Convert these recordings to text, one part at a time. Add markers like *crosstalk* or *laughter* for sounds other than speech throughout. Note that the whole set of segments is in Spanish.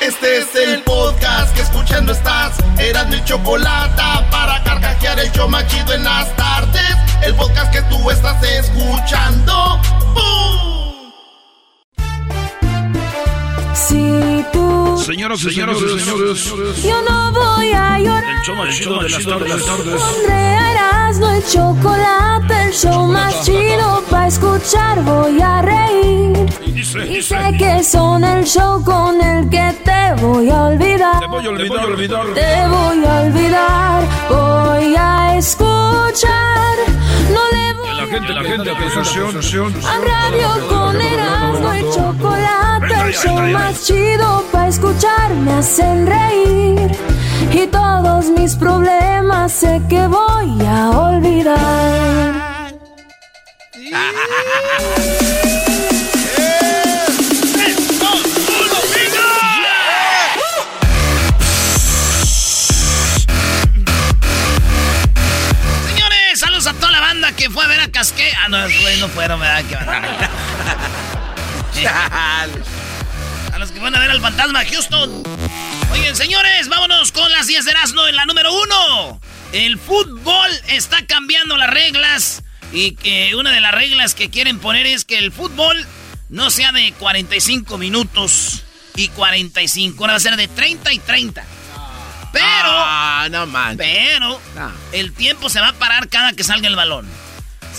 Este es el podcast que escuchando estás. Eran mi chocolate para carcajear el show machido en las tardes. El podcast que tú estás escuchando. ¡Bum! Si tú Señoras y señores, señores, yo no voy a llorar. el show más chido de las tardes. Pondré no el chocolate, el show más chido para escuchar voy a reír. Y sé que son el show con el que te voy a olvidar. te voy a olvidar, olvidar. Te voy a olvidar, voy a escuchar. No le voy La gente, la gente, atención. a radio con Erasmo y chocolate, el show más chido para escuchar me hacen reír. Y todos mis problemas sé que voy a olvidar. *laughs* que fue a ver a Casqué. Ah, no, no fueron, ¿verdad? Qué barbaridad. *laughs* a los que van a ver al fantasma Houston. Oigan, señores, vámonos con las 10 de Erasmo en la número uno. El fútbol está cambiando las reglas. Y que una de las reglas que quieren poner es que el fútbol no sea de 45 minutos y 45. Ahora va a ser de 30 y 30. Pero. Ah, no manches. Pero No. el tiempo se va a parar cada que salga el balón.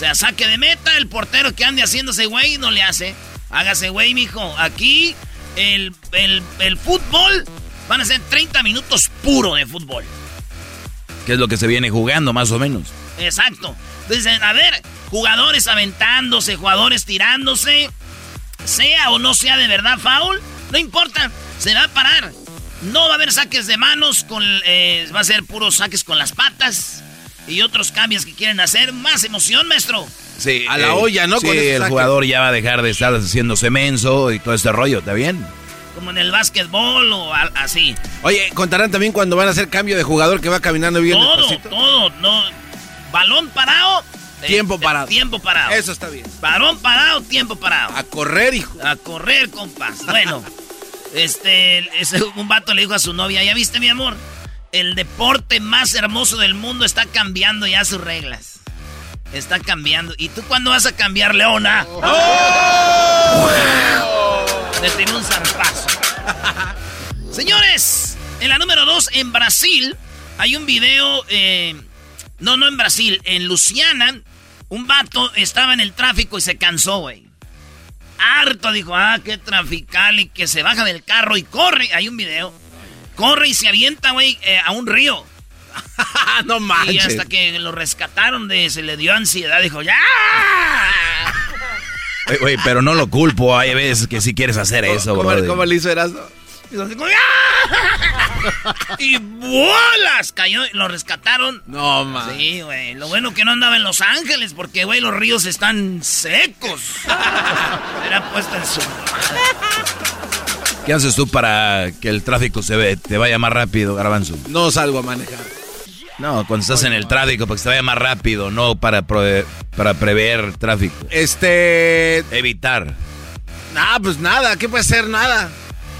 O sea, saque de meta, el portero que ande haciéndose güey no le hace. Hágase güey, mijo. Aquí el, el, el fútbol van a ser 30 minutos puro de fútbol. Que es lo que se viene jugando, más o menos. Exacto. Entonces, a ver, jugadores aventándose, jugadores tirándose, sea o no sea de verdad foul, no importa, se va a parar. No va a haber saques de manos, con, eh, va a ser puros saques con las patas y otros cambios que quieren hacer. Más emoción, maestro. Sí, A la olla, ¿no? Sí, Con el saque. jugador ya va a dejar de estar haciéndose menso y todo este rollo, ¿está bien? Como en el básquetbol o así. Oye, contarán también cuando van a hacer cambio de jugador que va caminando bien Todo, despacito. todo, no. Balón parado. eh, Tiempo eh, parado. Tiempo parado. Eso está bien. Balón parado, tiempo parado. A correr, hijo. A correr, compas. Bueno, *laughs* este, ese- un vato le dijo a su novia, ¿ya viste, mi amor? El deporte más hermoso del mundo está cambiando ya sus reglas. Está cambiando. ¿Y tú cuándo vas a cambiar, Leona? Le tiró un zarpazo. Señores, en la número dos, en Brasil, hay un video. eh, no, no en Brasil, en Luciana, un vato estaba en el tráfico y se cansó, güey. Harto, dijo, ah, qué trafical, y que se baja del carro y corre. Hay un video. Corre y se avienta, güey, eh, a un río. *laughs* no Y manches. hasta que lo rescataron, de, se le dio ansiedad, dijo, ¡ya! Oye, pero no lo culpo, hay veces que si quieres hacer eso, ¿Cómo, bro. cómo le hizo Erasmo? Y. *laughs* Y bolas, cayó, y lo rescataron. No, man. Sí, güey. Lo bueno que no andaba en Los Ángeles, porque, güey, los ríos están secos. *laughs* Era puesto en su. ¿Qué haces tú para que el tráfico se ve, te vaya más rápido, Garbanzo? No salgo a manejar. No, cuando estás en el tráfico, para que te vaya más rápido, no para, pro- para prever tráfico. Este. Evitar. Ah, pues nada. ¿Qué puede ser? Nada.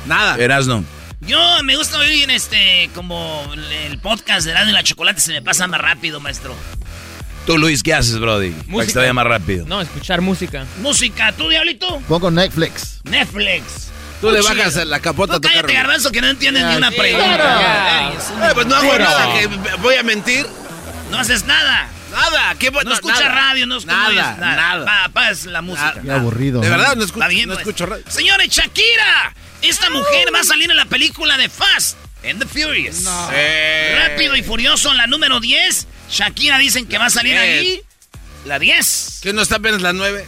Nada. Erasno. Yo me gusta oír este, como el podcast de Erasmo y la Chocolate se me pasa más rápido, maestro. Tú, Luis, ¿qué haces, Brody? Para que te vaya más rápido. No, escuchar música. Música, ¿tú, Diablito? Pongo Netflix. Netflix. Tú le bajas la capota a No, tu carro. cállate, garbanzo, que no entiendes ni una pregunta. claro. Eres un Eh, pues no hago nada, que voy a mentir. No haces nada. Nada, ¿qué No escuchas nada. radio, no escuchas Nada, nada. nada. Pa- la música. Qué aburrido. De ¿no? verdad, no escucho, bien, no pues. escucho radio. Señores, Shakira. Esta mujer va a salir en la película de Fast and the Furious. Eh. Rápido y Furioso en la número 10. Shakira dicen que va a salir ahí. La 10. ¿Que no está apenas las nueve?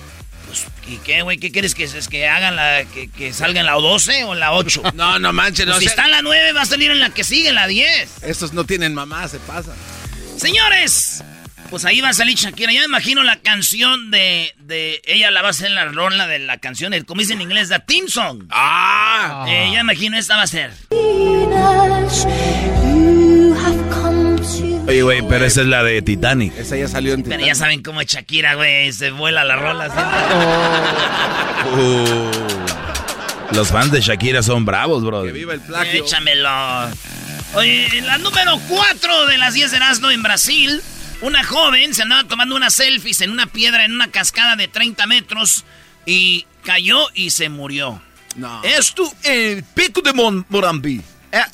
Pues, ¿Y qué, güey? ¿Qué quieres que, es que hagan la. Que, que salga en la 12 o en la 8? *laughs* No, no manches, no Pues si sé. está en la 9, va a salir en la que sigue, en la 10. Estos no tienen mamá, se pasan. Señores, pues ahí va a salir Shakira. Ya me imagino la canción de, de ella la va a hacer la rola de la canción, el, como dice en inglés, la team song. ¡Ah! Eh, ya me imagino esta va a ser. Oye, güey, pero esa es la de Titanic. Esa ya salió en Pero Titanic. ya saben cómo es Shakira, güey, se vuela la rola. así. Uh. Los fans de Shakira son bravos, bro. Que viva el plagio. Échamelo. Oye, en la número 4 de las 10 de Erasmo en Brasil, una joven se andaba tomando unas selfies en una piedra en una cascada de 30 metros y cayó y se murió. No. Esto en Pico de Mon Morambí.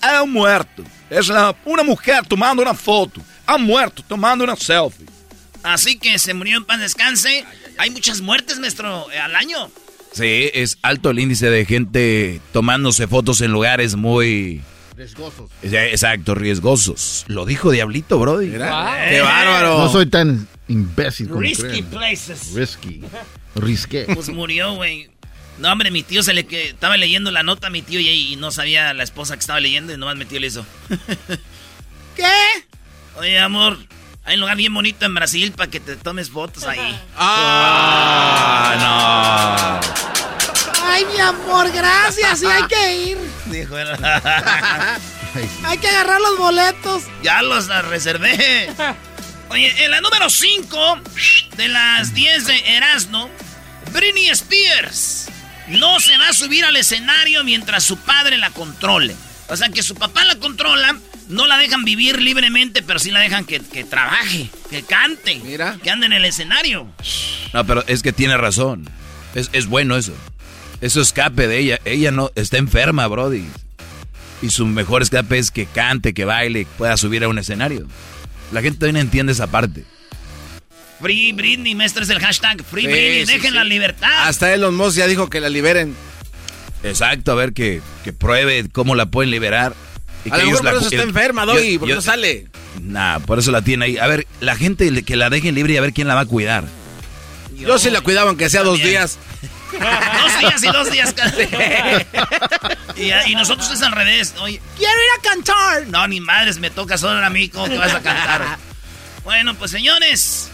Ha muerto. Es una mujer tomando una foto. Ha muerto tomando una selfie. Así que se murió en paz descanse. Hay muchas muertes, maestro, eh, al año. Sí, es alto el índice de gente tomándose fotos en lugares muy... Riesgosos. Ya, Exacto, riesgosos. Lo dijo Diablito, Brody. Mira, ¡Qué bárbaro! No soy tan imbécil como Risky creen. places. Risky. Risqué. Pues murió, güey. No, hombre, mi tío se le que estaba leyendo la nota a mi tío y, y no sabía la esposa que estaba leyendo y nomás mi tío le hizo. *laughs* ¿Qué? Oye, amor, hay un lugar bien bonito en Brasil para que te tomes fotos ahí. Ah, Ay, mi amor, gracias, sí hay que ir. *laughs* Dijo él. *laughs* Hay que agarrar los boletos. ya los reservé. Oye, en la número 5 de las 10 de Erasmo, Britney Spears no se va a subir al escenario mientras su padre la controle. O sea, que su papá la controla, no la dejan vivir libremente, pero sí la dejan que, que trabaje, que cante, Mira. que ande en el escenario. No, pero es que tiene razón. Es, es bueno eso. Eso escape de ella. Ella no está enferma, Brody. Y su mejor escape es que cante, que baile, pueda subir a un escenario. La gente también entiende esa parte. Free Britney, maestro, es el hashtag Free Sí, Britney, sí, dejen sí. la libertad. Hasta Elon Musk ya dijo que la liberen. Exacto, a ver que, que pruebe cómo la pueden liberar. Y A que lo ellos mejor por la- eso está yo- enferma, yo- Doggy, porque yo- no sale. Nah, por eso la tiene ahí. A ver, la gente que la dejen libre y a ver quién la va a cuidar. Yo sí la cuidaba aunque sea dos días. *laughs* Dos días y dos días. *laughs* y, y nosotros es al revés. Oye, Quiero ir a cantar. no, ni madres, me toca solo a mí. ¿Cómo que vas a cantar? *laughs* bueno, pues señores.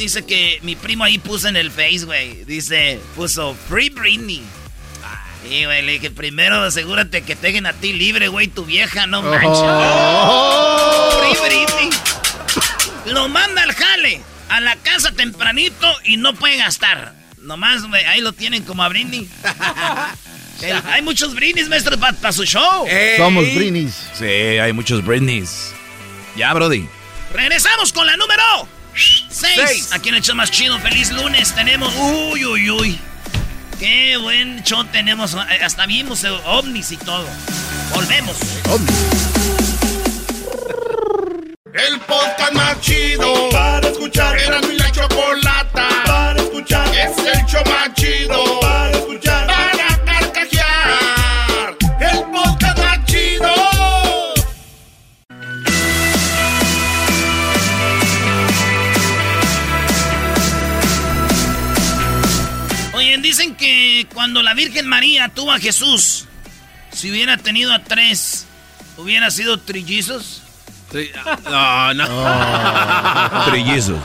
Dice que mi primo ahí puso en el Face, güey. Dice, puso Free Britney. Y, güey, le dije, primero asegúrate que te dejen a ti libre, güey, tu vieja, no manches. Free Britney. Lo manda al jale, a la casa tempranito y no puede gastar. Nomás, güey, ahí lo tienen como a Britney. *laughs* El- hay muchos Britneys, maestro, para su show. Somos Brinis. Sí, hay muchos Britneys. Ya, Brody. Regresamos con la número 6. Seis. Aquí en el show más chido, feliz lunes. Tenemos. Uy, uy, uy. Qué buen show tenemos. eh, Hasta vimos eh, ovnis y todo. Volvemos. El podcast más chido para escuchar. Era mi la chocolata para escuchar. Es el show más chido para escuchar. Para cuando la Virgen María tuvo a Jesús, si hubiera tenido a tres, hubiera sido trillizos. Sí, ah, No, no. *laughs* Trillizos.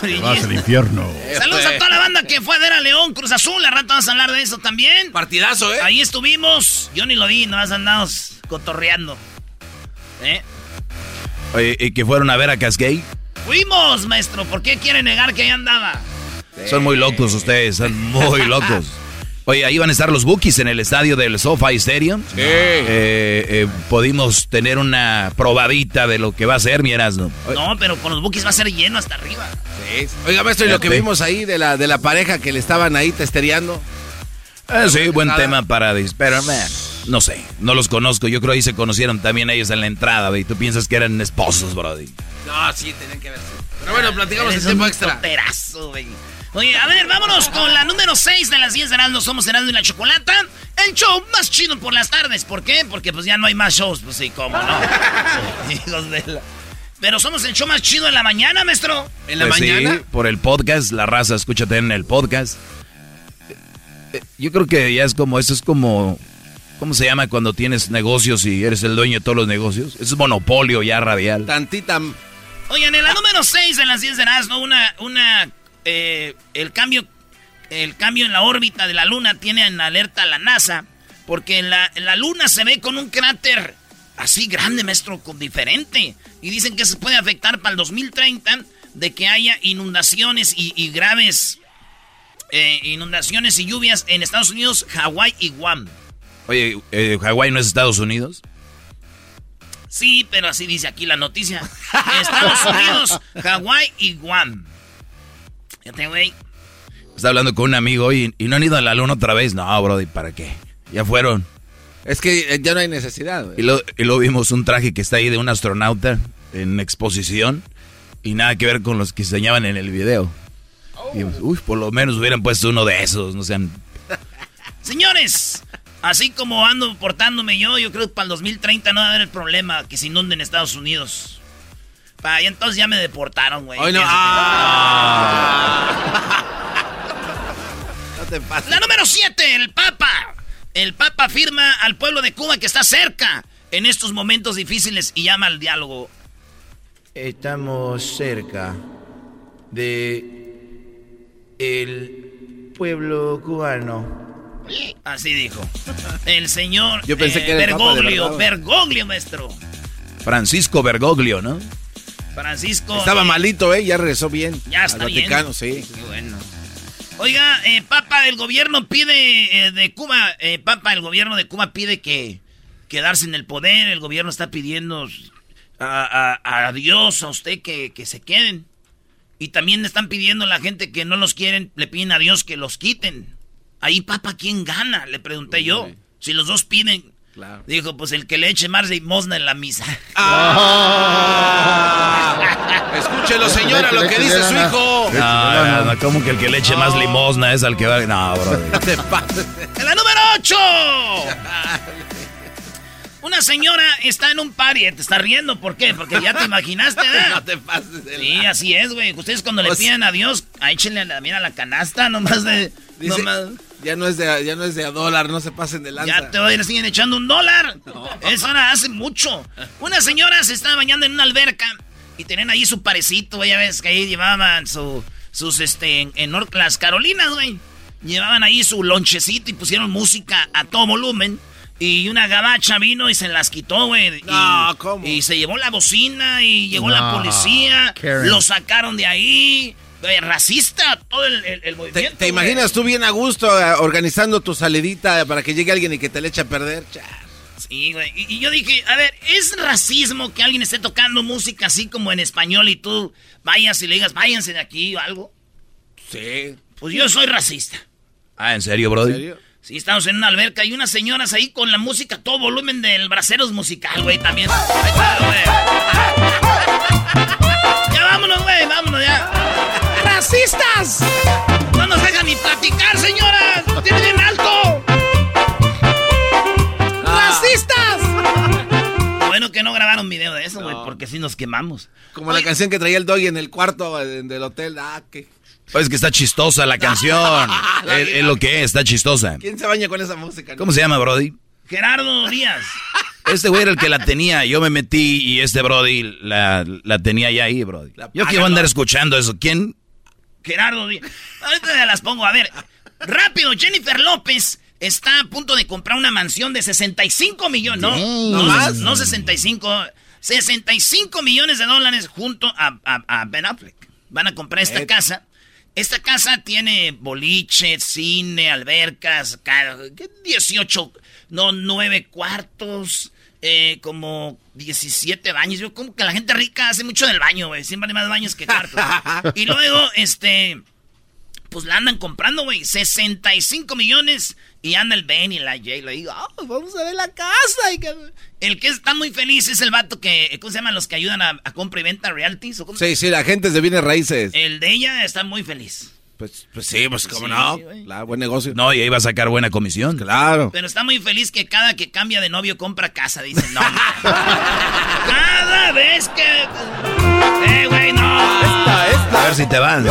Trillizos. infierno. Saludos a toda la banda que fue a ver a León Cruz Azul. La rata vamos a hablar de eso también. Partidazo, ¿eh? Ahí estuvimos. Yo ni lo vi, nomás andamos cotorreando. ¿Eh? Oye, ¿y que fueron a ver a Cascade? Fuimos, maestro. ¿Por qué quiere negar que ahí andaba? Son muy locos ustedes, son muy *laughs* locos. Oye, ahí van a estar los Bookies en el estadio del SoFi Stadium. Eh, eh, pudimos tener una probadita de lo que va a ser, mi Erasmo. No, pero con los bookies va a ser lleno hasta arriba. Sí. Oiga, maestro, y lo que vimos ahí de la, de la pareja que le estaban ahí testereando. Ah, sí, buen Nada. tema para... Pero, man, no sé, no los conozco. Yo creo ahí se conocieron también ellos en la entrada, güey. Tú piensas que eran esposos, brody. No, sí, tenían que verse. Pero bueno, platicamos el tiempo extra. toterazo, güey. Oye, a ver, vámonos con la número 6 de las 10 de Erasmo. Somos Erasmo y la Chocolata. El show más chido por las tardes. ¿Por qué? Porque pues ya no hay más shows. Pues sí, cómo no. *laughs* Hijos de la... Pero somos el show más chido en la mañana, maestro. En la Pues sí, mañana. por el podcast, la raza, escúchate en el podcast. Eh, Yo creo que ya es como, eso es como, ¿cómo se llama cuando tienes negocios y eres el dueño de todos los negocios? Eso es monopolio ya radial. Tantita. Oigan, en la número 6 de las 10 de Erasmo, una, una, eh, el cambio, el cambio en la órbita de la luna tiene en alerta a la NASA, porque la, la luna se ve con un cráter así grande, maestro, con diferente. Y dicen que se puede afectar para el 2030 de que haya inundaciones y, y graves eh, inundaciones y lluvias en Estados Unidos, Hawái y Guam. Oye, eh, Hawái no es Estados Unidos. Sí, pero así dice aquí la noticia. *laughs* Estados Unidos, Hawái y Guam. Fíjate, güey. Está hablando con un amigo y, y no han ido a la luna otra vez. No, brody, ¿para qué? Ya fueron. Es que eh, ya no hay necesidad, güey. Y luego y luego vimos un traje que está ahí de un astronauta en exposición y nada que ver con los que enseñaban en el video. Y dijimos, uy, por lo menos hubieran puesto uno de esos, no sean... *laughs* Señores, así como ando portándome yo, yo creo que para el 2030 no va a haber el problema que se inunden Estados Unidos. Allá entonces ya me deportaron, güey. Hoy no. Ah. *laughs* No te pases. La número 7, el Papa. El Papa afirma al pueblo de Cuba que está cerca en estos momentos difíciles y llama al diálogo. Estamos cerca de el pueblo cubano. Así dijo. El señor eh, Yo pensé que era Bergoglio. Bergoglio, maestro. Francisco Bergoglio, ¿no? Francisco. Estaba eh, malito, ¿eh? Ya regresó bien. Ya está Al bien. Vaticano, sí. Qué bueno. Oiga, eh, Papa, el gobierno pide eh, de Cuba, eh, Papa, el gobierno de Cuba pide que quedarse en el poder. El gobierno está pidiendo a, a- a Dios, a usted, que, que se queden. Y también le están pidiendo a la gente que no los quieren, le piden a Dios que los quiten. Ahí, Papa, ¿quién gana? Le pregunté yo. Si los dos piden. Claro. Dijo, pues el que le eche más limosna en la misa. Ah. Escúchelo, señora, lo que dice su hijo. No, no, no, como que el que le eche más limosna es al que va... No. *laughs* No pases. ¡En la número 8! Una señora está en un party, te está riendo, ¿por qué? Porque ya te imaginaste, ¿verdad? *laughs* No te pases. de Sí, la- así es, güey. Ustedes cuando le piden a Dios, échenle la, mira la canasta, *laughs* nomás de... Dice, nomás- ya no es de ya no es de a dólar, no se pasen de lanza. ya te voy a ir siguen echando un dólar. Eso ahora hace mucho. Una señora se estaba bañando en una alberca y tenían ahí su parecito, güey, ya ves que ahí llevaban su, sus, este, en, en las Carolinas, güey. Llevaban ahí su lonchecito y pusieron música a todo volumen. Y una gabacha vino y se las quitó, güey. y- No, ¿cómo? Y se llevó la bocina y llegó la policía. Karen. Lo sacaron de ahí. Güey, racista todo el, el- el ¿Te, movimiento. te imaginas tú bien a gusto eh, organizando tu salidita para que llegue alguien y que te le eche a perder? Cha. Sí, güey. Y, y yo dije, a ver, ¿es racismo que alguien esté tocando música así como en español y tú vayas y le digas, váyanse de aquí o algo? Sí. Pues yo soy racista. Ah, ¿en serio, brody? ¿En serio? Sí, estamos en una alberca y unas señoras ahí con la música, todo volumen del Braceros Musical, güey, también. Ahí está, güey. Ya vámonos, güey, vámonos ya. ¡Racistas! No nos dejan ni platicar, señoras. ¡Lo tiene bien alto! Bueno que no grabaron video de eso, güey, porque si nos quemamos. Como la canción que traía el doggy en el cuarto del hotel. Ah, que Pues que está chistosa la *laughs* canción. es, es lo que es, está chistosa. ¿Quién se baña con esa música? no? ¿Cómo se llama, brody? Gerardo Díaz. Este güey era el que la tenía. Yo me metí y este brody la, la tenía ya ahí, brody. Yo quiero andar escuchando eso. ¿Quién? Gerardo Díaz. Ahorita se las pongo. A ver, rápido, Jennifer López está a punto de comprar una mansión de 65 millones. No, no, más? no 65. 65 millones de dólares junto a, a- a Ben Affleck. Van a comprar esta casa. Esta casa tiene boliche, cine, albercas, ca- ¿qué? 18, no, 9 cuartos, eh, como 17 baños. Yo como que la gente rica hace mucho del baño, güey. Siempre hay más baños que cuartos. *laughs* y luego, este, pues la andan comprando, güey. 65 millones. Y anda el Ben y la Jay. Le digo, "Ah, vamos a ver la casa. y que- El que está muy feliz es el vato que, ¿cómo se llaman los que ayudan a, a compra y venta realties? ¿O cómo? Sí, sí, la gente de bienes raíces. El de ella está muy feliz. Pues, pues sí, pues cómo Sí, no. Claro, buen negocio. No, y ahí va a sacar buena comisión. Claro. Pero está muy feliz que cada que cambia de novio compra casa. Dice, no. *laughs* cada vez que... Eh, güey, no. A ver si te van.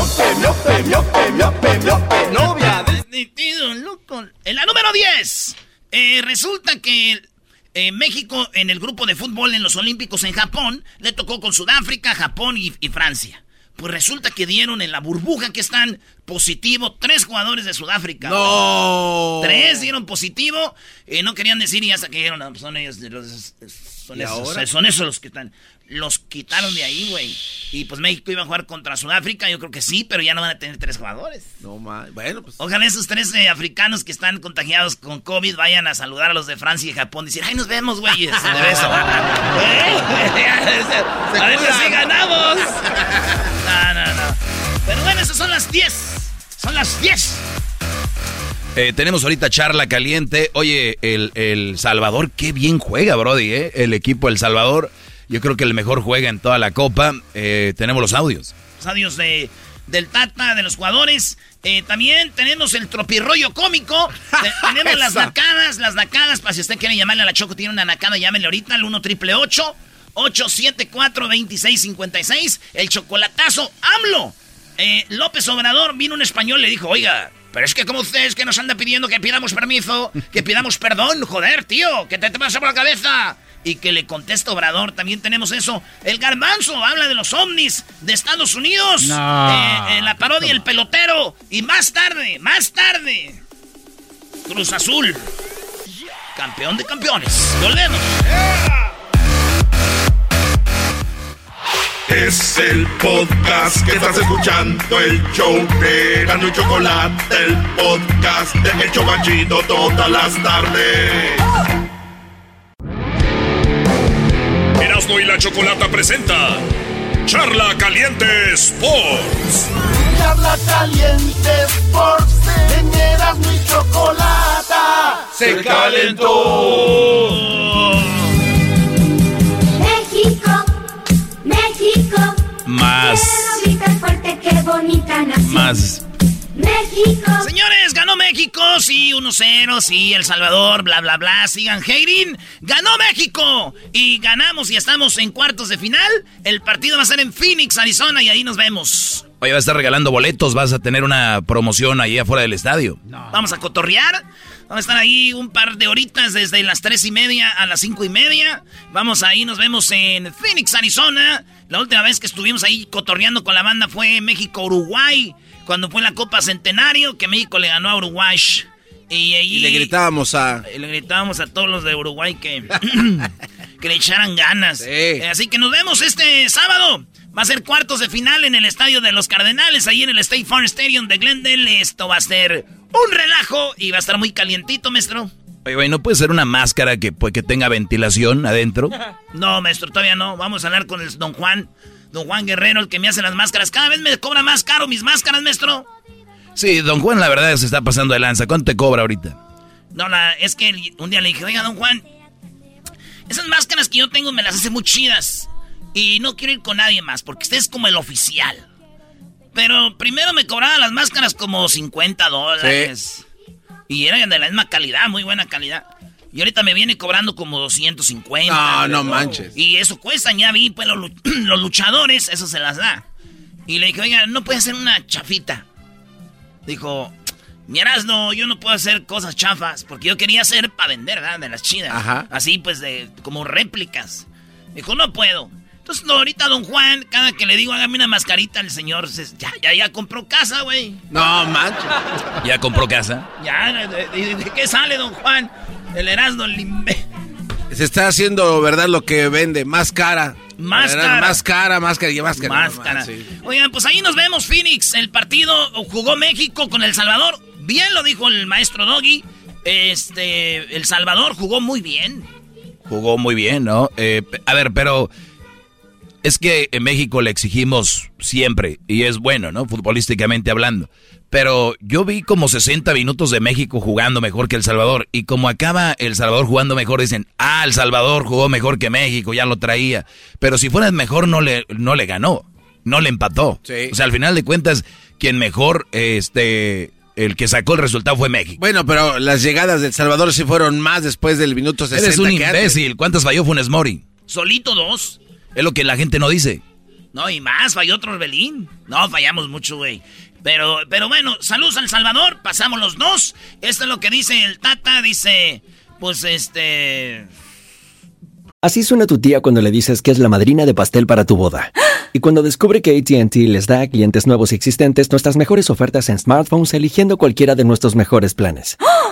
Metido, loco. En la número 10. eh, resulta que eh, México en el grupo de fútbol en los Olímpicos en Japón le tocó con Sudáfrica, Japón y, y Francia. Pues resulta que dieron en la burbuja que están positivo tres jugadores de Sudáfrica. No. Tres dieron positivo. eh, no querían decir y hasta que dijeron, no, pues son ellos. los- son, ¿Y esos, ahora? son esos los que están. Los quitaron de ahí, güey. Y pues México iba a jugar contra Sudáfrica. Yo creo que sí, pero ya no van a tener tres jugadores. No más. Bueno, pues. Ojalá esos tres eh, africanos que están contagiados con COVID vayan a saludar a los de Francia y Japón y decir, ay, nos vemos, güeyes. De beso. A ver si ganamos. *laughs* No, no, no. Pero bueno, esas son las 10. Son las 10. Eh, tenemos ahorita charla caliente. Oye, el, el Salvador, qué bien juega, Brody, ¿eh? El equipo El Salvador, yo creo que el mejor juega en toda la Copa. Eh, tenemos los audios. Los adiós de, del Tata, de los jugadores. Eh, también tenemos el tropirroyo cómico. Te- *laughs* tenemos las nacadas, las nacadas. Para si usted quiere llamarle a la Choco, tiene una nacada, llámenle ahorita al 1 triple 874 2656 El chocolatazo, AMLO. Eh, López Obrador vino un español le dijo, oiga, pero es que como ustedes que nos anda pidiendo que pidamos permiso, que pidamos perdón, joder, tío, que te, te pasa por la cabeza. Y que le contesta Obrador, también tenemos eso. El garbanzo habla de los ovnis de Estados Unidos. No. Eh, la parodia El Pelotero. Y más tarde, más tarde. Cruz Azul. Campeón de campeones. Volvemos. Es el podcast que estás escuchando, el show de Gano y Chocolate, el podcast de El Chocachito todas las tardes. Erasmo y la Chocolata presenta Charla Caliente Sports. Charla caliente Sports, en Erasmo y Chocolata. Se calentó. México, México. Más, Quiero gritar fuerte, qué bonita nación. más. México. Señores, ganó México, sí, 1-0, sí, El Salvador, bla, bla, bla, sigan hating. Ganó México y ganamos y estamos en cuartos de final. El partido va a ser en Phoenix, Arizona y ahí nos vemos. Oye, vas a estar regalando boletos, vas a tener una promoción ahí afuera del estadio. Vamos a cotorrear. Vamos a estar ahí un par de horitas desde las tres y media a las cinco y media. Vamos ahí, nos vemos en Phoenix, Arizona. La última vez que estuvimos ahí cotorreando con la banda fue México-Uruguay. Cuando fue la Copa Centenario, que México le ganó a Uruguay. Y ahí Y le gritábamos a. y le gritábamos a todos los de Uruguay que, *laughs* *clears throat* que le echaran ganas. Sí. Eh, Así que nos vemos este sábado. Va a ser cuartos de final en el estadio de los Cardenales, ahí en el State Farm Stadium de Glendale. Esto va a ser un relajo y va a estar muy calientito, maestro. Oye, güey, ¿no puede ser una máscara que, pues, que tenga ventilación adentro? *laughs* No, maestro, todavía no. Vamos a hablar con el don Juan. Don Juan Guerrero, el que me hace las máscaras. Cada vez me cobra más caro mis máscaras, maestro. Sí, don Juan, la verdad se está pasando de lanza. ¿Cuánto te cobra ahorita? No, la, es que un día le dije, oiga, don Juan, esas máscaras que yo tengo me las hace muy chidas. Y no quiero ir con nadie más, porque usted es como el oficial. Pero primero me cobraba las máscaras como 50 dólares. Y eran de la misma calidad, muy buena calidad. Y ahorita me viene cobrando como 250. No, no manches. Y eso cuesta, ya vi, pues los, *clears throat* los luchadores, eso se las da. Y le dije, oiga, ¿no puede hacer una chafita? Dijo, miras, no, yo no puedo hacer cosas chafas, porque yo quería hacer para vender, ¿verdad? De las chidas. Ajá. Así, pues, de como réplicas. Dijo, no puedo. Entonces, no, ahorita don Juan, cada que le digo, hágame una mascarita, el señor se- ya, ya, ya compró casa, güey. No, manches. ¿Ya compró casa? Ya, ¿de, de- de qué sale don Juan? El Erasmo, el imbe- Se está haciendo, ¿verdad? Lo que vende, más cara. Máscara. Era Máscara, máscara y máscara. Máscara. no, sí. Oigan, pues ahí nos vemos, Phoenix. El partido jugó México con El Salvador. Bien lo dijo el maestro Doggy. Este, El Salvador jugó muy bien. Jugó muy bien, ¿no? Eh, a ver, pero es que en México le exigimos siempre, y es bueno, ¿no? Futbolísticamente hablando. Pero yo vi como 60 minutos de México jugando mejor que El Salvador. Y como acaba El Salvador jugando mejor, dicen, ah, El Salvador jugó mejor que México, ya lo traía. Pero si fuera mejor, no le, no le ganó, no le empató. Sí. O sea, al final de cuentas, quien mejor, este, el que sacó el resultado fue México. Bueno, pero las llegadas del Salvador sí fueron más después del minuto 60. Eres un imbécil. ¿Cuántas falló Funes Mori? Solito dos. Es lo que la gente no dice. No, y más, falló otro Orbelín. No, fallamos mucho, güey. Pero, pero bueno, saludos al Salvador, pasamos los dos. Esto es lo que dice el Tata, dice, pues este... Así suena tu tía cuando le dices que es la madrina de pastel para tu boda. Y cuando descubre que ATT les da a clientes nuevos y existentes nuestras mejores ofertas en smartphones eligiendo cualquiera de nuestros mejores planes.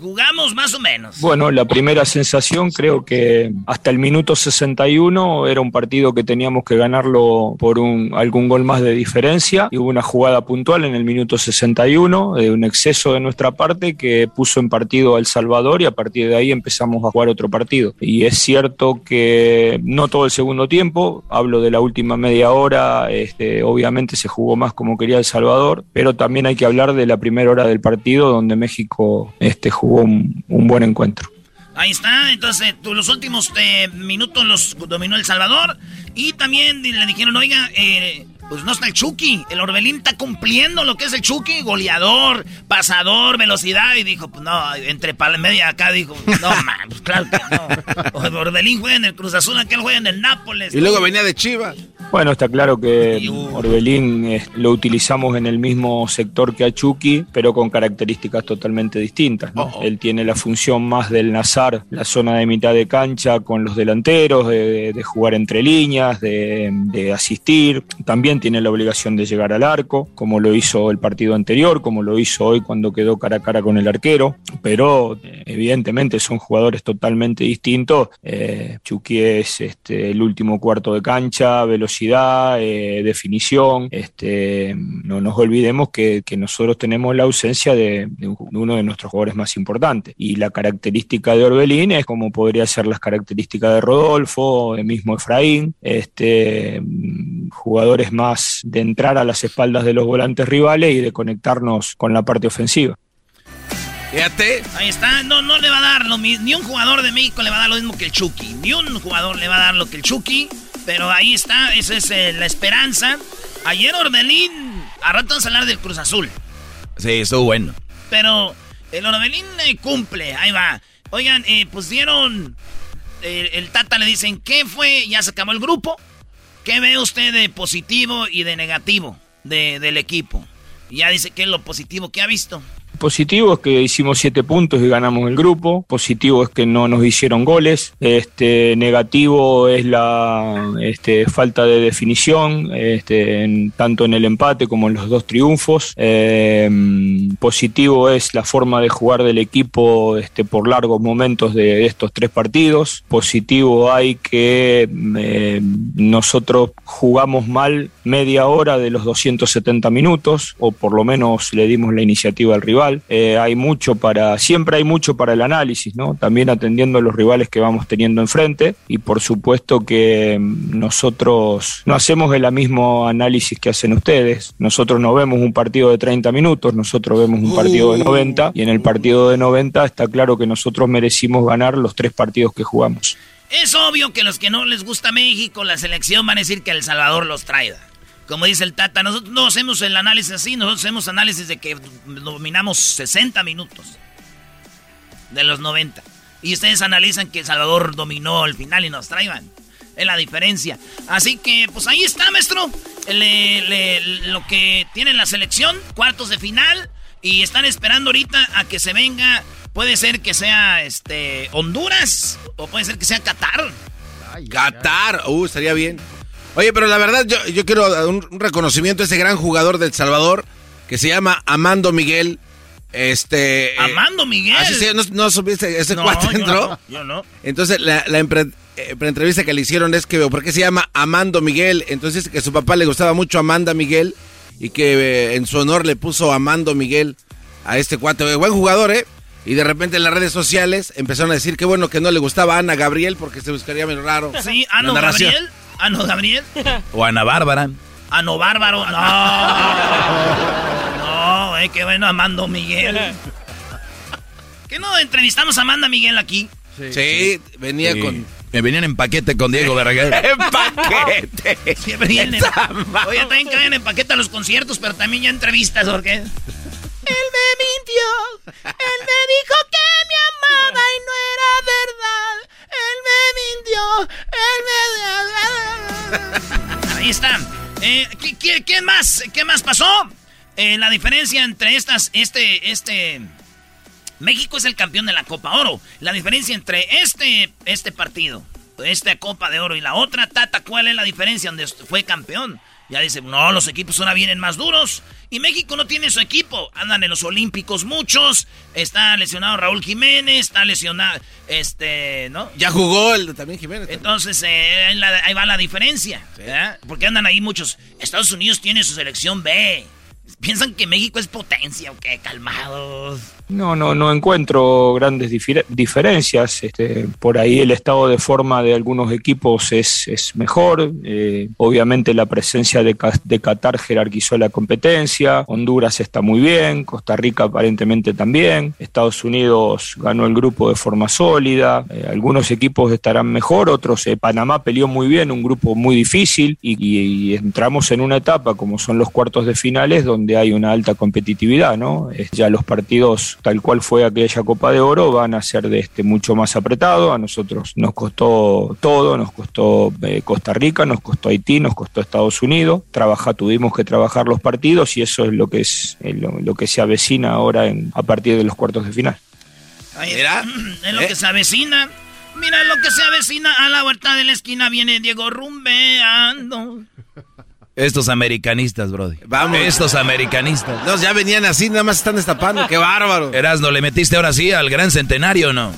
Jugamos más o menos. Bueno, la primera sensación creo que hasta el minuto 61 era un partido que teníamos que ganarlo por un, algún gol más de diferencia y hubo una jugada puntual en el minuto 61 de un exceso de nuestra parte que puso en partido a El Salvador y a partir de ahí empezamos a jugar otro partido. Y es cierto que no todo el segundo tiempo, hablo de la última media hora, este, obviamente se jugó más como quería El Salvador, pero también hay que hablar de la primera hora del partido donde México este, jugó un, un buen encuentro. Ahí está, entonces los últimos eh, minutos los dominó El Salvador y también le dijeron, oiga, eh, pues no está el Chucky, el Orbelín está cumpliendo lo que es el Chucky, goleador, pasador, velocidad, y dijo, pues no, entre pal media acá dijo, no, man, pues claro que no. Orbelín juega en el Cruz Azul, aquel juega en el Nápoles. Y luego venía de Chivas. Bueno, está claro que Orbelín eh, lo utilizamos en el mismo sector que a Chucky, pero con características totalmente distintas. ¿no? Él tiene la función más del Nazar, la zona de mitad de cancha con los delanteros, de, de jugar entre líneas, de, de asistir. También tiene la obligación de llegar al arco, como lo hizo el partido anterior, como lo hizo hoy cuando quedó cara a cara con el arquero. Pero eh, evidentemente son jugadores totalmente distintos. Eh, Chucky es este, el último cuarto de cancha, velocidad, eh, definición. Este, no nos olvidemos que, nosotros tenemos la ausencia de, de uno de nuestros jugadores más importantes. Y la característica de Orbelín es como podría ser las características de Rodolfo, de mismo Efraín, este, jugadores más de entrar a las espaldas de los volantes rivales y de conectarnos con la parte ofensiva. Fíjate. Ahí está, no, no le va a dar lo mismo, ni un jugador de México le va a dar lo mismo que el Chucky, ni un jugador le va a dar lo que el Chucky, pero ahí está, esa es eh, la esperanza. Ayer Orbelín, a rato vamos a hablar del Cruz Azul, Sí, estuvo bueno. pero el Orbelín eh, cumple, ahí va. Oigan, eh, pues dieron, eh, el Tata le dicen, ¿qué fue? Ya se acabó el grupo. ¿Qué ve usted de positivo y de negativo de- del equipo? Ya dice qué es lo positivo que ha visto. Positivo es que hicimos siete puntos y ganamos el grupo. Positivo es que no nos hicieron goles. Este negativo es la este, falta de definición, este, tanto en el empate como en los dos triunfos. Eh, positivo es la forma de jugar del equipo este, por largos momentos de estos tres partidos. Positivo hay que eh, nosotros jugamos mal media hora de los 270 minutos, o por lo menos le dimos la iniciativa al rival. Eh, hay mucho para, siempre hay mucho para el análisis, ¿no? También atendiendo a los rivales que vamos teniendo enfrente y por supuesto que mm, nosotros no hacemos el mismo análisis que hacen ustedes. Nosotros no vemos un partido de 30 minutos, nosotros vemos un partido de 90 y en el partido de 90 está claro que nosotros merecimos ganar los tres partidos que jugamos. Es obvio que los que no les gusta México, la selección, van a decir que El Salvador los traiga. Como dice el Tata, nosotros no hacemos el análisis así, nosotros hacemos análisis de que dominamos 60 minutos de los 90. Y ustedes analizan que El Salvador dominó al final y nos traigan. Es la diferencia. Así que, pues ahí está, maestro. Le- le- lo que tiene la selección, cuartos de final. Y están esperando ahorita a que se venga. Puede ser que sea este Honduras o puede ser que sea Qatar. Qatar, uh, estaría bien. Oye, pero la verdad, yo, yo quiero dar un, un reconocimiento a ese gran jugador del Salvador que se llama Amando Miguel. Este. eh, Amando Miguel. Así se, no, no supiste, ese No, cuate entró. no, yo no. Entonces, la, la empre- eh, entrevista que le hicieron es que, ¿por qué se llama Amando Miguel? Entonces, que su papá le gustaba mucho Amanda Miguel y que eh, en su honor le puso Amando Miguel a este cuate. Buen jugador, ¿eh? Y de repente en las redes sociales empezaron a decir que bueno que no le gustaba a Ana Gabriel porque se buscaría medio raro. Sí, La Ano Ano Gabriel. *laughs* O Ana Bárbara. Ano Bárbaro. No. No, eh, qué bueno, Amando Miguel. ¿Qué no entrevistamos a Amanda Miguel aquí? Sí, venía Sí. con... Me venían en paquete con Diego Verdaguer. *laughs* ¡En paquete! Siempre vienen. Oye, también caen en paquete a los conciertos, pero también ya entrevistas, ¿por qué? Él me mintió. Él me dijo que me amaba y no era verdad. Él me mintió. Él me... *laughs* Ahí está. Eh, ¿qué, más? ¿Qué más pasó? Eh, la diferencia entre estas, este, este... México es el campeón de la Copa Oro. La diferencia entre este, este partido, esta Copa de Oro y la otra, Tata, ¿cuál es la diferencia donde fue campeón? Ya dice, no, los equipos ahora vienen más duros. Y México no tiene su equipo. Andan en los Olímpicos muchos. Está lesionado Raúl Jiménez. Está lesionado, este, ¿no? Ya jugó el de también Jiménez. Entonces, eh, ahí la- ahí va la diferencia. ¿verdad? Porque andan ahí muchos. Estados Unidos tiene su selección B. Piensan que México es potencia, ¿o qué? Calmados. No, no, no encuentro grandes difer- diferencias. Este, por ahí el estado de forma de algunos equipos es, es mejor. Eh, obviamente la presencia de, de Qatar jerarquizó la competencia. Honduras está muy bien. Costa Rica aparentemente también. Estados Unidos ganó el grupo de forma sólida. Eh, algunos equipos estarán mejor, otros. eh, Panamá peleó muy bien, un grupo muy difícil. Y, entramos en una etapa como son los cuartos de finales donde hay una alta competitividad, ¿no? Ya los partidos tal cual fue aquella Copa de Oro van a ser de este mucho más apretado. A nosotros nos costó todo, nos costó eh, Costa Rica, nos costó Haití, nos costó Estados Unidos. Trabaja, tuvimos que trabajar los partidos y eso es lo que es eh, lo, lo que se avecina ahora en, a partir de los cuartos de final. Ahí está. Es lo que se avecina. Mira lo que se avecina. A la vuelta de la esquina viene Diego rumbeando. Estos americanistas, Brody. Vamos. Estos americanistas. No, ya venían así, nada más están destapando. ¡Qué bárbaro! Erasno, ¿le metiste ahora sí al gran centenario o no?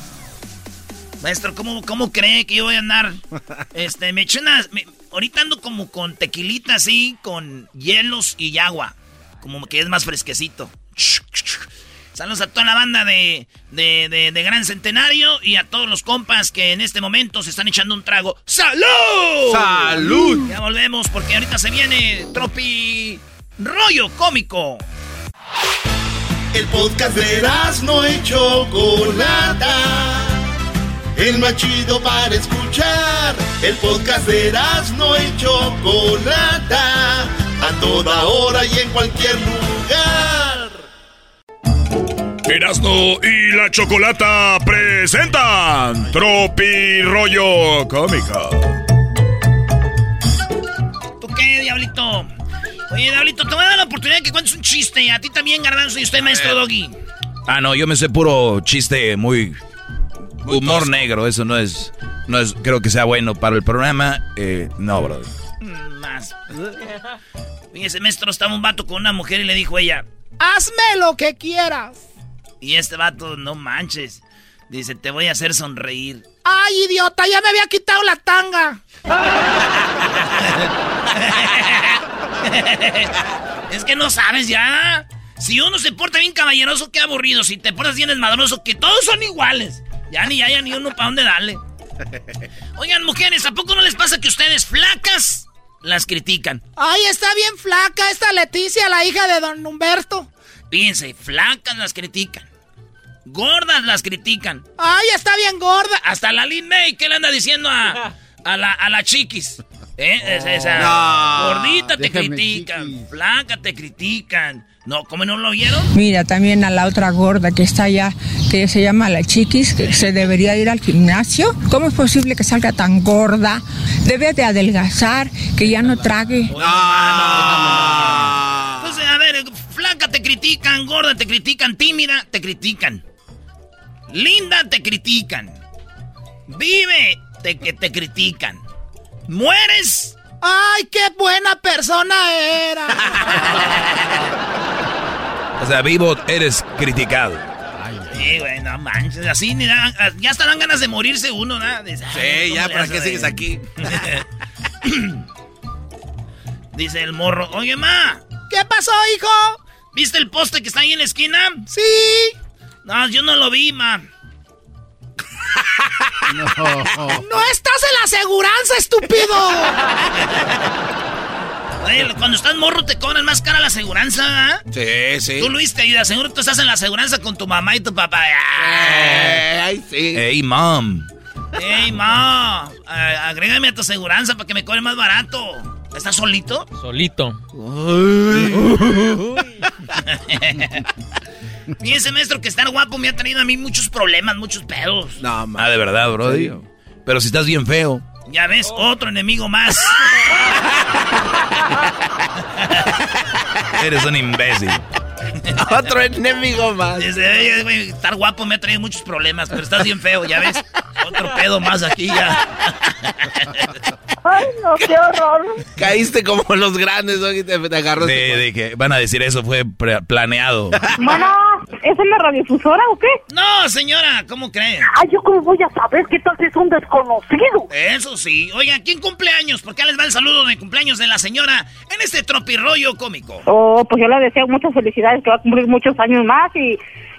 Maestro, ¿cómo, ¿cómo cree que yo voy a andar? *laughs* Este, me eché unas... me- ahorita ando como con tequilita así, con hielos y agua. Como que es más fresquecito. Saludos a toda la banda de, de, de- de Gran Centenario y a todos los compas que en este momento se están echando un trago. ¡Salud! ¡Salud! Ya volvemos porque ahorita se viene Tropi Rollo Cómico. El podcast de no y Chocolata. El más chido para escuchar. El podcast de no y Chocolata. A toda hora y en cualquier lugar. Erasno y la Chocolata presentan Tropi Rollo Cómico. ¿Tú qué, Diablito? Oye, Diablito, te voy a dar la oportunidad de que cuentes un chiste. A ti también, Garbanzo, y usted, maestro Doggy. Ah, no, yo me sé puro chiste muy... humor negro, eso no es... No es, creo que sea bueno para el programa. Eh, no, Brody. Mm, Más. Fíjese, maestro, estaba un vato con una mujer y le dijo ella... Hazme lo que quieras. Y este vato, no manches. Dice, te voy a hacer sonreír. Ay, idiota, ya me había quitado la tanga. *laughs* es que no sabes ya. Si uno se porta bien caballeroso, qué aburrido. Si te portas bien desmadroso, que todos son iguales. Ya ni haya ni uno para dónde darle. Oigan, mujeres, ¿a poco no les pasa que ustedes flacas las critican? Ay, está bien flaca esta Leticia, la hija de don Humberto. Fíjense, flacas las critican. Gordas las critican. Ay, está bien gorda. Hasta la Lin May, ¿qué le anda diciendo a, a la, a la chiquis? ¿Eh? Es- esa- No. Gordita te Déjame, critican, flaca te critican. No, ¿cómo no lo oyeron? Mira, también a la otra gorda que está allá, que se llama la chiquis, que se debería ir al gimnasio. ¿Cómo es posible que salga tan gorda? Debe de adelgazar, que ya no trague. Entonces, a ver, flaca te critican, gorda te critican, tímida te critican. Linda te critican. Vive te, que te critican. Mueres. Ay, qué buena persona era. *laughs* O sea, vivo, eres criticado. Sí, güey, no manches. Así ni da- ya hasta dan ganas de morirse uno, ¿no? Dice, ay, Sí, ¿cómo ya, ¿para qué sigues aquí? *laughs* Dice el morro, oye, ma, ¿Qué pasó, hijo? ¿viste el poste que está ahí en la esquina? Sí. No, yo no lo vi, ma. No. No estás en la aseguranza, estúpido. Oye, cuando estás morro te cobran más cara la aseguranza, ¿verdad? Sí, sí. Tú, Luis, te ayudas. Seguro tú estás en la aseguranza con tu mamá y tu papá. Eh, ay, sí. Hey, mom. ¡Ey, ma! a- Agrégame a tu aseguranza para que me cobre más barato. ¿Estás solito? Solito. Fíjese, *laughs* maestro, que estar guapo me ha traído a mí muchos problemas, muchos pedos. No, Ah, de verdad, Brody. Pero si estás bien feo. Ya ves, otro enemigo más. *laughs* Eres un imbécil. *laughs* Otro enemigo más. Desde, güey, estar guapo me ha traído muchos problemas, pero estás bien feo, ya ves. Otro pedo más aquí ya. Ay, no, qué horror. Caíste como los grandes, ¿no? Y te, te agarró. De, de que van a decir eso fue planeado. Bueno, ¿es en la radiodifusora o qué? No, señora, ¿cómo cree? Ay, ¿yo cómo voy a saber qué tal si es un desconocido? Eso sí. Oigan, ¿quién cumple años? Porque les va el saludo de cumpleaños de la señora en este tropirroyo cómico. Oh, pues yo le deseo muchas felicidades, que va a cumplir muchos años más y,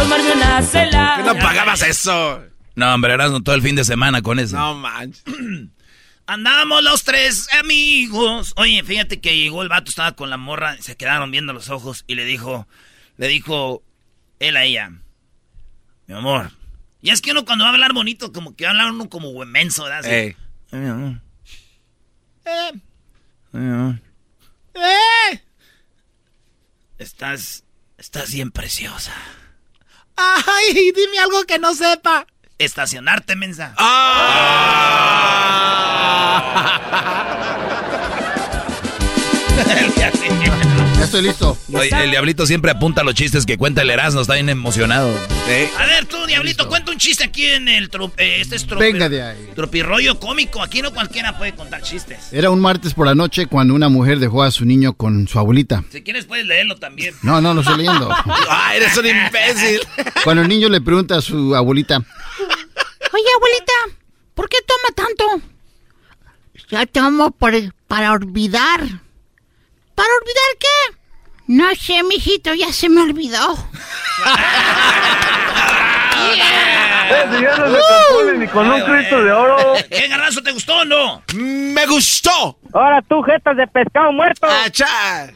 Tomarme una cela. ¿Qué no pagabas eso? No, hombre, eras todo el fin de semana con eso. No manches. *clears throat* Andamos los tres amigos. Oye, fíjate que llegó el vato, estaba con la morra, se quedaron viendo los ojos y le dijo, le dijo él a ella, mi amor. Y es que uno cuando va a hablar bonito, como que va a hablar uno como menso, ¿verdad? Así, Ey. "Ay, mi amor, eh, ay, mi amor, eh. Estás, estás bien preciosa. Ay, dime algo que no sepa. Estacionarte, mensa. *laughs* Ya estoy listo. Oye, el diablito siempre apunta los chistes que cuenta el Erasmo, está bien emocionado. A ver, tú, Diablito, cuenta un chiste aquí en el... eh, este es tropi- Venga de ahí. tropirroyo cómico. Aquí no cualquiera puede contar chistes. Era un martes por la noche cuando una mujer dejó a su niño con su abuelita. Si quieres puedes leerlo también. No, no, lo estoy leyendo. *laughs* Ah, eres un imbécil. Cuando el niño le pregunta a su abuelita, Oye, abuelita, ¿por qué toma tanto? Ya tomo por, para olvidar. ¿Para olvidar qué? No sé, mijito, ya se me olvidó. *laughs* ya no se compone ni con un Cristo de oro. *laughs* ¿Qué garbanzo te gustó o no? ¡Me gustó! Ahora tú, jetas de pescado muerto. ¡Achá!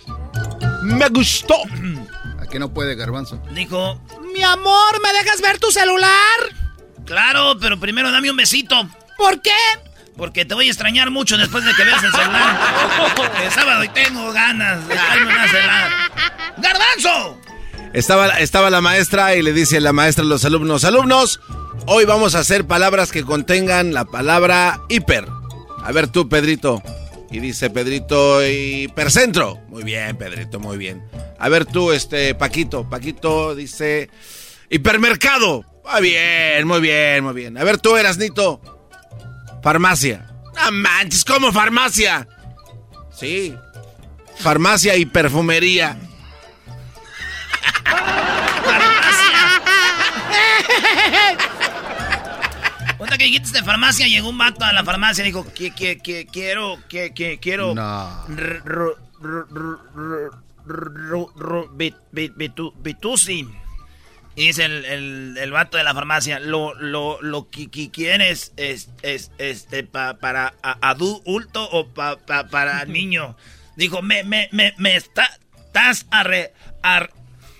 ¡Me gustó! ¿a qué no puede, garbanzo? Dijo, Mi amor, ¿me dejas ver tu celular? claro, pero primero dame un besito. ¿Por qué? Porque te voy a extrañar mucho después de que veas el celular. *laughs* Es sábado y tengo ganas de darme una celular. ¡Garbanzo! Estaba, estaba la maestra y le dice la maestra a los alumnos, alumnos, hoy vamos a hacer palabras que contengan la palabra hiper. A ver tú, Pedrito. Y dice Pedrito Hipercentro. Muy bien, Pedrito, muy bien. A ver tú, este, Paquito. Paquito dice hipermercado. Muy bien, muy bien, muy bien. A ver tú, Erasnito. Farmacia. No manches, ¿cómo farmacia? Sí. Farmacia y perfumería. Cuenta que dijiste de farmacia, llegó un vato a la farmacia y dijo, que, que, que, quiero, que, que, quiero... No. r- Y dice el, el, el vato de la farmacia, lo, lo, lo que, que quieres es, es, este, pa- para adulto o pa- pa- para *laughs* niño. Dijo, me, me, me, me está, estás arre, ar-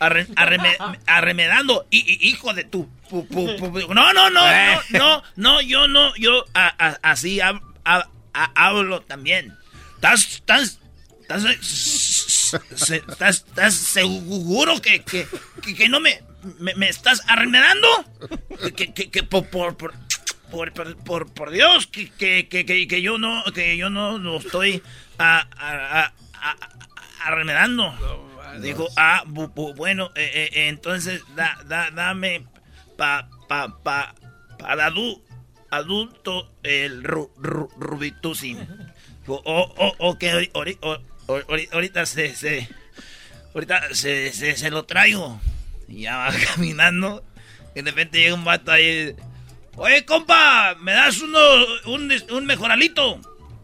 arre- arreme- *laughs* arremedando, y, y- hijo de tu... pu- pu- pu- no, no, no, no, *laughs* no, no, yo no, yo a- a- así hab- a- hablo también. Estás, estás, estás, estás seguro que, que, que, que no me, me, me estás arremedando? Que, que, que por, por, por, por, por, Dios, que, que, que, que, que yo no, que yo no, no estoy a, a- a- arremedando. Dijo, ah, bu- bu- bueno, eh, eh, eh, entonces da, da, dame pa, pa, pa, para adu- adulto el ru, ru- rubitusi. Dijo, oh, oh, ok, ori- ori- o- ori- ahorita se, se, ahorita se, se, se lo traigo. Y ya va *laughs* caminando. Y de repente llega un vato ahí. Oye, compa, ¿me das uno, un, un mejoralito?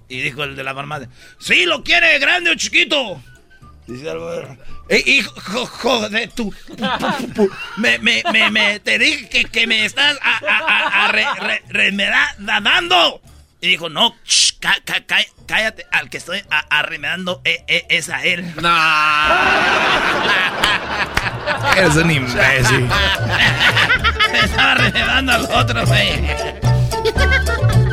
Y dijo el de la farmacia. Sí, ¿lo quiere grande o chiquito? Dice algo. Eh, hijo hijo de tu. Me, me, me, me- te dije que, que me estás a, a, a- a re- re- remeda- dando. Y dijo, no, ch, ca- ca- ca- cállate, al que estoy arremedando eh, eh, es a él. *laughs* *laughs* Eres un imbécil. *laughs* Me estaba arremedando al otro, güey.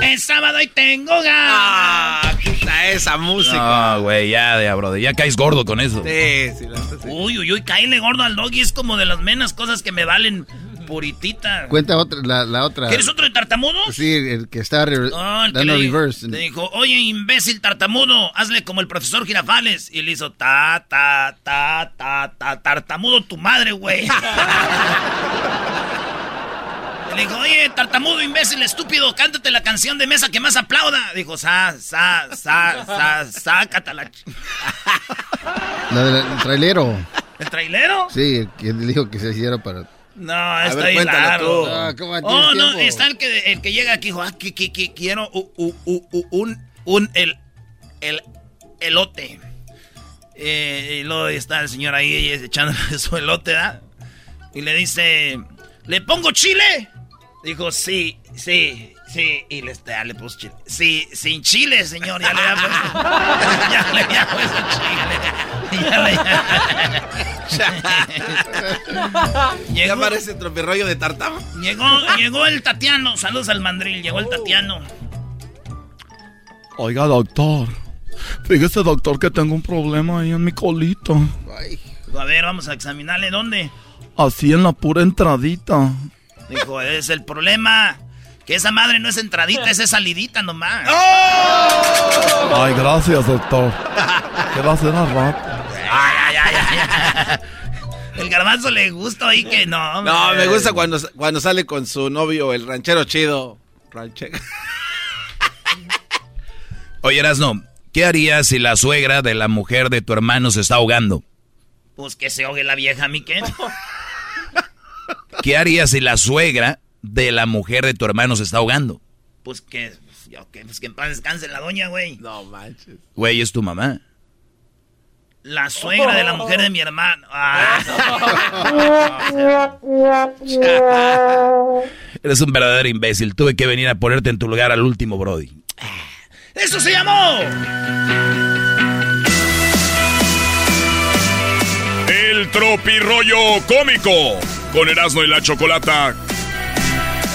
Es sábado y tengo ganas. quita esa música. No, güey, ya, ya, brother. Ya caes gordo con eso. Sí, sí, la sí. Uy, uy, uy, caíle gordo al doggy es como de las menos cosas que me valen puritita. Cuenta otra, la, la otra. ¿Quieres otro de tartamudo? Sí, el que está re- No, el que dando le, reverse. le dijo, oye, imbécil tartamudo, hazle como el profesor Girafales. Y le hizo, ta, ta, ta, ta, ta, tartamudo tu madre, güey. *laughs* le dijo, oye, tartamudo, imbécil, estúpido, cántate la canción de mesa que más aplauda. Dijo, sa, sa, sa, sa, sácata la... ch-". La del trailero. ¿El trailero? Sí, el que dijo que se hiciera para... No, está ver, cuéntalo largo. Ah, ¿cómo oh, no, tiempo? está el que, el que llega aquí, dijo, ah, que, que- que quiero u- u- u- u- un, un, el, el, elote. Eh, y luego está el señor ahí echando *laughs* su elote, ¿verdad? Y le dice, ¿le pongo chile? Dijo, sí, sí, sí. Y le, ya le puso chile. Sí, sin chile, señor. Ya le había puesto, *laughs* ya le había puesto chile. Ya le Ya parece tropirroyo de tartamo. Llegó, llegó el Tatiano. Saludos al mandril. Llegó el Tatiano. Oiga, doctor. Fíjese, doctor, que tengo un problema ahí en mi colita. Dijo, a ver, vamos a examinarle dónde. Así en la pura entradita. Dijo, es el problema. Que esa madre no es entradita, esa es salidita nomás. Ay, gracias, doctor. ¿Qué va a? Ay, ay, ay, ay. El garbanzo le gusta ahí que no. No, me gusta cuando, cuando sale con su novio, el ranchero chido. Ranchero. Oye, Erasno, ¿qué harías si la suegra de la mujer de tu hermano se está ahogando? Pues que se ahogue la vieja, mi qué. ¿Qué harías si la suegra de la mujer de tu hermano se está ahogando? Pues que. pues que en paz descanse la doña, güey. No manches. Güey, es tu mamá. La suegra de la mujer de mi hermano. Ah, *laughs* Eres un verdadero imbécil. Tuve que venir a ponerte en tu lugar al último, Brody. ¡Eso se llamó! El tropirollo cómico con Erasmo y la Chocolata.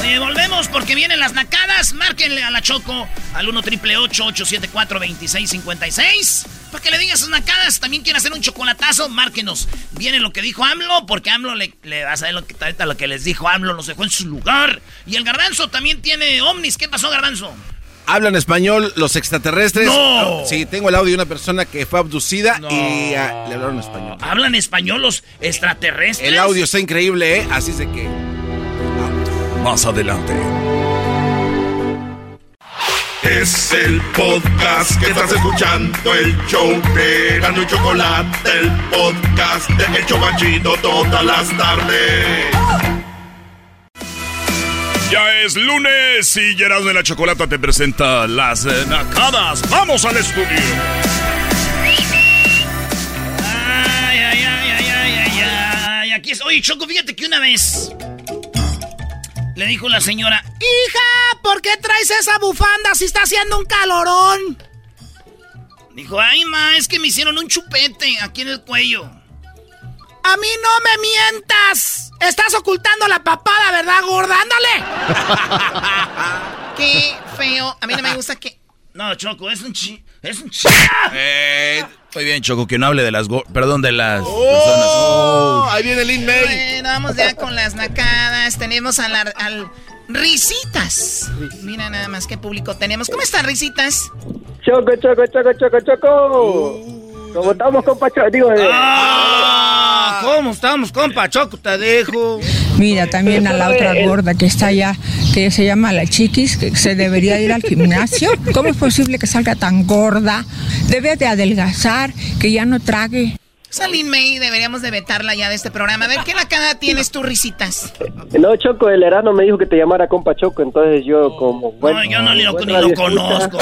Oye, volvemos porque vienen las nacadas. Márquenle a la Choco al 1 triple 874 2656 Para que le digan sus nacadas. También quieren hacer un chocolatazo, márquenos. Viene lo que dijo AMLO, porque AMLO le, le va a saber lo que, ahorita lo que les dijo AMLO, los dejó en su lugar. Y el garbanzo también tiene ovnis. ¿Qué pasó, garbanzo? ¿Hablan español los extraterrestres? ¡No! Sí, tengo el audio de una persona que fue abducida y ah, le hablaron español. ¿Hablan español los extraterrestres? El audio está increíble, ¿eh? Así de que... Más adelante. Es el podcast que estás escuchando, el show de y Chocolate, el podcast de El todas las tardes. Ya es lunes y Gerardo de la Chocolata te presenta las nacadas. ¡Vamos al estudio! Ay, ay, ay, ay, ay, ay, ay. Aquí es. Oye, Choco, fíjate que una vez le dijo la señora: Hija, ¿por qué traes esa bufanda si está haciendo un calorón? Dijo: Ay, ma, es que me hicieron un chupete aquí en el cuello. A mí no me mientas. Estás ocultando la papada, ¿verdad, gorda? ¡Ándale! *laughs* *laughs* Qué feo. A mí no me gusta que. No, Choco, es un chi. Es un. Eh, muy bien, Choco, que no hable de las... go- Perdón, de las ¡Oh! Ahí viene Lin May. Bueno, vamos ya con las nacadas. Tenemos al, al Risitas. Mira nada más qué público tenemos. ¿Cómo están, Risitas? Choco, choco, choco, choco, choco. ¿Cómo estamos, compa? Choco? Digo, eh, Ah, ¿Cómo estamos, compa? Choco, te dejo. Mira, también a la otra gorda que está allá, que se llama la chiquis, que se debería ir al gimnasio. ¿Cómo es posible que salga tan gorda? Debe de adelgazar, que ya no trague. Salín May, deberíamos de vetarla ya de este programa. A ver, ¿qué nacada tienes tú, Risitas? no, Choco, el herano me dijo que te llamara compa Choco, entonces yo como... Bueno, No, yo no ni lo, ni lo conozco.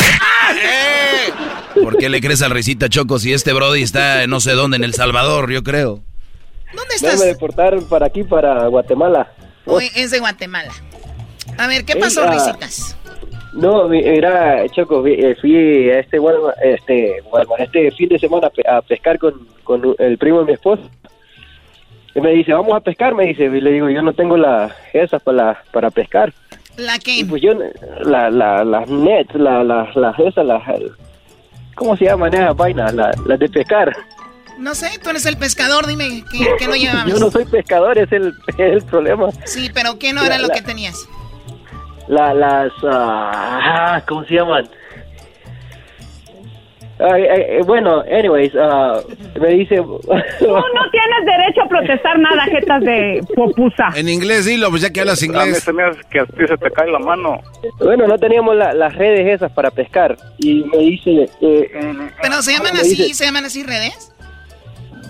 *laughs* ¿Por qué le crees al risita Choco si este Brody está no sé dónde, en El Salvador, yo creo? ¿Dónde No, me deportaron para aquí, para Guatemala. Hoy es de Guatemala. A ver, ¿qué pasó, ah. Risitas? No, mi- mira, Choco, eh, fui a este, Walmart- este, Walmart, este fin de semana a pe- a pescar con, con el primo de mi esposa. Y me dice, vamos a pescar, me dice. Y le digo, yo no tengo las esas para, para pescar. ¿La qué? Y pues yo, la, la, las nets, la, la, las esas, las, ¿cómo se llaman esas vainas? La- Las de pescar. No sé, tú eres el pescador, dime, ¿qué, qué no *laughs* llevabas? Yo no soy pescador, es el, el problema. Sí, pero ¿qué no era La- lo la- que tenías? La, las, ah, ¿cómo se llaman? Ay, ay, eh, bueno, anyways, ah, me dice... Tú no tienes derecho a protestar nada, jetas de popusa. En inglés, dilo, pues ya que hablas A mí inglés. que a ti se te cae la mano. Bueno, no teníamos la- las redes esas para pescar. Y me dice, eh, Pero se llaman me así, dice- se llaman así redes.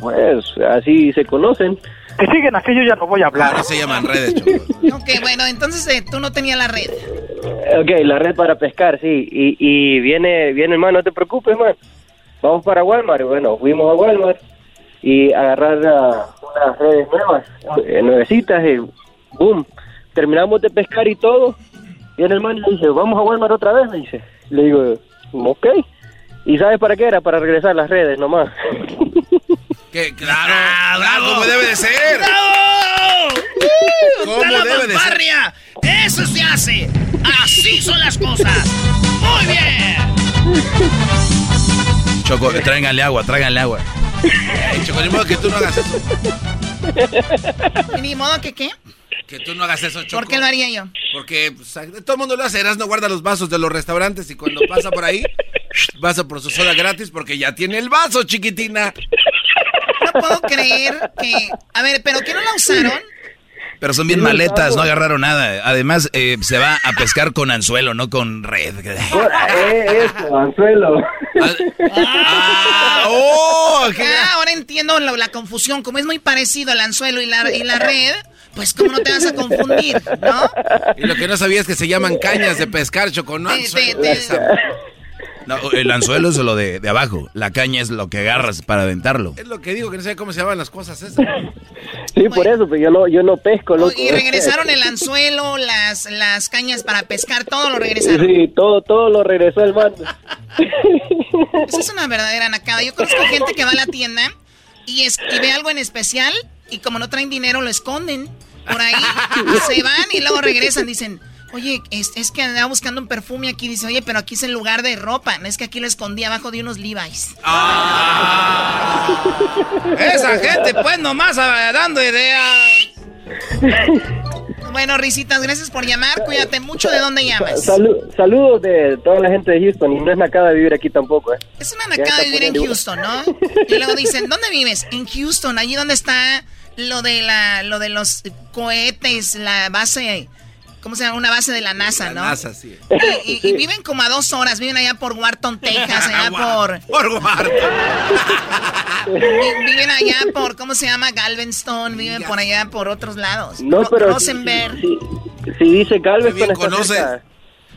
pues así se conocen. Que siguen así, yo ya no voy a hablar. No se llaman redes, *laughs* Ok, bueno, entonces eh, tú no tenías la red. Ok, la red para pescar, sí. Y, y viene, viene, hermano, no te preocupes, man. Vamos para Walmart. Bueno, fuimos a Walmart y agarrar ah, unas redes nuevas, eh, nuevecitas, y boom. Terminamos de pescar y todo. Y el hermano dice, vamos a Walmart otra vez, me dice. Le digo, ok. ¿Y sabes para qué era? Para regresar las redes nomás. *laughs* Que, claro, claro, como debe de ser. ¡Bravo! ¿Cómo ¡Está la debe de ser? ¡Eso se hace! ¡Así son las cosas! ¡Muy bien! Choco, tráiganle agua, tráiganle agua. Choco, ni modo que tú no hagas eso. ¿Y Ni modo que qué. Que tú no hagas eso, Choco. ¿Por qué lo haría yo? Porque pues, todo el mundo lo hace. no guarda los vasos de los restaurantes y cuando pasa por ahí, pasa por su soda gratis porque ya tiene el vaso, chiquitina. No puedo creer que... A ver, ¿pero qué no la usaron? Pero son bien maletas, no agarraron nada. Además, eh, se va a pescar con anzuelo, no con red. eh, eso, anzuelo. Ah, oh, Ah, ahora entiendo la, la confusión. Como es muy parecido el anzuelo y la, y la red, pues cómo no te vas a confundir, ¿no? Y lo que no sabía es que se llaman cañas de pescar, Choco. No, Te- te- te- No, el anzuelo es lo de, de abajo. La caña es lo que agarras para aventarlo. Es lo que digo, que no sé cómo se llaman las cosas esas. Sí, por eso, pero yo no, yo no pesco, loco. Y regresaron el anzuelo, las, las cañas para pescar, todo lo regresaron. Sí, todo, todo lo regresó el man. Esa es una verdadera nacada. Yo conozco gente que va a la tienda y, es, y ve algo en especial y como no traen dinero lo esconden por ahí. *laughs* se van y luego regresan. Dicen, oye, es, es que andaba buscando un perfume aquí. Dice, oye, pero aquí es el lugar de ropa. No es que aquí lo escondí abajo de unos Levi's. *laughs* Esa gente, pues, nomás ah, dando ideas. *laughs* Bueno, Risitas, gracias por llamar. Cuídate mucho. ¿De dónde llamas? Salu- saludos de toda la gente de Houston y no es nacada vivir aquí tampoco, ¿eh? Es una nacada vivir en Houston, ¿no? *laughs* Y luego dicen, ¿dónde vives? En Houston, allí donde está lo de la, lo de los cohetes, la base, ¿cómo se llama? Una base de la NASA, ¿no? NASA, sí. Y, y- y viven como a dos horas, viven allá por Wharton, *laughs* Texas, allá por... Por Wharton. Vi- Viven allá por, ¿cómo se llama? Galveston, viven por allá por otros lados. No, Ro- pero si, Rosenberg. si- si dice Galveston está cerca.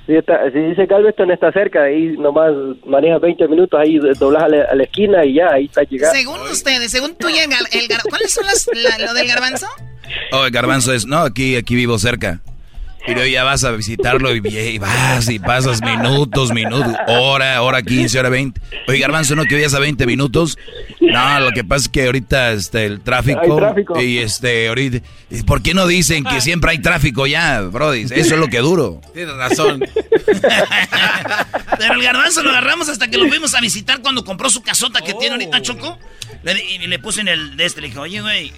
Si, está- si dice Galveston está cerca, ahí nomás manejas 20 minutos, ahí doblas a la, a la esquina y ya, ahí está llegando. Según ustedes, según tú y el, el ¿cuáles son las, la- lo del garbanzo? Oh, el garbanzo es, no, aquí, aquí vivo cerca. Y luego ya vas a visitarlo y, y vas y pasas minutos, minutos, hora, hora 15, hora 20. Oye, garbanzo, ¿no que vayas a 20 minutos? No, lo que pasa es que ahorita este, el tráfico, Hay tráfico. y este, ahorita, ¿por qué no dicen que siempre hay tráfico ya, brody? Eso es lo que duro. Tienes razón. *laughs* Pero el garbanzo lo agarramos hasta que lo fuimos a visitar cuando compró su casota que tiene ahorita Choco. Le, di- y le puse en el de este, le dije, oye, güey,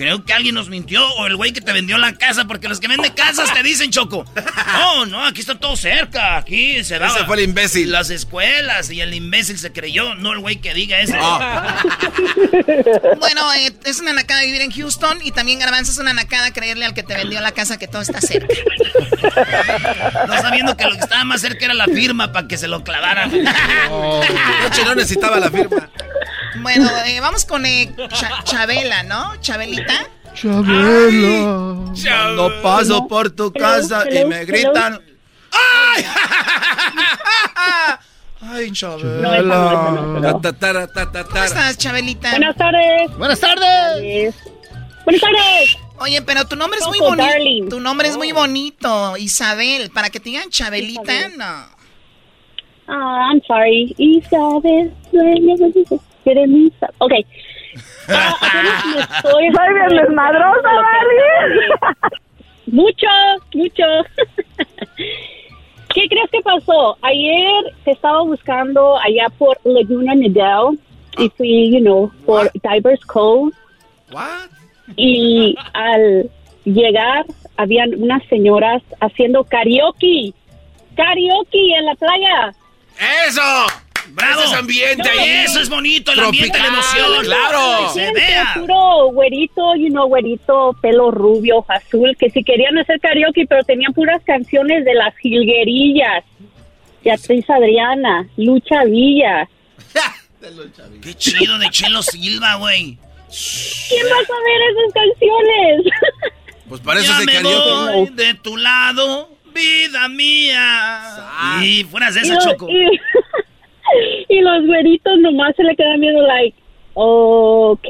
creo que alguien nos mintió o el güey que te vendió la casa, porque los que venden casas te dicen, Choco. No, no, aquí está todo cerca, aquí se va. Ese fue el imbécil. Las escuelas y el imbécil se creyó, no el güey que diga eso. Ah. Bueno, eh, es una nacada vivir en Houston y también Garbanzo es una nacada creerle al que te vendió la casa que todo está cerca. No sabiendo que lo que estaba más cerca era la firma para que se lo clavaran. Noche no necesitaba la firma. Bueno, eh, vamos con eh, Cha- Chabela, ¿no? Chabelita. Chabela. Cuando paso por tu casa y me gritan... *laughs* Ay, Chabela. Ta, ta, tara, ta, ta, ¿Cómo estás, Chabelita? Buenas tardes. Buenas tardes. Buenas tardes. Oye, pero tu nombre es muy bonito. darling. Tu nombre es muy bonito, Isabel. Para que te digan Chabelita, Isabel. no. Ah, I'm sorry. Isabel. Jeremisa. Ok. Ah, estoy... Soy bien desmadrosa. Mucho, mucho. ¿Qué crees que pasó? Ayer te estaba buscando allá por Laguna Niguel y fui, you know, por Divers Cove. What? Y al llegar, habían unas señoras haciendo karaoke. Karaoke en la playa. ¡Eso! ¡Bravo! Ese es ambiente ahí. Eso es bonito, el ambiente, la Tropical, emoción. claro. Se vea. puro güerito, you know, güerito, pelo rubio, ojo azul, que si querían hacer karaoke, pero tenían puras canciones de las jilguerillas. Beatriz Adriana, Lucha Villa. *laughs* Qué chido de Chelo Silva, güey. ¿Quién va a saber esas canciones? *laughs* Pues para eso ya se me de tu lado, vida mía. Y fueras de y, esa, Choco. y- *laughs* *laughs* y los güeritos nomás se le quedan viendo like, ok,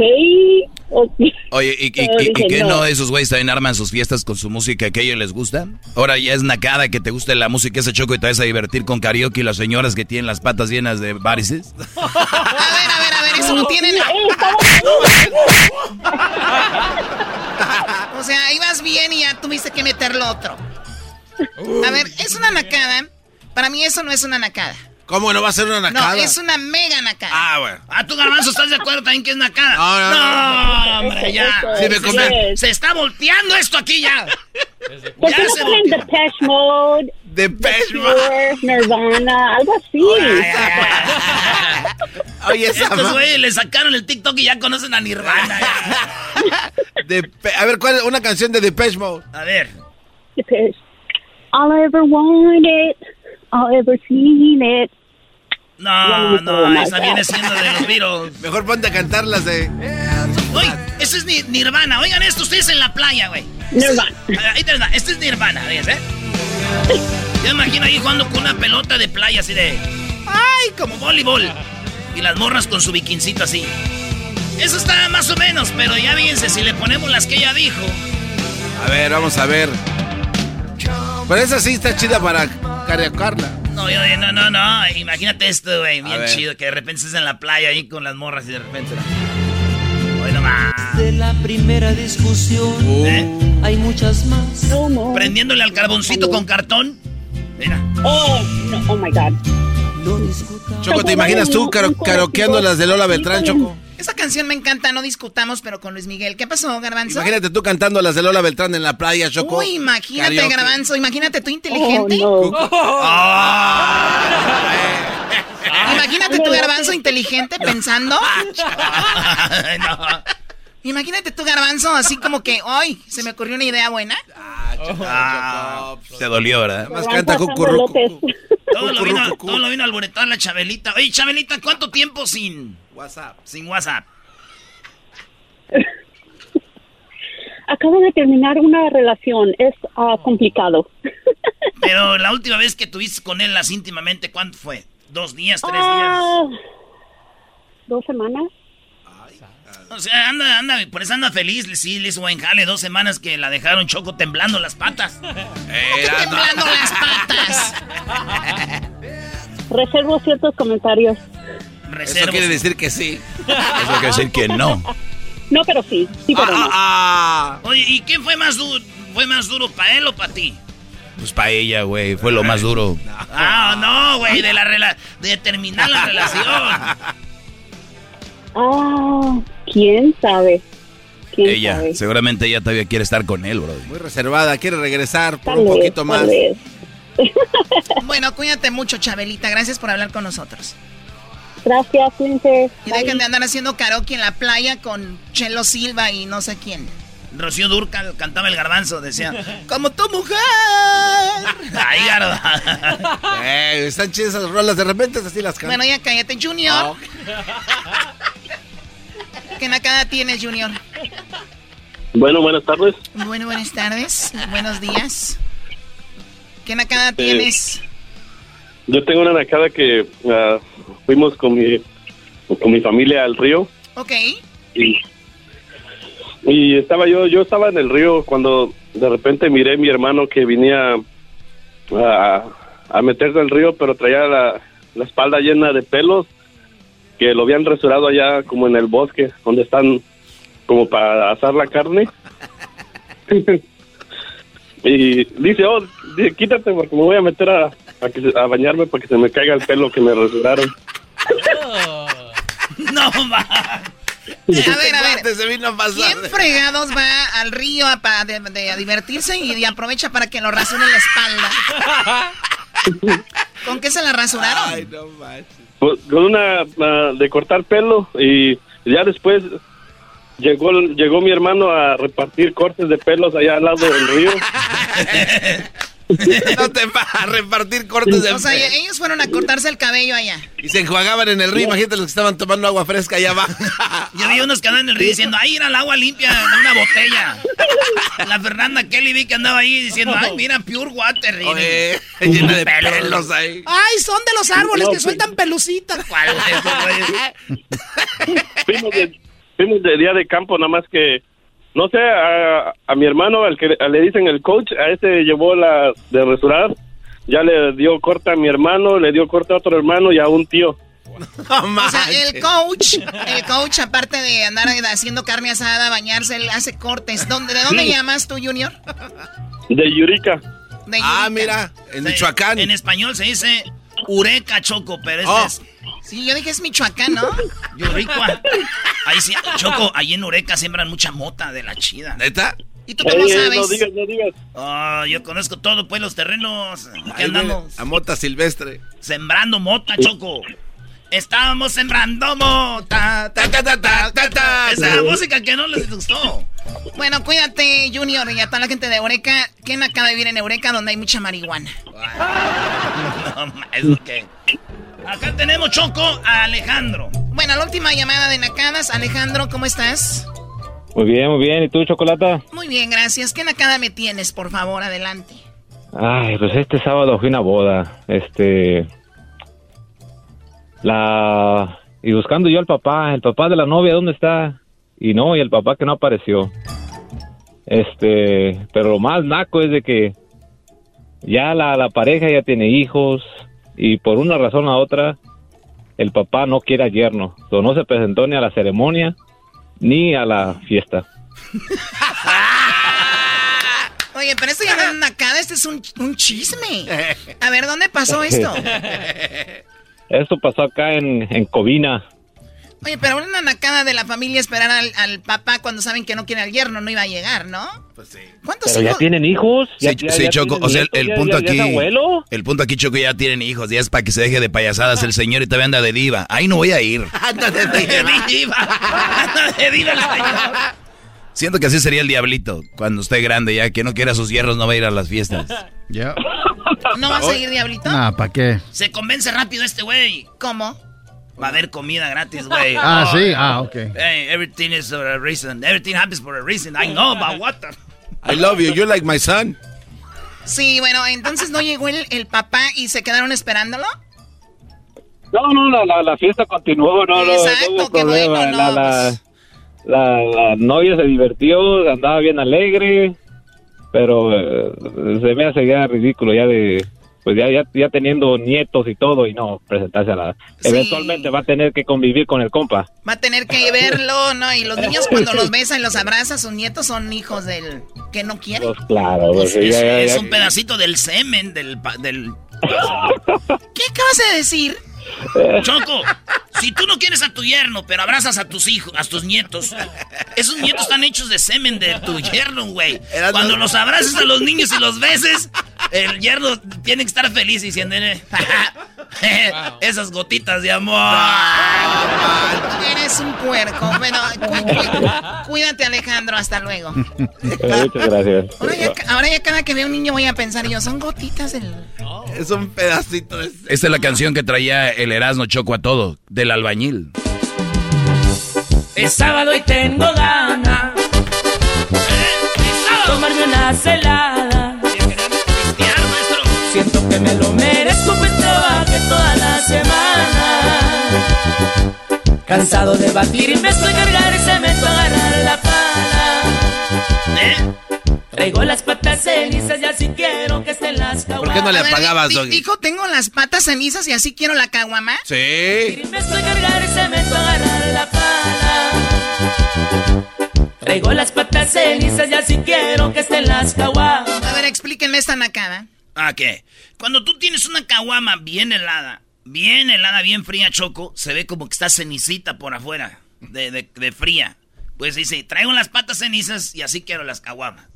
ok. Oye, ¿y, y, qué no no. esos güeyes también arman sus fiestas con su música que a ellos les gusta? Ahora ya es nacada que te guste la música ese choco y te vas a divertir con karaoke y las señoras que tienen las patas llenas de varices. *laughs* A ver, a ver, a ver, eso no tiene nada. *laughs* O sea, ibas bien y ya tuviste que meterlo otro. A ver, es una nacada. Para mí eso no es una nacada. ¿Cómo no va a ser una No, nacada? es una mega nacada. Ah, bueno. Ah, tú, Garbanzo, ¿estás de acuerdo también que es nacada? No, no, no. hombre, ya. Sí me se, conven- está, se está volteando esto aquí ya. ¿Por Ya qué no se volteó. Depeche Mode, Depeche Cure, Nirvana, algo así? Oye, Estos güeyes le sacaron el TikTok y ya conocen a Nirvana. *laughs* Depe- A ver, ¿cuál es una canción de Depeche Mode? A ver. Depeche. All I ever wanted, all I ever seen it. No, no, esa viene siendo de los Beatles. *laughs* Mejor ponte a cantar las de... Oye, ese es Ni- Nirvana. Oigan esto, ustedes en la playa, güey. Nirvana. Ah, Ahí te va. Este es Nirvana, ¿ves, eh? Yo me imagino ahí jugando con una pelota de playa así de... ¡Ay! Como voleibol. Y las morras con su bikincito así. Eso está más o menos, pero ya fíjense, si le ponemos las que ella dijo... A ver, vamos a ver. Pero esa sí está chida para karaokearla. No, yo, yo- no, no, no. Imagínate esto, güey. Bien ver. chido. Que de repente estés en la playa ahí con las morras y de repente... Hoy nomás. De la primera discusión ¿Eh? hay muchas más. No more. Prendiéndole al carboncito con cartón. Mira. Oh, no, oh my God. No. Choco, ¿te imaginas tú caro- karaokeando las de Lola Beltrán, Choco? Esa canción me encanta, no discutamos, pero con Luis Miguel. ¿Qué pasó, Garbanzo? Imagínate tú cantando las de Lola Beltrán en la playa, Choco. Uy, imagínate, Karaoke. Garbanzo, imagínate tú inteligente. *laughs* Imagínate tu garbanzo inteligente pensando. *laughs* No. Imagínate tu garbanzo así como que, hoy se me ocurrió una idea buena. Ah, te dolió, ¿verdad? Más canta cucurruco. Todo lo vino, todo lo vino a alboretar la Chabelita. Oye, Chabelita, ¿cuánto tiempo sin WhatsApp? Sin WhatsApp. *laughs* Acabo de terminar una relación, es ah, complicado. *laughs* Pero la última vez que tuviste con él así íntimamente, ¿cuánto fue? ¿Dos días, tres Ah, Dos semanas. días? O sea, anda, anda, por eso anda feliz. Sí, le hizo buen jale dos semanas que la dejaron choco temblando las patas. *laughs* temblando las patas. Reservo ciertos comentarios. Eso quiere decir que sí. Eso quiere decir que no. No, pero sí, sí, pero no. Ah, Oye, ¿y qué fue más duro? ¿Fue más duro para él o para ti? Pues para ella, güey, fue lo más duro. Ah, no, güey, de la rela de terminar la relación. Ah, quién sabe. ¿Quién Ella, sabe? seguramente ella todavía quiere estar con él, bro. Muy reservada, quiere regresar por Tal un poquito más. Bueno, cuídate mucho, Chabelita. Gracias por hablar con nosotros. Gracias, cuídense. Y dejen de andar haciendo karaoke en la playa con Chelo Silva y no sé quién. Rocío Durcal cantaba el garbanzo, decía, *laughs* como tu mujer. Ay, garba. *laughs* Eh, están chidas esas rolas, de repente así las cantan. Bueno, ya cállate, Junior. *laughs* ¿Qué nacada tienes, Junior? Bueno, buenas tardes. Bueno, buenas tardes. Buenos días. ¿Qué nacada Eh, tienes? Yo tengo una nacada que ah, fuimos con mi, con mi familia al río Ok. y, y estaba yo, yo estaba en el río cuando de repente miré a mi hermano que venía a, a meterse al río, pero traía la, la espalda llena de pelos que lo habían resurado allá como en el bosque, donde están como para asar la carne. *laughs* y dice, oh, dice, quítate porque me voy a meter a, a, que a bañarme para que se me caiga el pelo que me rasuraron. *laughs* No, va. A ver, a ver. Se vino a pasar. ¿Quién fregados va al río a, pa- de- de- a divertirse y, y aprovecha para que lo rasuren la espalda? *laughs* ¿Con qué se la rasuraron? Ay, no manches. Pues, con una de cortar pelo y ya después llegó llegó mi hermano a repartir cortes de pelos allá al lado del río. *laughs* No te va a repartir cortes de O sea, ellos fueron a cortarse el cabello allá. Y se enjuagaban en el río. Imagínate los que estaban tomando agua fresca allá abajo. Yo vi unos que andaban en el río diciendo, ahí era el agua limpia de una botella. La Fernanda Kelly vi que andaba ahí diciendo, ay, mira, pure water. Y- Oye, llena de pelos ahí. Ay, son de los árboles que sueltan pelucitas. ¿Cuál es eso, güey? fuimos, de, fuimos de día de campo, nada más que, no sé, a, a mi hermano, al que le dicen el coach, a ese llevó la de resurar, ya le dio corte a mi hermano, le dio corte a otro hermano y a un tío. *laughs* O sea, el coach, el coach, aparte de andar haciendo carne asada, bañarse, él hace cortes. ¿Dónde, ¿De dónde Sí. llamas tú, Junior? De Yurica. De Ah, mira, en Michoacán. En español se dice Ureca Choco, pero este Oh. es. Sí, yo dije es Michoacán, ¿no? Yuricua. *laughs* Ahí sí, Choco, ahí en Ureca siembran mucha mota de la chida. ¿Neta? ¿Y tú cómo Ey, ey, sabes? no digas, no digas. Ah, yo conozco todo, pues, los terrenos. Aquí andamos A mota silvestre. sembrando mota, Choco. Estábamos sembrando mota. Ta, ta, ta, ta, ta, ta. Esa es la música que no les gustó. Bueno, cuídate, Junior, y a toda la gente de Eureka. ¿Quién acaba de vivir en Eureka donde hay mucha marihuana? Ma, *laughs* ¿eso qué? Acá tenemos, Choco, a Alejandro. Bueno, la última llamada de Nacadas. Alejandro, ¿cómo estás? Muy bien, muy bien. ¿Y tú, Chocolata? Muy bien, gracias. ¿Qué Nakada me tienes, por favor? Adelante. Ay, pues este sábado fui a una boda. Este. La. Y buscando yo al papá. El papá de la novia, ¿dónde está? Y no, y el papá que no apareció. Este. Pero lo más naco es de que. Ya la, la pareja ya tiene hijos. Y por una razón u otra. El papá no quiere a yerno. So, no se presentó ni a la ceremonia. Ni a la fiesta. *laughs* Oye, pero esto ya no es Nakada, este es un, un chisme. A ver, ¿dónde pasó esto? *laughs* Esto pasó acá en, en Covina. Oye, pero una nacada de la familia esperar al, al papá cuando saben que no quiere al yerno no iba a llegar, ¿no? Pues sí. ¿Cuántos Pero ya hijos? tienen hijos. Ya, Sí, ya- sí, ya Choco, tienen o sea, el, nietos, el ya- punto ya- ya aquí, abuelo. el punto aquí, Choco, ya tienen hijos, ya es para que se deje de payasadas el señor y todavía anda de diva. Ahí no voy a ir. *laughs* Anda de diva. Anda de diva el señor. Siento que así sería el diablito cuando esté grande ya, que no quiera a sus hierros, no va a ir a las fiestas. Ya. ¿No va a seguir Diablito? Nah, ¿para qué? Se convence rápido este güey. ¿Cómo? Va a haber comida gratis, güey. *laughs* Ah, sí, ah, ok. Hey, everything is for a reason. Everything happens for a reason. I know about what the... I love you, you're like my son. Sí, bueno, entonces no llegó el, el papá y se quedaron esperándolo. No, no, la, la, la fiesta continuó, no, no, Exacto, no hubo problema. bueno, la, no, la, la, la novia se divirtió, andaba bien alegre, pero eh, se me hace ya ridículo ya de, pues ya, ya, ya teniendo nietos y todo y no presentarse a la... Eventualmente va a tener que convivir con el compa. Va a tener que verlo, ¿no? Y los niños *laughs* cuando los besa y los abraza, sus nietos son hijos del que no quiere. Pues claro, Pues es, ya- un pedacito del semen del... del... *laughs* ¿Qué acabas de decir? Choco, si tú no quieres a tu yerno, pero abrazas a tus hijos, a tus nietos, esos nietos están hechos de semen de tu yerno, güey. Cuando los abrazas a los niños y los beses, el yerno tiene que estar feliz diciendo, *laughs* esas gotitas de amor. Eres un puerco. Bueno, cu- cu- cuídate, Alejandro. Hasta luego. Eh, Muchas gracias. Ahora ya, ahora ya cada que veo un niño voy a pensar yo, son gotitas del... Es un pedacito de... Esta es la canción que traía el Erasmo Choco a todo, del albañil. Es sábado y tengo ganas tomarme una celada. Siento que me lo merezco, pues trabajé toda la semana. Cansado de batir y me estoy cargar y cemento a agarrar la pala. Traigo las patas cenizas y así quiero que estén las caguamas. ¿Por qué no le apagabas, Doggy? Dijo, tengo las patas cenizas y así quiero la caguama. Sí. Me estoy cargar y cemento a agarrar la pala. Traigo las patas cenizas y así quiero que estén las caguamas. A ver, explíquenme esta nacada. ¿Ah, qué? Cuando tú tienes una caguama bien helada, bien helada, bien fría, Choco, se ve como que está cenicita por afuera, de, de- de fría. Pues dice, traigo las patas cenizas y así quiero las caguamas.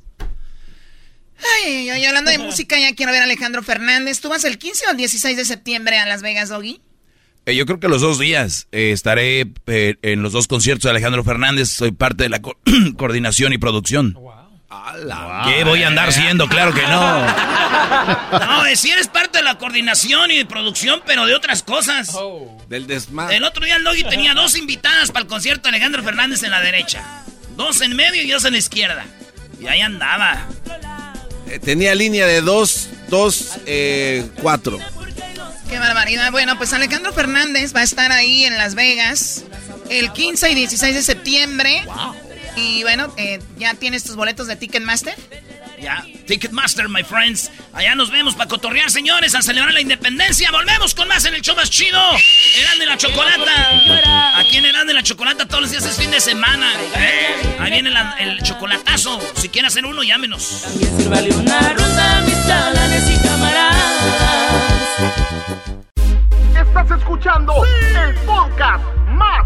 Ay, ay, ay, hablando de música, ya quiero ver a Alejandro Fernández. ¿Tú vas el 15 o el 16 de septiembre a Las Vegas, Doggy? Eh, yo creo que los dos días eh, estaré eh, en los dos conciertos de Alejandro Fernández. Soy parte de la co- *clears throat* coordinación y producción. ¿Qué voy a andar siendo? Claro que no. *laughs* No, eh, si eres parte de la coordinación y de producción, pero de otras cosas. Del desmadre. El otro día el Doggy tenía dos invitadas para el concierto de Alejandro Fernández en la derecha. Dos en medio y dos en la izquierda. Y ahí andaba. Eh, Tenía línea de dos, dos, eh, cuatro. Qué barbaridad. Bueno, pues Alejandro Fernández va a estar ahí en Las Vegas el 15 y 16 de septiembre. Y bueno, eh, ¿ya tienes tus boletos de Ticketmaster? Ya, Ticketmaster, my friends. Allá nos vemos para cotorrear, señores, a celebrar la independencia. Volvemos con más en el show más chido. Eran de la chocolata. Aquí en Eran de la chocolata todos los días es fin de semana. Eh, Ahí viene la- el chocolatazo. Si quieren hacer uno, llámenos. Sírvale una ronda a mis chalanes y camaradas. Estás escuchando el podcast más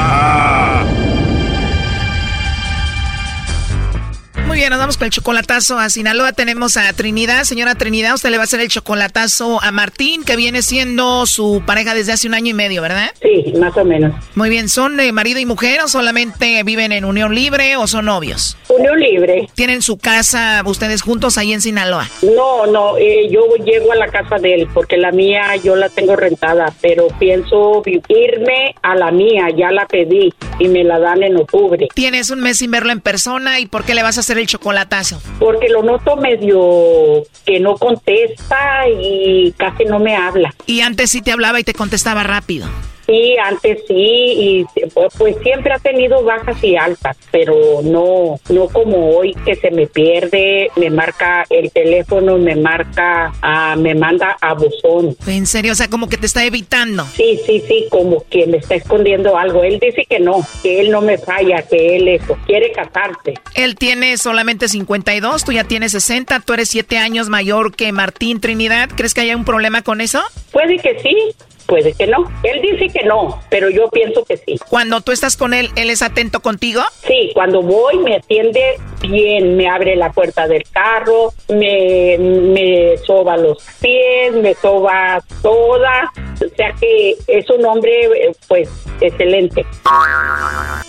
bien, nos vamos con el chocolatazo a Sinaloa. Tenemos a Trinidad. Señora Trinidad, usted le va a hacer el chocolatazo a Martín, que viene siendo su pareja desde hace un año y medio, ¿verdad? Sí, más o menos. Muy bien, ¿son eh, marido y mujer o solamente viven en unión libre o son novios? Unión libre. ¿Tienen su casa ustedes juntos ahí en Sinaloa? No, no, eh, yo llego a la casa de él porque la mía yo la tengo rentada, pero pienso irme a la mía, ya la pedí y me la dan en octubre. Tienes un mes sin verlo en persona y ¿por qué le vas a hacer el chocolatazo? Porque lo noto medio que no contesta y casi no me habla. Y antes sí te hablaba y te contestaba rápido. Sí, antes sí, y pues siempre ha tenido bajas y altas, pero no, no como hoy que se me pierde, me marca el teléfono, me marca, ah, me manda a buzón. ¿En serio? O sea, como que te está evitando. Sí, sí, sí, como que me está escondiendo algo. Él dice que no, que él no me falla, que él eso, quiere casarse. Él tiene solamente 52, tú ya tienes 60, tú eres 7 años mayor que Martín Trinidad. ¿Crees que haya un problema con eso? Puede que sí, puede que no. Él dice que no, pero yo pienso que sí. Cuando tú estás con él, ¿él es atento contigo? Sí, cuando voy me atiende bien, me abre la puerta del carro, me, me soba los pies, me soba toda. O sea que es un hombre, pues, excelente.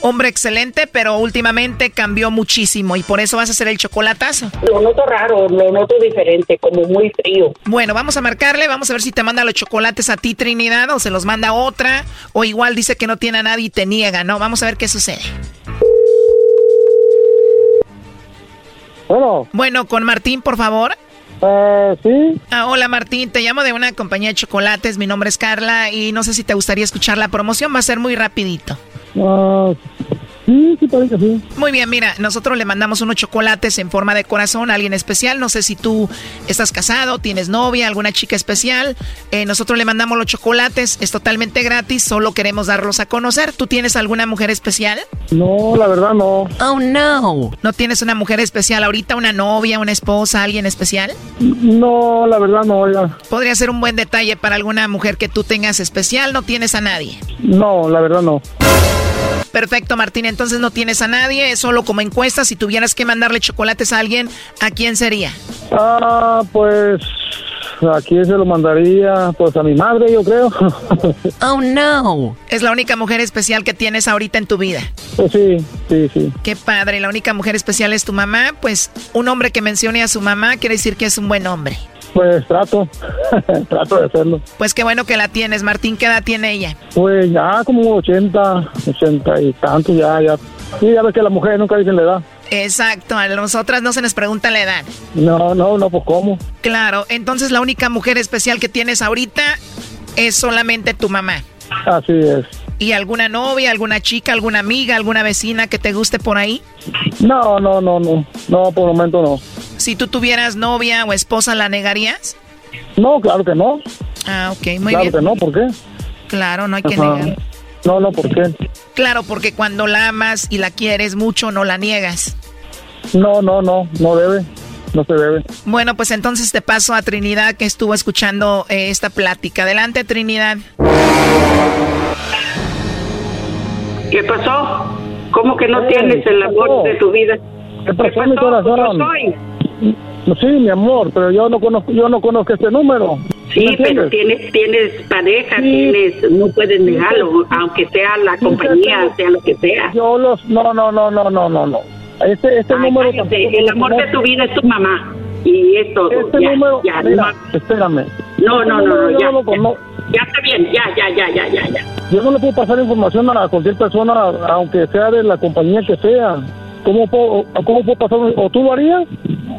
Hombre excelente, pero últimamente cambió muchísimo y por eso vas a hacer el chocolatazo. Lo noto raro, lo noto diferente, como muy frío. Bueno, vamos a marcarle, vamos a ver si te manda los chocolates a ti, Trinidad, o se los manda otra, o igual dice que no tiene a nadie y te niega, ¿no? Vamos a ver qué sucede. Bueno. Bueno, con Martín, por favor. Eh, sí. Ah, hola Martín, te llamo de una compañía de chocolates, mi nombre es Carla y no sé si te gustaría escuchar la promoción, va a ser muy rapidito. Ah, sí, sí, parece que sí. Muy bien, mira, nosotros le mandamos unos chocolates en forma de corazón a alguien especial. No sé si tú estás casado, tienes novia, alguna chica especial. Eh, nosotros le mandamos los chocolates, es totalmente gratis, solo queremos darlos a conocer. ¿Tú tienes alguna mujer especial? No, la verdad no. Oh, no. ¿No tienes una mujer especial ahorita, una novia, una esposa, alguien especial? No, la verdad no, ya. Podría ser un buen detalle para alguna mujer que tú tengas especial, no tienes a nadie. No, la verdad no. Perfecto, Martín. Entonces no tienes a nadie, es solo como encuesta. Si tuvieras que mandarle chocolates a alguien, ¿a quién sería? Ah, pues ¿A quién se lo mandaría? Pues a mi madre, yo creo. *laughs* Oh, no. Es la única mujer especial que tienes ahorita en tu vida. Pues sí, sí, sí. Qué padre, la única mujer especial es tu mamá. Pues un hombre que mencione a su mamá quiere decir que es un buen hombre. Pues trato, *laughs* trato de hacerlo. Pues qué bueno que la tienes, Martín. ¿Qué edad tiene ella? Pues ya como 80, 80 y tanto, ya, ya. Sí, ya ves que las mujeres nunca dicen la edad. Exacto, a nosotras no se nos pregunta la edad. No, no, no, pues cómo. Claro, entonces la única mujer especial que tienes ahorita es solamente tu mamá. Así es. ¿Y alguna novia, alguna chica, alguna amiga, alguna vecina que te guste por ahí? No, no, no, no. No, por el momento no. Si tú tuvieras novia o esposa, ¿la negarías? No, claro que no. Ah, ok, muy claro bien. Claro que no, ¿por qué? Claro, no hay que Ajá. negar. No, no, ¿por qué? Claro, porque cuando la amas y la quieres mucho, no la niegas. No, no, no, no debe. No se debe. Bueno, pues entonces te paso a Trinidad que estuvo escuchando eh, esta plática. Adelante, Trinidad. ¿Qué pasó? ¿Cómo que no tienes el amor de tu vida? ¿Qué pasó, mi corazón? Soy. Sí, mi amor, pero yo no conozco, yo no conozco este número. Sí, ¿Me pero tienes, tienes pareja, tienes, no puedes negarlo, aunque sea la compañía, sea lo que sea. Yo los, no, no, no, no, no, no, no. Este, este Ay, número. cállate, el amor de tu vida es tu mamá y es todo. Este ya, número, ya, mira, espérame. no, no, no, no, yo ya, no lo conozco. Ya está bien, ya, ya, ya, ya, ya, ya. Yo no le puedo pasar información a cualquier persona, aunque sea de la compañía que sea. ¿Cómo puedo, cómo puedo pasar? ¿O tú lo harías?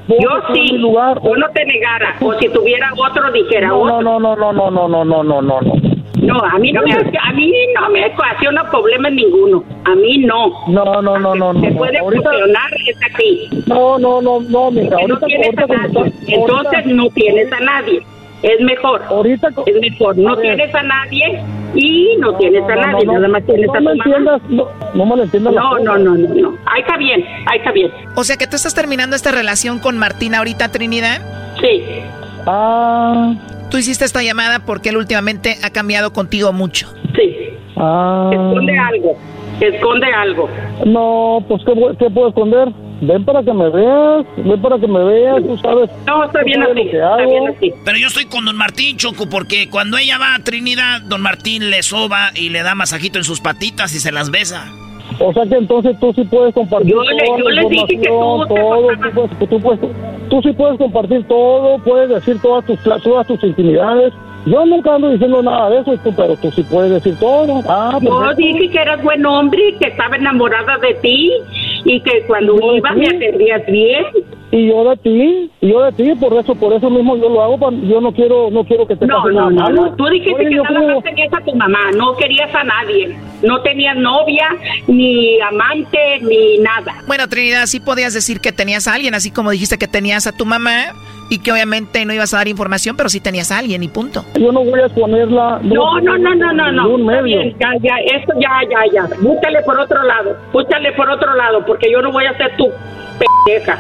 ¿Vos Yo sí, lugar? yo no te negara, o si tuviera otro dijera No, otro. no, no, no, no, no, no, no, no, no, no. No, a mí no me, a mí no me ocasiona problemas ninguno. A mí no. No, no, no, no, no. puede Ahorita- funcionar es a ti. No, no, no, no, mija, Porque no ahorita, tienes ahorita a nadie. Entonces ahorita- no tienes a nadie. Es mejor. Ahorita es mejor. No a ver. tienes a nadie y no, tienes a no, nadie. no, Nada más tienes no a tu mamá. entiendas, no, no me lo entiendas. No, no, no, no, no. Ahí está bien, ahí está bien. O sea que tú estás terminando esta relación con Martín ahorita, Trinidad. Sí. Ah. Tú hiciste esta llamada porque él últimamente ha cambiado contigo mucho. Sí. Ah. Esconde algo. Esconde algo. No, pues ¿qué, qué puedo esconder? Ven para que me veas, ven para que me veas, tú sabes. No, está bien así, está bien así. Pero yo estoy con don Martín, Choco, porque cuando ella va a Trinidad, don Martín le soba y le da masajito en sus patitas y se las besa. O sea que entonces tú sí puedes compartir Yo le- yo dije que tú te todo, tú, puedes, tú, puedes- tú sí puedes compartir todo, puedes decir todas tus, todas tus intimidades. Yo nunca ando diciendo nada de eso, tú, pero tú sí puedes decir todo. Ah, Yo perfecto. dije que eras buen hombre, que estaba enamorada de ti y que cuando Yo de ibas me atendías bien. Y yo de ti, y yo de ti, por eso, por eso mismo yo lo hago, pa- yo no quiero, no quiero que te No, pase no, nada no, no. Tú dijiste Oye, que nada creo- más tenías a tu mamá, no querías a nadie. No tenías novia, ni amante, ni nada. Bueno, Trinidad, sí podías decir que tenías a alguien, así como dijiste que tenías a tu mamá y que obviamente no ibas a dar información, pero sí tenías a alguien y punto. Yo no voy a exponerla. No, no, no, no, no, no. Está medio. bien, ya, ya, esto ya, ya, ya. Búscale por otro lado, búscale por otro lado, porque yo no voy a ser tu pendeja.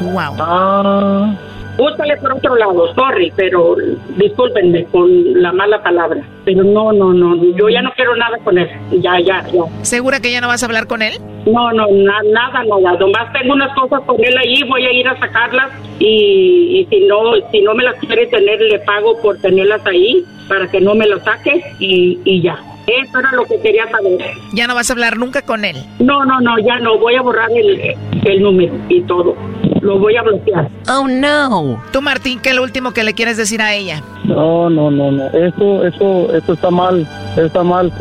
Wow. Ah. Búscale por otro lado, sorry, pero discúlpenme con la mala palabra. Pero no, no, no, yo ya no quiero nada con él. Ya, ya, ya. ¿Segura que ya no vas a hablar con él? No, no, na- nada, nada. Nomás tengo unas cosas con él ahí, voy a ir a sacarlas y, y si no si no me las quiere tener, le pago por tenerlas ahí para que no me las saque y, y ya. Eso era lo que quería saber. Ya no vas a hablar nunca con él. No, no, no, ya no. Voy a borrar el, el número y todo. Lo voy a bloquear. Oh, no. Tú, Martín, ¿qué es lo último que le quieres decir a ella? No, no, no, no. Eso, eso, eso está mal. Está mal.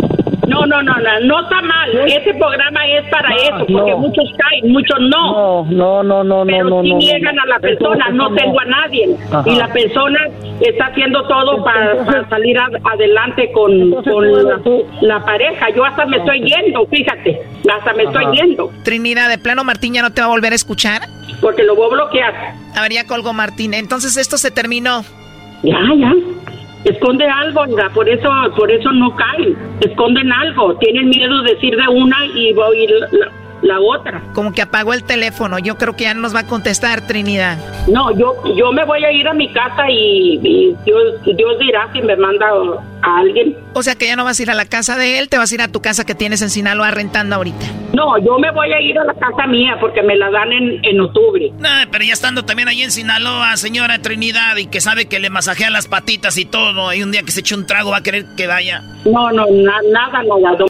No, no, no, no, no está mal. Ese programa es para Ah, eso, porque no. muchos caen, muchos no. No, no, no, no, Pero no, sí no. niegan a la persona, eso no tengo a nadie. Ajá. Y la persona está haciendo todo para, para salir a- adelante con, con la, la pareja. Yo hasta me estoy yendo, fíjate. Hasta me estoy yendo, Trinidad, ¿de plano Martín ya no te va a volver a escuchar? porque lo voy a bloquear. A ver, ya colgó Martín. Entonces esto se terminó. Ya, ya. Esconde algo, por eso, por eso no caen. Esconden algo. Tienen miedo de decir de una y oír la, la- otra. Como que apagó el teléfono. Yo creo que ya no nos va a contestar, Trinidad. No, yo, yo me voy a ir a mi casa y, y Dios, Dios dirá si me manda a alguien. O sea que ya no vas a ir a la casa de él, te vas a ir a tu casa que tienes en Sinaloa rentando ahorita. No, yo me voy a ir a la casa mía porque me la dan en, en octubre. Nah, pero ya estando también ahí en Sinaloa, señora Trinidad, y que sabe que le masajean las patitas y todo, y un día que se eche un trago va a querer que vaya. No, no, na- nada, nada. don-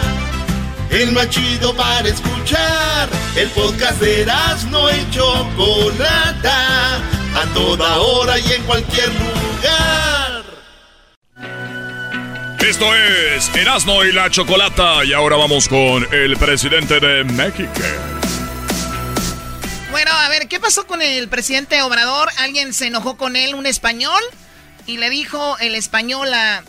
El más chido para escuchar. El podcast de no y Chocolata. A toda hora y en cualquier lugar. Esto es Erasno y la chocolata. Y ahora vamos con el presidente de México. Bueno, a ver, ¿qué pasó con el presidente Obrador? ¿Alguien se enojó con él, un español? Y le dijo el español a,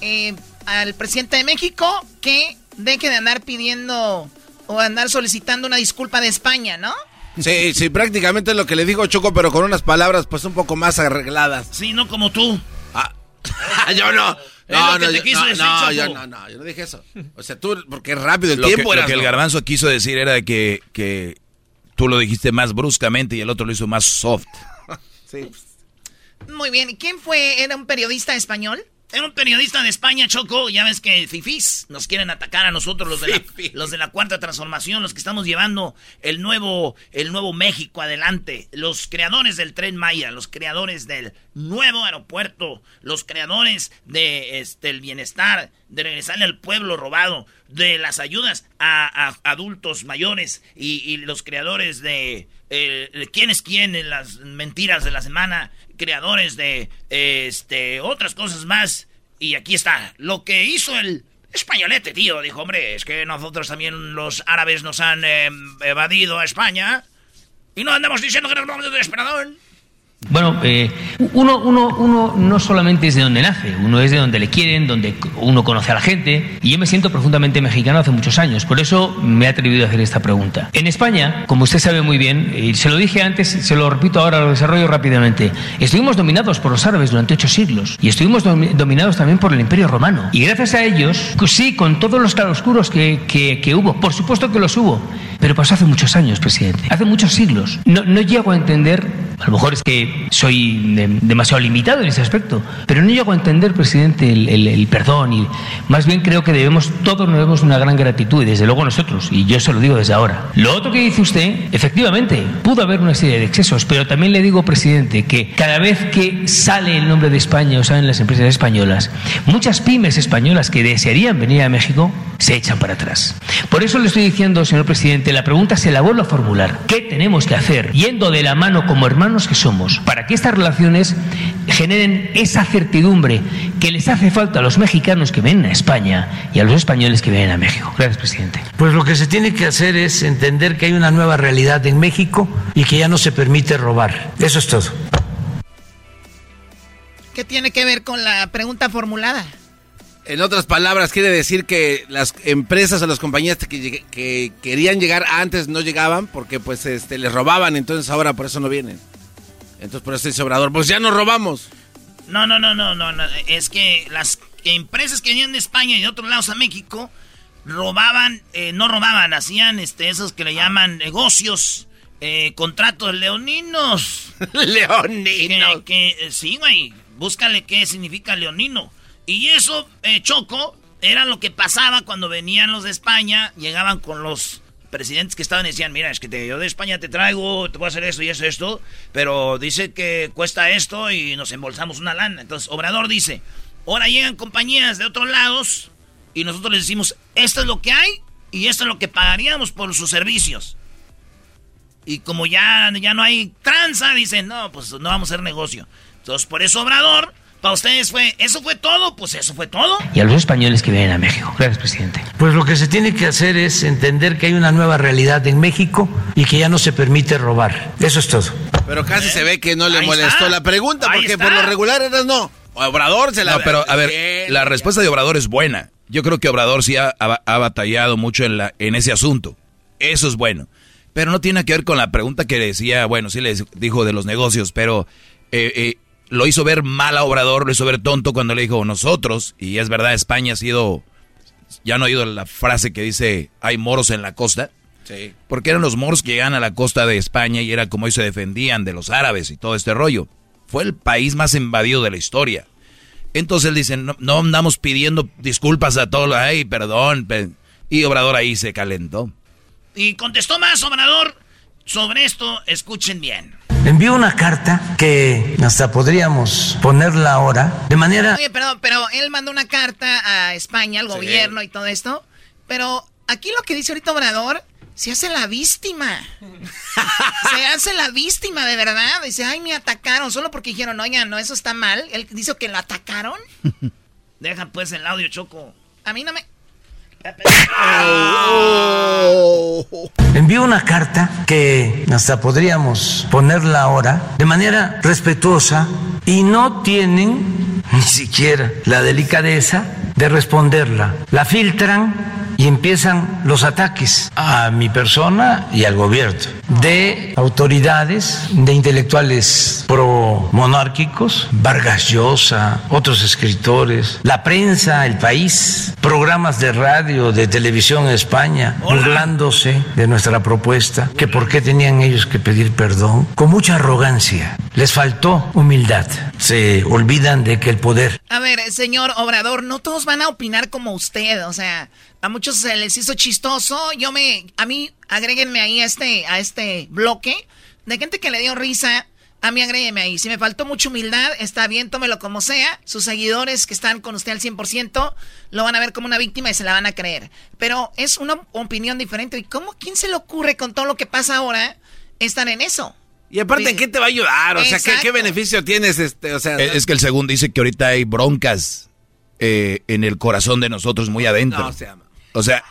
eh, al presidente de México que deje de andar pidiendo o andar solicitando una disculpa de España, ¿no? Sí, sí, prácticamente es lo que le digo Choco, pero con unas palabras pues un poco más arregladas. Sí, no como tú. Ah, *laughs* yo no. No, no, yo- no, decir, no, Choco. yo no, no, yo no dije eso. O sea, tú, porque es rápido el Lo que, tiempo. lo que el garbanzo quiso decir era que, que tú lo dijiste más bruscamente y el otro lo hizo más soft. *laughs* Sí. Muy bien, ¿y quién fue? ¿Era un periodista español? Era un periodista de España, Choco. Ya ves que fifís nos quieren atacar a nosotros, los de, la, *laughs* los de la cuarta transformación, los que estamos llevando el nuevo, el nuevo México adelante. Los creadores del tren Maya, los creadores del nuevo aeropuerto, los creadores de este el bienestar, de regresarle al pueblo robado, de las ayudas a, a adultos mayores y, y los creadores de eh, quién es quién en las mentiras de la semana, creadores de este otras cosas más. Y aquí está, lo que hizo el españolete, tío. Dijo, hombre, es que nosotros también los árabes nos han eh, evadido a España. Y no andamos diciendo que nos vamos de desesperador. Bueno, eh, uno, uno, uno no solamente es de donde nace, uno es de donde le quieren, donde uno conoce a la gente, y yo me siento profundamente mexicano hace muchos años, por eso me he atrevido a hacer esta pregunta. En España, como usted sabe muy bien, y se lo dije antes, se lo repito ahora, lo desarrollo rápidamente, estuvimos dominados por los árabes durante ocho siglos, y estuvimos domi- dominados también por el Imperio Romano. Y gracias a ellos, sí, con todos los claroscuros que, que, que hubo, por supuesto que los hubo, pero pasó hace muchos años, presidente, hace muchos siglos. No, no llego a entender, a lo mejor es que soy de- demasiado limitado en ese aspecto, pero no llego a entender, presidente, el, el- el perdón y más bien creo que debemos, todos nos debemos una gran gratitud y desde luego nosotros, y yo se lo digo desde ahora. Lo otro que dice usted, efectivamente, pudo haber una serie de excesos, pero también le digo, presidente, que cada vez que sale el nombre de España o salen las empresas españolas, muchas pymes españolas que desearían venir a México se echan para atrás. Por eso le estoy diciendo, señor presidente, la pregunta se la vuelvo a formular. ¿Qué tenemos que hacer, yendo de la mano como hermanos que somos, para que estas relaciones generen esa certidumbre que les hace falta a los mexicanos que vienen a España y a los españoles que vienen a México? Gracias, presidente. Pues lo que se tiene que hacer es entender que hay una nueva realidad en México y que ya no se permite robar. Eso es todo. ¿Qué tiene que ver con la pregunta formulada? En otras palabras, quiere decir que las empresas o las compañías que, que querían llegar antes no llegaban porque pues este les robaban, entonces ahora por eso no vienen. Entonces por eso dice Obrador, pues ya nos robamos. No, no, no, no, no, no. Es que las empresas que venían de España y de otros lados a México robaban, eh, no robaban, hacían este, esos que le llaman negocios, eh, contratos leoninos. *laughs* leoninos. Que, que, eh, sí, güey. Búscale qué significa leonino. Y eso, eh, Choco, era lo que pasaba cuando venían los de España, llegaban con los presidentes que estaban decían, mira, es que yo de España te traigo, te voy a hacer esto y eso, esto, pero dice que cuesta esto y nos embolsamos una lana. Entonces, Obrador dice, ahora llegan compañías de otros lados y nosotros les decimos, esto es lo que hay y esto es lo que pagaríamos por sus servicios. Y como ya, ya no hay tranza, dicen, no, pues no vamos a hacer negocio. Entonces, por eso Obrador, para ustedes fue, ¿eso fue todo? Pues eso fue todo. Y a los españoles que vienen a México. Gracias, presidente. Pues lo que se tiene que hacer es entender que hay una nueva realidad en México y que ya no se permite robar. Eso es todo. Pero casi se ve que no le Ahí molestó está. la pregunta Ahí porque está. por lo regular eras no. Obrador se la No, pero a ver, la respuesta de Obrador es buena. Yo creo que Obrador sí ha, ha- ha batallado mucho en, la, en ese asunto. Eso es bueno. Pero no tiene que ver con la pregunta que decía, bueno, sí le dijo de los negocios, pero eh, eh, lo hizo ver mal a Obrador, lo hizo ver tonto cuando le dijo nosotros, y es verdad, España ha sido, ya no ha oído la frase que dice, hay moros en la costa. Sí. Porque eran los moros que llegaban a la costa de España y era como ellos se defendían de los árabes y todo este rollo. Fue el país más invadido de la historia. Entonces él dice, no, no andamos pidiendo disculpas a todos, ay, perdón. pe-". Y Obrador ahí se calentó. Y contestó más Obrador sobre esto, escuchen bien. Envió una carta que hasta podríamos ponerla ahora de manera... Oye, perdón, pero él mandó una carta a España, al gobierno y todo esto. Pero aquí lo que dice ahorita Obrador, se hace la víctima. *laughs* se hace la víctima, de verdad. Dice, ay, me atacaron, solo porque dijeron, oigan, no, eso está mal. Él dice que lo atacaron. *laughs* Deja pues el audio, Choco. A mí no me... Envió una carta que hasta podríamos ponerla ahora de manera respetuosa y no tienen ni siquiera la delicadeza de responderla. La filtran y empiezan los ataques a mi persona y al gobierno de autoridades, de intelectuales pro-monárquicos, Vargas Llosa, otros escritores, la prensa, el país, programas de radio, de televisión en España, burlándose de nuestra propuesta, que por qué tenían ellos que pedir perdón, con mucha arrogancia. Les faltó humildad. Se olvidan de que el poder A ver, señor Obrador, no todos van a opinar como usted, o sea, a muchos se les hizo chistoso. Yo me, a mí, agréguenme ahí a este, a este bloque de gente que le dio risa. A mí agréguenme ahí. Si me faltó mucha humildad, está bien, tómelo como sea. Sus seguidores que están con usted al 100% lo van a ver como una víctima y se la van a creer. Pero es una opinión diferente. ¿Y cómo, quién se le ocurre con todo lo que pasa ahora estar en eso? Y aparte, ¿en qué te va a ayudar? O sea, ¿qué, beneficio tienes? este o sea, Es, es que el segundo dice que ahorita hay broncas eh, en el corazón de nosotros muy adentro. No, se llama. O sea,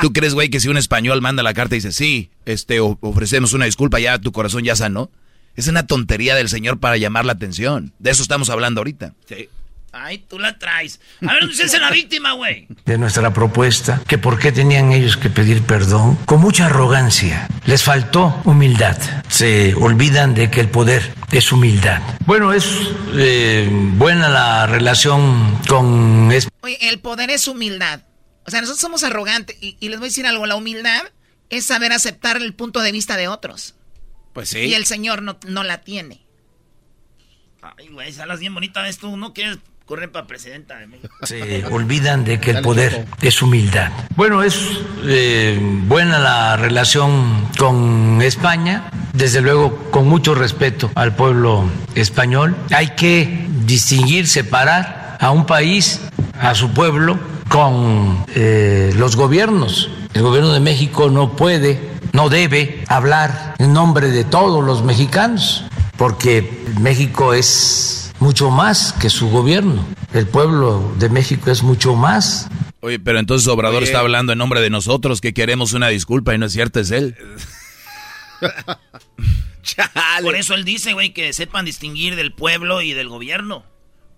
¿tú crees, güey, que si un español manda la carta y dice, sí, este, ofrecemos una disculpa, ya tu corazón ya sanó? Es una tontería del señor para llamar la atención. De eso estamos hablando ahorita. Sí. Ay, tú la traes. A ver, ¿dónde es la víctima, güey? de nuestra propuesta, que por qué tenían ellos que pedir perdón, con mucha arrogancia. Les faltó humildad. Se olvidan de que el poder es humildad. Bueno, es eh, buena la relación con... Oye, el poder es humildad. O sea, nosotros somos arrogantes. Y, y les voy a decir algo, la humildad es saber aceptar el punto de vista de otros. Pues sí. Y el señor no, no la tiene. Ay, güey, salas bien bonita ves tú, ¿no quieres correr para presidenta de México? Se olvidan de que el poder es humildad. Bueno, es eh, buena la relación con España, desde luego con mucho respeto al pueblo español. Hay que distinguir, separar a un país, a su pueblo, con eh, los gobiernos. El gobierno de México no puede, no debe hablar en nombre de todos los mexicanos, porque México es mucho más que su gobierno. El pueblo de México es mucho más. Oye, pero entonces Obrador Oye. está hablando en nombre de nosotros, que queremos una disculpa y no es cierto, es él. *laughs* Por eso él dice, güey, que sepan distinguir del pueblo y del gobierno.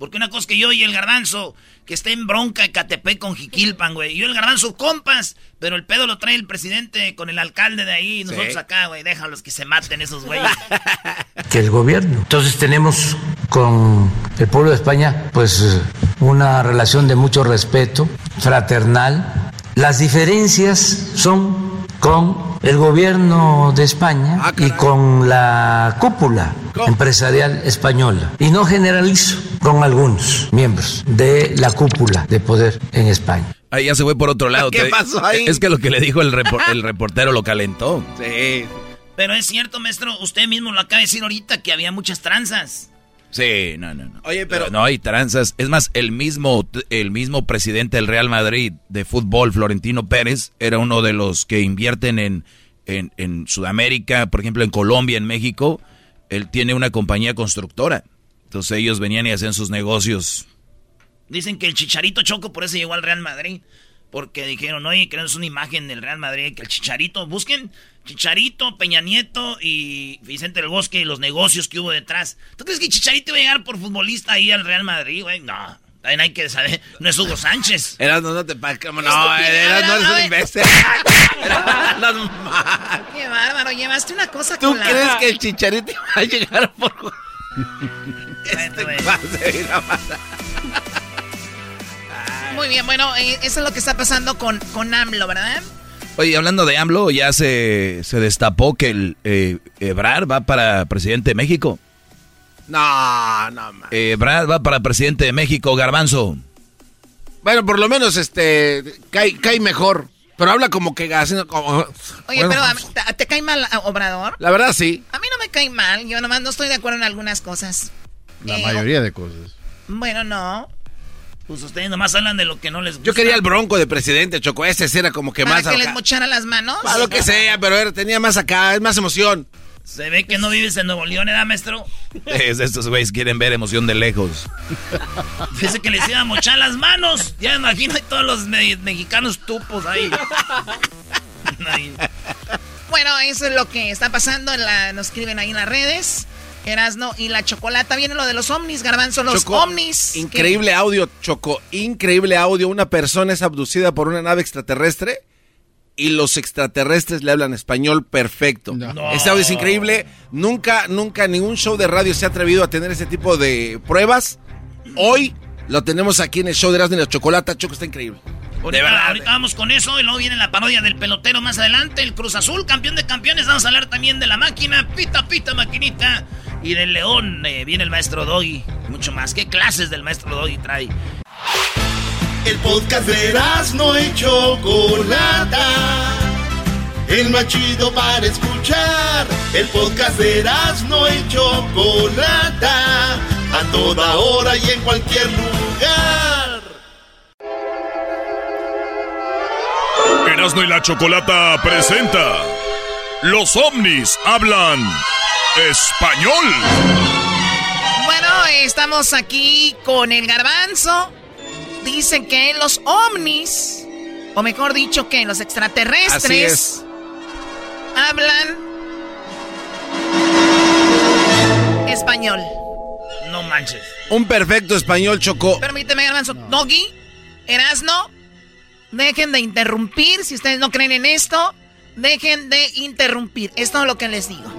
Porque una cosa que yo y el garbanzo, que está en bronca Ecatepec con Jiquilpan, güey. Yo y el garbanzo compas, pero el pedo lo trae el presidente con el alcalde de ahí. Y nosotros Sí. acá, güey, déjalos que se maten esos güeyes. *laughs* que el gobierno. Entonces tenemos con el pueblo de España pues una relación de mucho respeto, fraternal. Las diferencias son con el gobierno de España y con la cúpula empresarial española. Y no generalizo con algunos miembros de la cúpula de poder en España. Ahí ya se fue por otro lado. ¿Qué pasó ahí? Es que lo que le dijo el, repor- el reportero lo calentó. Sí. Pero es cierto, maestro, usted mismo lo acaba de decir ahorita que había muchas tranzas. Sí, no, no, no. Oye, pero- No hay tranzas. Es más, el mismo, el mismo presidente del Real Madrid de fútbol, Florentino Pérez, era uno de los que invierten en, en, en Sudamérica, por ejemplo, en Colombia, en México. Él tiene una compañía constructora. Entonces ellos venían y hacían sus negocios. Dicen que el Chicharito Choco por eso llegó al Real Madrid. Porque dijeron, oye, queremos una imagen del Real Madrid, que el Chicharito, busquen Chicharito, Peña Nieto y Vicente del Bosque y los negocios que hubo detrás. ¿Tú crees que Chicharito iba a llegar por futbolista ahí al Real Madrid, güey? No, también hay que saber, no es Hugo Sánchez. *laughs* Erasmo, no te pa- No, Erasmo, no eres un imbécil. Qué bárbaro, llevaste una cosa ¿Tú con la- crees que el chicharito iba a llegar por... *laughs* este pase, mira, pasa. Muy bien, bueno, eh, eso es lo que está pasando con, con AMLO, ¿verdad? Oye, hablando de AMLO, ya se, se destapó que el eh, Ebrard va para presidente de México. No, no, man. Ebrard va para presidente de México, Garbanzo. Bueno, por lo menos este cae, cae mejor. Pero habla como que haciendo como. Oye, Bueno, pero ¿a- ¿te, te cae mal Obrador? La verdad sí. A mí no me cae mal, yo nomás no estoy de acuerdo en algunas cosas. La Eh, mayoría de cosas. Bueno, no. Pues ustedes nomás hablan de lo que no les gusta. Yo quería el bronco de presidente, Choco. Ese era como que ¿Para más. que les mochara las manos? Para lo que sea, pero era- tenía más acá, es más emoción. Se ve que no vives en Nuevo León, ¿verdad, maestro? *laughs* Es, estos güeyes quieren ver emoción de lejos. *laughs* Dice que les iba a mochar las manos. Ya me imagino hay todos los me- mexicanos tupos ahí. *laughs* Ahí. Bueno, eso es lo que está pasando. En la, nos escriben ahí en las redes. Erasno y la chocolata. Viene lo de los ovnis, garbanzo, los Choco, ovnis. Increíble audio, Choco. Increíble audio. Una persona es abducida por una nave extraterrestre y los extraterrestres le hablan español perfecto. Ese audio es increíble. Nunca, nunca ningún show de radio se ha atrevido a tener ese tipo de pruebas. Hoy lo tenemos aquí en el show de Erasmo y la Chocolata. Choco está increíble. Ahorita, ahorita vamos con eso y luego viene la parodia del pelotero más adelante. El Cruz Azul, campeón de campeones. Vamos a hablar también de la máquina. Pita, pita, maquinita. Y del León eh, viene el maestro Doggy. Mucho más. ¿Qué clases del maestro Doggy trae? El podcast de no y Chocolata. El más chido para escuchar. El podcast de no y Chocolata. A toda hora y en cualquier lugar. Erasmo y la Chocolata presenta Los ovnis hablan español. Bueno, estamos aquí con el garbanzo. Dicen que los ovnis, o mejor dicho, que los extraterrestres Así es. hablan español. No manches. Un perfecto español, Choco. Permíteme, Garbanzo. Doggy, Erasno, dejen de interrumpir. Si ustedes no creen en esto, dejen de interrumpir. Es todo lo que les digo.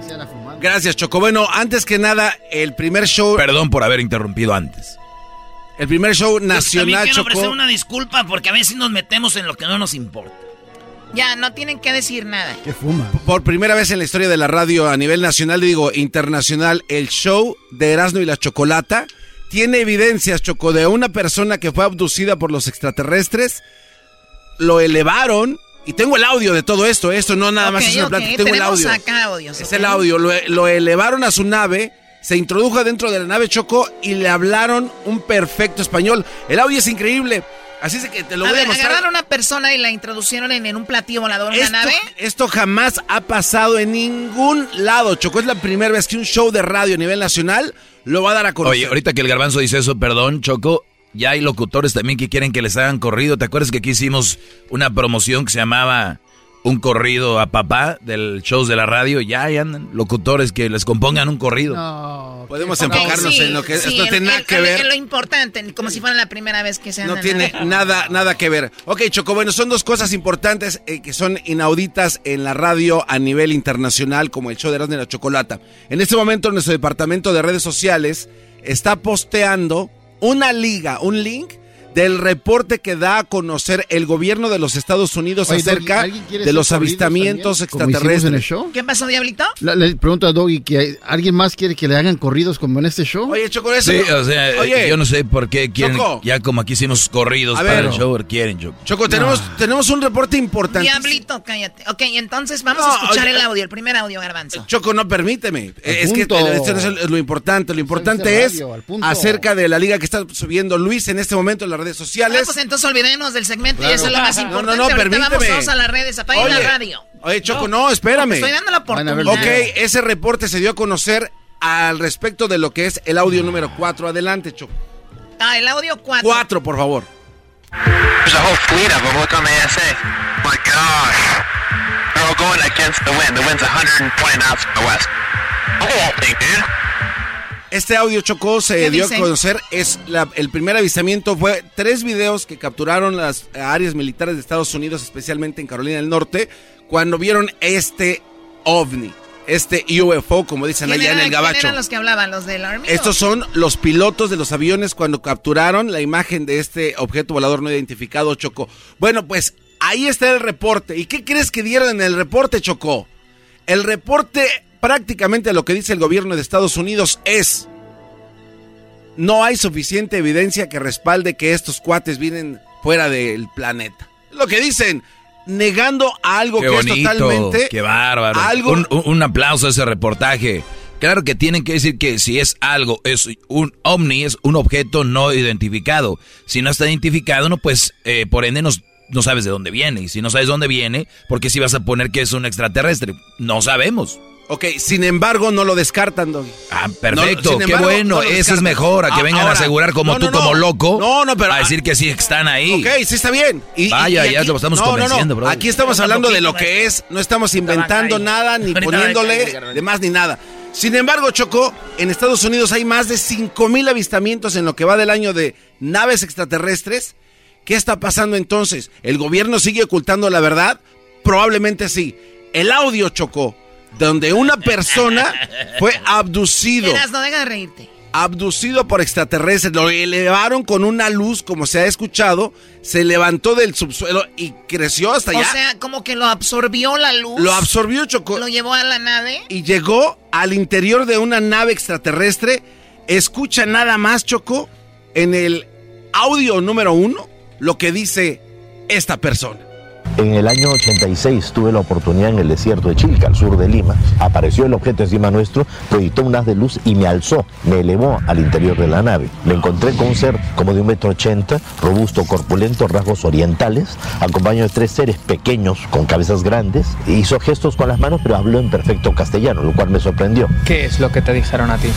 Gracias, Choco. Bueno, antes que nada, el primer show. Perdón por haber interrumpido antes. El primer show nacional, También quiero Choco. ofrecer una disculpa porque a veces nos metemos en lo que no nos importa. Ya, no tienen que decir nada. ¿Qué fuma? Por primera vez en la historia de la radio a nivel nacional, digo internacional, el show de Erasmo y la Chocolata tiene evidencias, Choco, de una persona que fue abducida por los extraterrestres, lo elevaron, y tengo el audio de todo esto, esto no nada más es una ok, plática, tengo el audio. acá audios, Es el audio, lo, lo elevaron a su nave, se introdujo dentro de la nave Choco y le hablaron un perfecto español. El audio es increíble, así es que te lo a voy a ver, mostrar. agarraron a una persona y la introducieron en, en un platillo volador en una Esto, nave. esto jamás ha pasado en ningún lado, Choco. Es la primera vez que un show de radio a nivel nacional lo va a dar a conocer. Oye, ahorita que el garbanzo dice eso, perdón, Choco, ya hay locutores también que quieren que les hagan corrido. ¿Te acuerdas que aquí hicimos una promoción que se llamaba Un corrido a papá del shows de la radio? Ya hay andan locutores que les compongan un corrido. Podemos Ok, enfocarnos sí, en lo que sí, esto no tiene nada el- que el- ver. Lo importante, como si fuera la primera vez que se No tiene nada. nada, que ver. Ok, Choco, bueno, son dos cosas importantes eh, que son inauditas en la radio a nivel internacional, como el show de y la Chocolata. En este momento, nuestro departamento de redes sociales está posteando una liga, un link del reporte que da a conocer el gobierno de los Estados Unidos Oye, acerca ¿alguien quiere de los avistamientos también, extraterrestres. en el show? ¿Qué pasó, Diablito? La- le pregunto a Doggy que alguien más quiere que le hagan corridos como en este show. Oye, Choco, eso Sí, no- o sea, Oye, yo no sé por qué quieren, Choco. ya como aquí hicimos corridos A para ver. el show, quieren, Choco. Choco, tenemos, tenemos un reporte importante. Diablito, cállate. Ok, entonces vamos No, a escuchar oye, el audio, el primer audio, Garbanzo. Choco, no permíteme. Eh, Es que esto es lo importante. Lo importante es radio, acerca de la liga que está subiendo Luis en este momento en las redes Ah, sociales. pues entonces olvidemos del segmento y Claro. eso es lo más No, importante. no, no, Ahorita permíteme. vamos a las redes, apaguen la Oye, radio. Oye, Choco, no, espérame. Estoy dando la oportunidad. Ok, ese reporte se dio a conocer al respecto de lo que es el audio número 4. Adelante, Choco. Ah, el audio 4. 4, por favor. There's a whole fleet of them. Look on the ASA. My gosh. They're all going against the wind. The wind's 120 knots from the west. Look at that thing, dude. Este audio Chocó se ¿Qué dio dice? a conocer, es la- el primer avistamiento fue tres videos que capturaron las áreas militares de Estados Unidos, especialmente en Carolina del Norte, cuando vieron este ovni, este UFO, como dicen ¿Quién, allá en el quién gabacho. eran los que hablaban? ¿Los del Army? Estos son los pilotos de los aviones cuando capturaron la imagen de este objeto volador no identificado, Chocó. Bueno, pues ahí está el reporte. ¿Y qué crees que dieron en el reporte, Chocó? El reporte prácticamente lo que dice el gobierno de Estados Unidos es no hay suficiente evidencia que respalde que estos cuates vienen fuera del planeta. Lo que dicen, negando algo Qué que bonito, es totalmente qué bárbaro. algo Un, aplauso a ese reportaje. Claro que tienen que decir que si es algo, es un ovni, es un objeto no identificado. Si no está identificado, no, pues eh, por ende nos- no sabes de dónde viene. Y si no sabes dónde viene, ¿por qué si vas a poner que es un extraterrestre? No sabemos. Ok, sin embargo, no lo descartan, Doggy. Ah, perfecto, sin qué embargo, bueno, no eso es mejor, a que Ah, vengan ahora, a asegurar como no, tú, no, no. como loco, No, no, pero- a decir que sí están ahí. Ok, sí está bien. Y- Vaya, y ya aquí- lo estamos no, no, no. convenciendo, bro. Aquí estamos hablando de lo que es, no estamos inventando nada ni poniéndole de más ni nada. Sin embargo, Choco, en Estados Unidos hay más de 5000 avistamientos en lo que va del año de naves extraterrestres. ¿Qué está pasando entonces? ¿El gobierno sigue ocultando la verdad? Probablemente sí. El audio, Choco, donde una persona fue abducido Eras, no deja de reírte. abducido por extraterrestres, lo elevaron con una luz, como se ha escuchado, se levantó del subsuelo y creció hasta O allá. sea, como que lo absorbió la luz. lo absorbió, Chocó. Lo llevó a la nave. Y llegó al interior de una nave extraterrestre. Escucha nada más, Choco, en el audio número uno, lo que dice esta persona. En el año 86 tuve la oportunidad en el desierto de Chilca, al sur de Lima. Apareció el objeto encima nuestro, proyectó un haz de luz y me alzó, me elevó al interior de la nave. Me encontré con un ser como de un metro ochenta, robusto, corpulento, rasgos orientales, acompañado de tres seres pequeños con cabezas grandes. Hizo gestos con las manos, pero habló en perfecto castellano, lo cual me sorprendió. ¿Qué es lo que te dijeron a ti?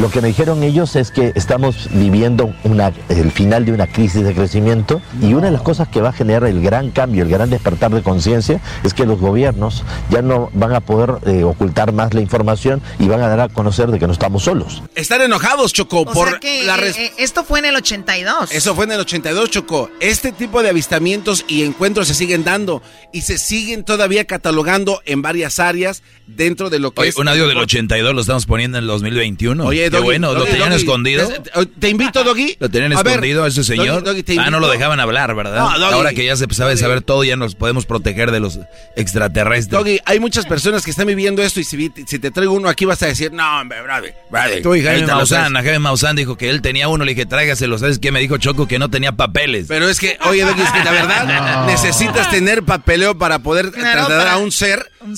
Lo que me dijeron ellos es que estamos viviendo una, el final de una crisis de crecimiento y una de las cosas que va a generar el gran cambio, el gran despertar de conciencia es que los gobiernos ya no van a poder eh, ocultar más la información y van a dar a conocer de que no estamos solos. Están enojados, Choco, O por sea que la eh, eh, esto fue en el 82. Eso fue en el 82, Choco. Este tipo de avistamientos y encuentros se siguen dando y se siguen todavía catalogando en varias áreas dentro de lo que Oye, es... un audio del 82 lo estamos poniendo en el 2021. Oye, Qué Doggy, bueno, ¿lo tenían Doggy, escondido? Te, te invito, Doggy. ¿Lo tenían A ver, escondido a ese señor? Doggy, Doggy, te ah, no invito. lo dejaban hablar, ¿verdad? No, Doggy. Ahora que ya se sabe saber todo, ya nos podemos proteger de los extraterrestres. Doggy, hay muchas personas que están viviendo esto y si, vi- si te traigo uno aquí vas a decir, no, hombre, brother, brother. Tú y Jaime Ahorita lo Maussan, sabes. a Jaime Maussan dijo que él tenía uno, le dije, tráigaselo. ¿Sabes qué? Me dijo Choco que no tenía papeles. Pero es que, oye, Doggy, es que la verdad *laughs* No. necesitas tener papeleo para poder trasladar a un ser, un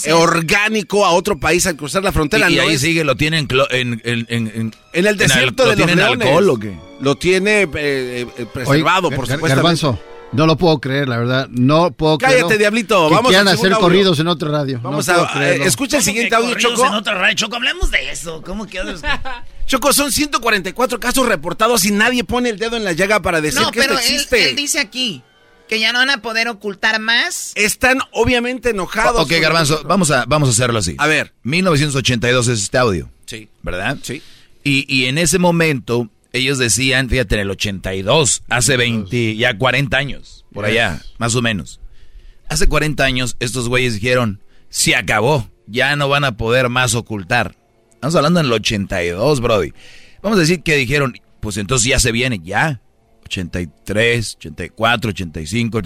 a otro país al cruzar la frontera. y, y no ahí es- sigue, lo tienen en, en, en, en- En el desierto de ¿lo los tienen leones. alcohol o qué? Lo tiene eh, eh, preservado, Oye, por supuesto. Garbanzo, no lo puedo creer, la verdad. No puedo Cállate, creerlo. Diablito, Que vamos quieran al hacer audio. corridos en otra radio. Vamos no a- puedo eh, creerlo. escucha el ¿Cómo siguiente audio, Choco. en otra radio? Choco, hablemos de eso. ¿Cómo que Choco, son 144 casos reportados y nadie pone el dedo en la llaga para decir no, que pero esto él, existe. él dice aquí que ya no van a poder ocultar más. Están obviamente enojados. Ok, Garbanzo, vamos a, vamos a hacerlo así. A ver. 1982 es este audio. Sí. ¿Verdad? Sí. Y, y en ese momento, ellos decían, fíjate, en el 82, hace 20, ya 40 años, por allá, más o menos. Hace 40 años, estos güeyes dijeron, se acabó, ya no van a poder más ocultar. Estamos hablando en el 82, Brody. Vamos a decir que dijeron, pues entonces ya se viene, ya. 83, 84, 85,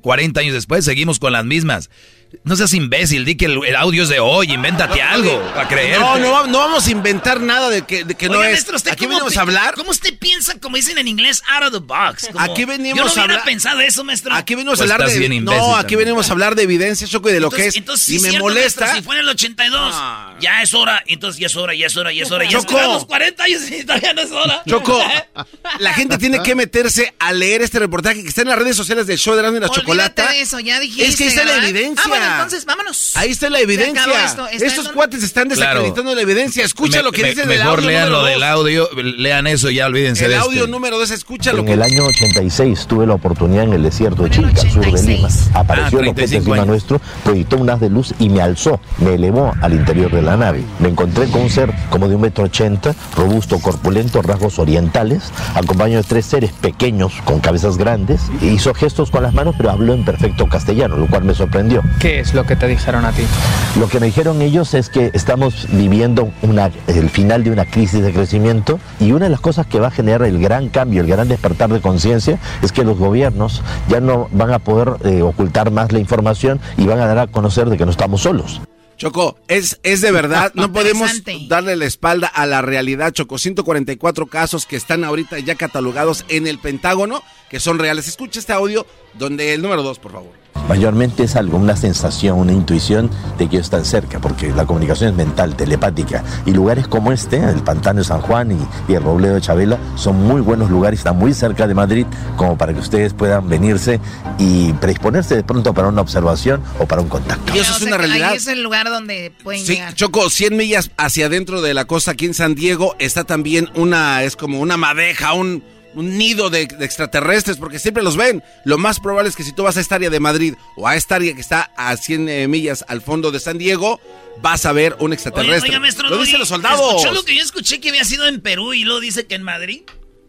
40 años después seguimos con las mismas. No seas imbécil, di que el, el audio es de hoy, invéntate algo para creer. No, no, no vamos a inventar nada de que, de que no es. maestro, ¿usted Aquí venimos a hablar. ¿Cómo usted piensa, como dicen en inglés, out of the box? Como- Aquí venimos Yo no a hubiera hablar- pensado eso, maestro. Aquí venimos Pues a hablar de. no, aquí también. venimos a hablar de evidencia, Choco, y de lo entonces, que es. entonces, y me cierto, molesta. maestro, si fue en el 82, ya es hora, entonces ya es hora, ya es hora, ya es hora. Ya Choco. es los 40 años y todavía no es hora. Choco, *laughs* la gente tiene que meterse a leer este reportaje que está en las redes sociales del show de Erasmo y la Olvídate Chocolata. de eso, ya dijiste. Es que ahí está la evidencia. Ah, bueno, entonces vámonos. Ahí está la evidencia. esto, está Estos cuates están desacreditando la evidencia. Escucha Me- lo que me- dice del Mejor audio lean número lo dos. del audio, lean eso y ya olvídense El de audio este. número 2, escúchalo. En el año 86 tuve la oportunidad en el desierto de Chilca, sur de Lima. Apareció Ah, el objeto 35 encima años. nuestro, proyectó un haz de luz y me alzó, me elevó al interior de la nave. Me encontré con un ser como de un metro ochenta, robusto, corpulento, rasgos orientales, acompañado de tres seres pequeños con cabezas grandes. Hizo gestos con las manos, pero habló en perfecto castellano, lo cual me sorprendió. ¿Qué es lo que te dijeron a ti? Lo que me dijeron ellos es que estamos viviendo una, el final de una crisis de crecimiento y una de las cosas que va a generar el gran cambio, el gran despertar de conciencia es que los gobiernos ya no van a poder eh, ocultar más la información y van a dar a conocer de que no estamos solos. Choco, es, es de verdad, no *laughs* podemos darle la espalda a la realidad, Choco. 144 casos que están ahorita ya catalogados en el Pentágono, que son reales. Escucha este audio donde el número 2, por favor. Mayormente es algo, una sensación, una intuición de que ellos están cerca, porque la comunicación es mental, telepática. Y lugares como este, el Pantano de San Juan y, y el Robledo de Chabela, son muy buenos lugares, están muy cerca de Madrid, como para que ustedes puedan venirse y predisponerse de pronto para una observación o para un contacto. Y eso es una realidad. Ahí es el lugar donde pueden Sí, llegar. Choco, 100 millas hacia adentro de la costa aquí en San Diego está también una, es como una madeja, un, un nido de, de extraterrestres, porque siempre los ven. Lo más probable es que si tú vas a esta área de Madrid o a esta área que está a 100 eh, millas al fondo de San Diego, vas a ver un Oye, extraterrestre. oiga, maestro lo dicen los soldados. ¿Escuchó lo que yo escuché que había sido en Perú y luego dice que en Madrid?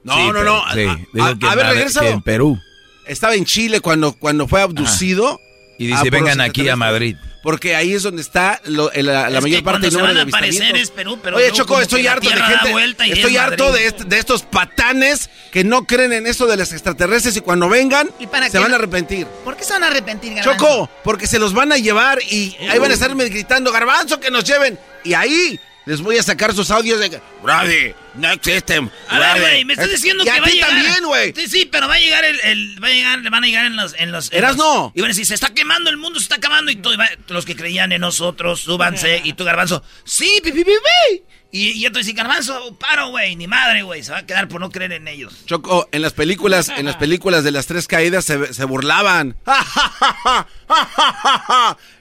No, Sí, no, pero- no. sí, A- ver, que en Perú. Estaba en Chile cuando, cuando fue abducido. Y Ah, dice, por los vengan aquí a. Madrid. Porque ahí es donde está lo- el- la, la Es mayor que parte del número van de a aparecer avistamientos. es Perú, pero Oye, Choco, estoy harto de gente. y Estoy es harto de, est- de estos patanes que no creen en eso de los extraterrestres y cuando vengan para se qué van a arrepentir. ¿Por qué se van a arrepentir, Garbanzo? Choco, porque se los van a llevar y ahí van a estarme gritando, garbanzo, que nos lleven. Y ahí les voy a sacar sus audios de... Brody, no existen. A ver, brody". güey, me estás diciendo y que a va a ti llegar. también, güey. Sí, sí, pero va a llegar el, el- va a llegar, le van a llegar en los, en los. en Eras los- no. Y van a decir, se está quemando el mundo, se está acabando y todo. y va- los que creían en nosotros, súbanse. Y tú, garbanzo, sí, pi, pi, pi, pi. Y, y yo te decía, garbanzo, paro, güey, ni madre, güey. Se va a quedar por no creer en ellos. Choco, en las películas, en las películas de las tres caídas se, se burlaban. *laughs*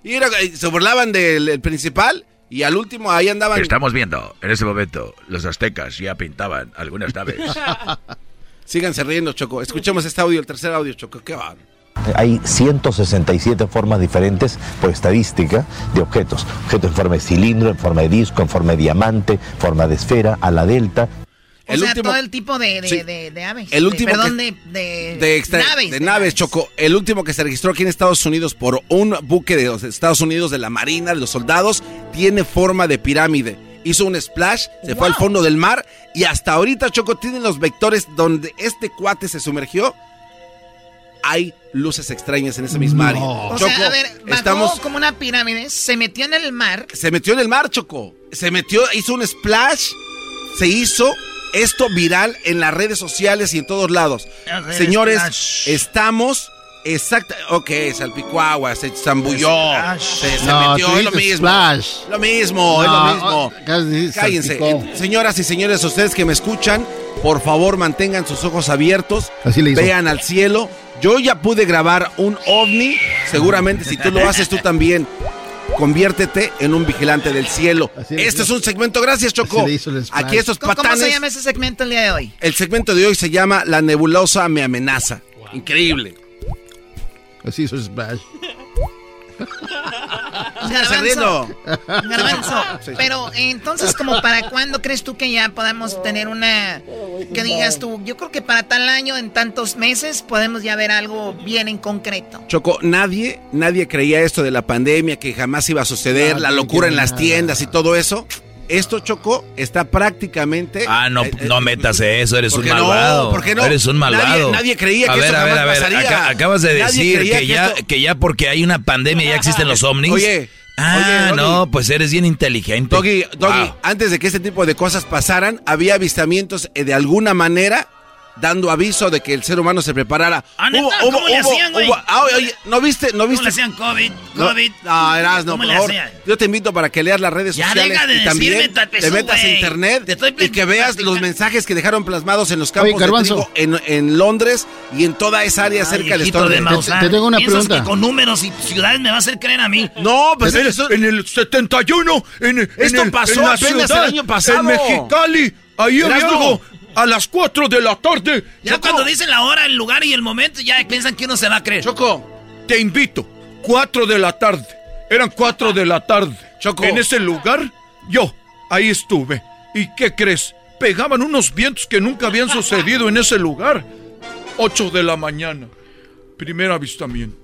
y era- se burlaban del el principal y al último ahí andaban. Estamos viendo, en ese momento, los aztecas ya pintaban algunas naves. *laughs* Síganse riendo, Choco. Escuchemos este audio, el tercer audio, Choco. ¿Qué va? hay 167 formas diferentes por estadística de objetos. Objetos en forma de cilindro, en forma de disco, en forma de diamante, forma de esfera, a la delta. O sea, todo el tipo de, de, de, de aves. El último de, perdón, que- de, extra- naves. de naves, Choco. El último que se registró aquí en Estados Unidos por un buque de los Estados Unidos, de la Marina, de los soldados, tiene forma de pirámide. Hizo un splash, se fue al fondo del mar y hasta ahorita, Choco, tienen los vectores donde este cuate se sumergió. Hay luces extrañas en esa misma área. O Choco, sea, a ver, bajó estamos... como una pirámide, se metió en el mar. Se metió en el mar, Choco. Se metió, hizo un splash, se hizo esto viral en las redes sociales y en todos lados. Señores, splash. estamos exacta, ok, salpicó agua, se zambulló, se, se No, metió, es lo mismo. splash. Lo mismo, es No, lo mismo. dices Cállense. salpicó. Señoras y señores, ustedes que me escuchan, por favor mantengan sus ojos abiertos. Así le hizo. Vean al cielo. Yo ya pude grabar un ovni. Seguramente si tú lo haces, tú también. Conviértete en un vigilante del cielo. Este es un segmento, gracias Choco. Aquí estos ¿Cómo, cómo patanes. se llama ese segmento el día de hoy? El segmento de hoy se llama La nebulosa me amenaza. Increíble. Así hizo el splash. *laughs* Garbanzo, pero entonces, como para cuándo crees tú que ya podamos tener una, que digas tú, yo creo que para tal año, en tantos meses, podemos ya ver algo bien en concreto. Choco, nadie, nadie creía esto de la pandemia, que jamás iba a suceder, No, la locura en las nada. tiendas y todo eso. Esto, Choco, está prácticamente... Ah, no, eh, eh, no metas eso, eres ¿por un no? malvado. ¿Por qué no? Eres un malvado. Nadie- nadie creía a que ver, esto a ver, a ver, pasaría. aca- acabas de Nadie decir que, ya, esto- que ya porque hay una pandemia ya existen los ovnis. Oye, Ah, oye, no, pues eres bien inteligente. Doggy, Doggy, Wow. antes de que este tipo de cosas pasaran, había avistamientos eh, de alguna manera dando aviso de que el ser humano se preparara. Ah. ¿Cómo le hacían, güey? ah, oye, ¿no viste? ¿No ¿Cómo viste? le hacían COVID? No, COVID. No, Erasno, ¿Cómo por le favor. hacían? Yo te invito para que leas las redes Ya sociales deja de y también decirme, Tapezú, te metas a internet Te estoy y que veas los mensajes que dejaron plasmados en los campos Oye, de trigo en, en Londres y en toda esa área cerca del Viejito Storm. de Maussan. te tengo una ¿Piensas pregunta. que con números y ciudades me va a hacer creer a mí? No, pues en, eso- el, en el 71, en, en Esto el- pasó en la apenas el año pasado. En Mexicali, ahí había algo a las 4 de la tarde. Ya cuando dicen la hora, el lugar y el momento, ya piensan que uno se va a creer. Choco, Te invito, 4 de la tarde. Eran 4 de la tarde. Choco. En ese lugar, yo, ahí estuve. ¿Y qué crees? Pegaban unos vientos que nunca habían sucedido en ese lugar. 8 de la mañana. Primer avistamiento.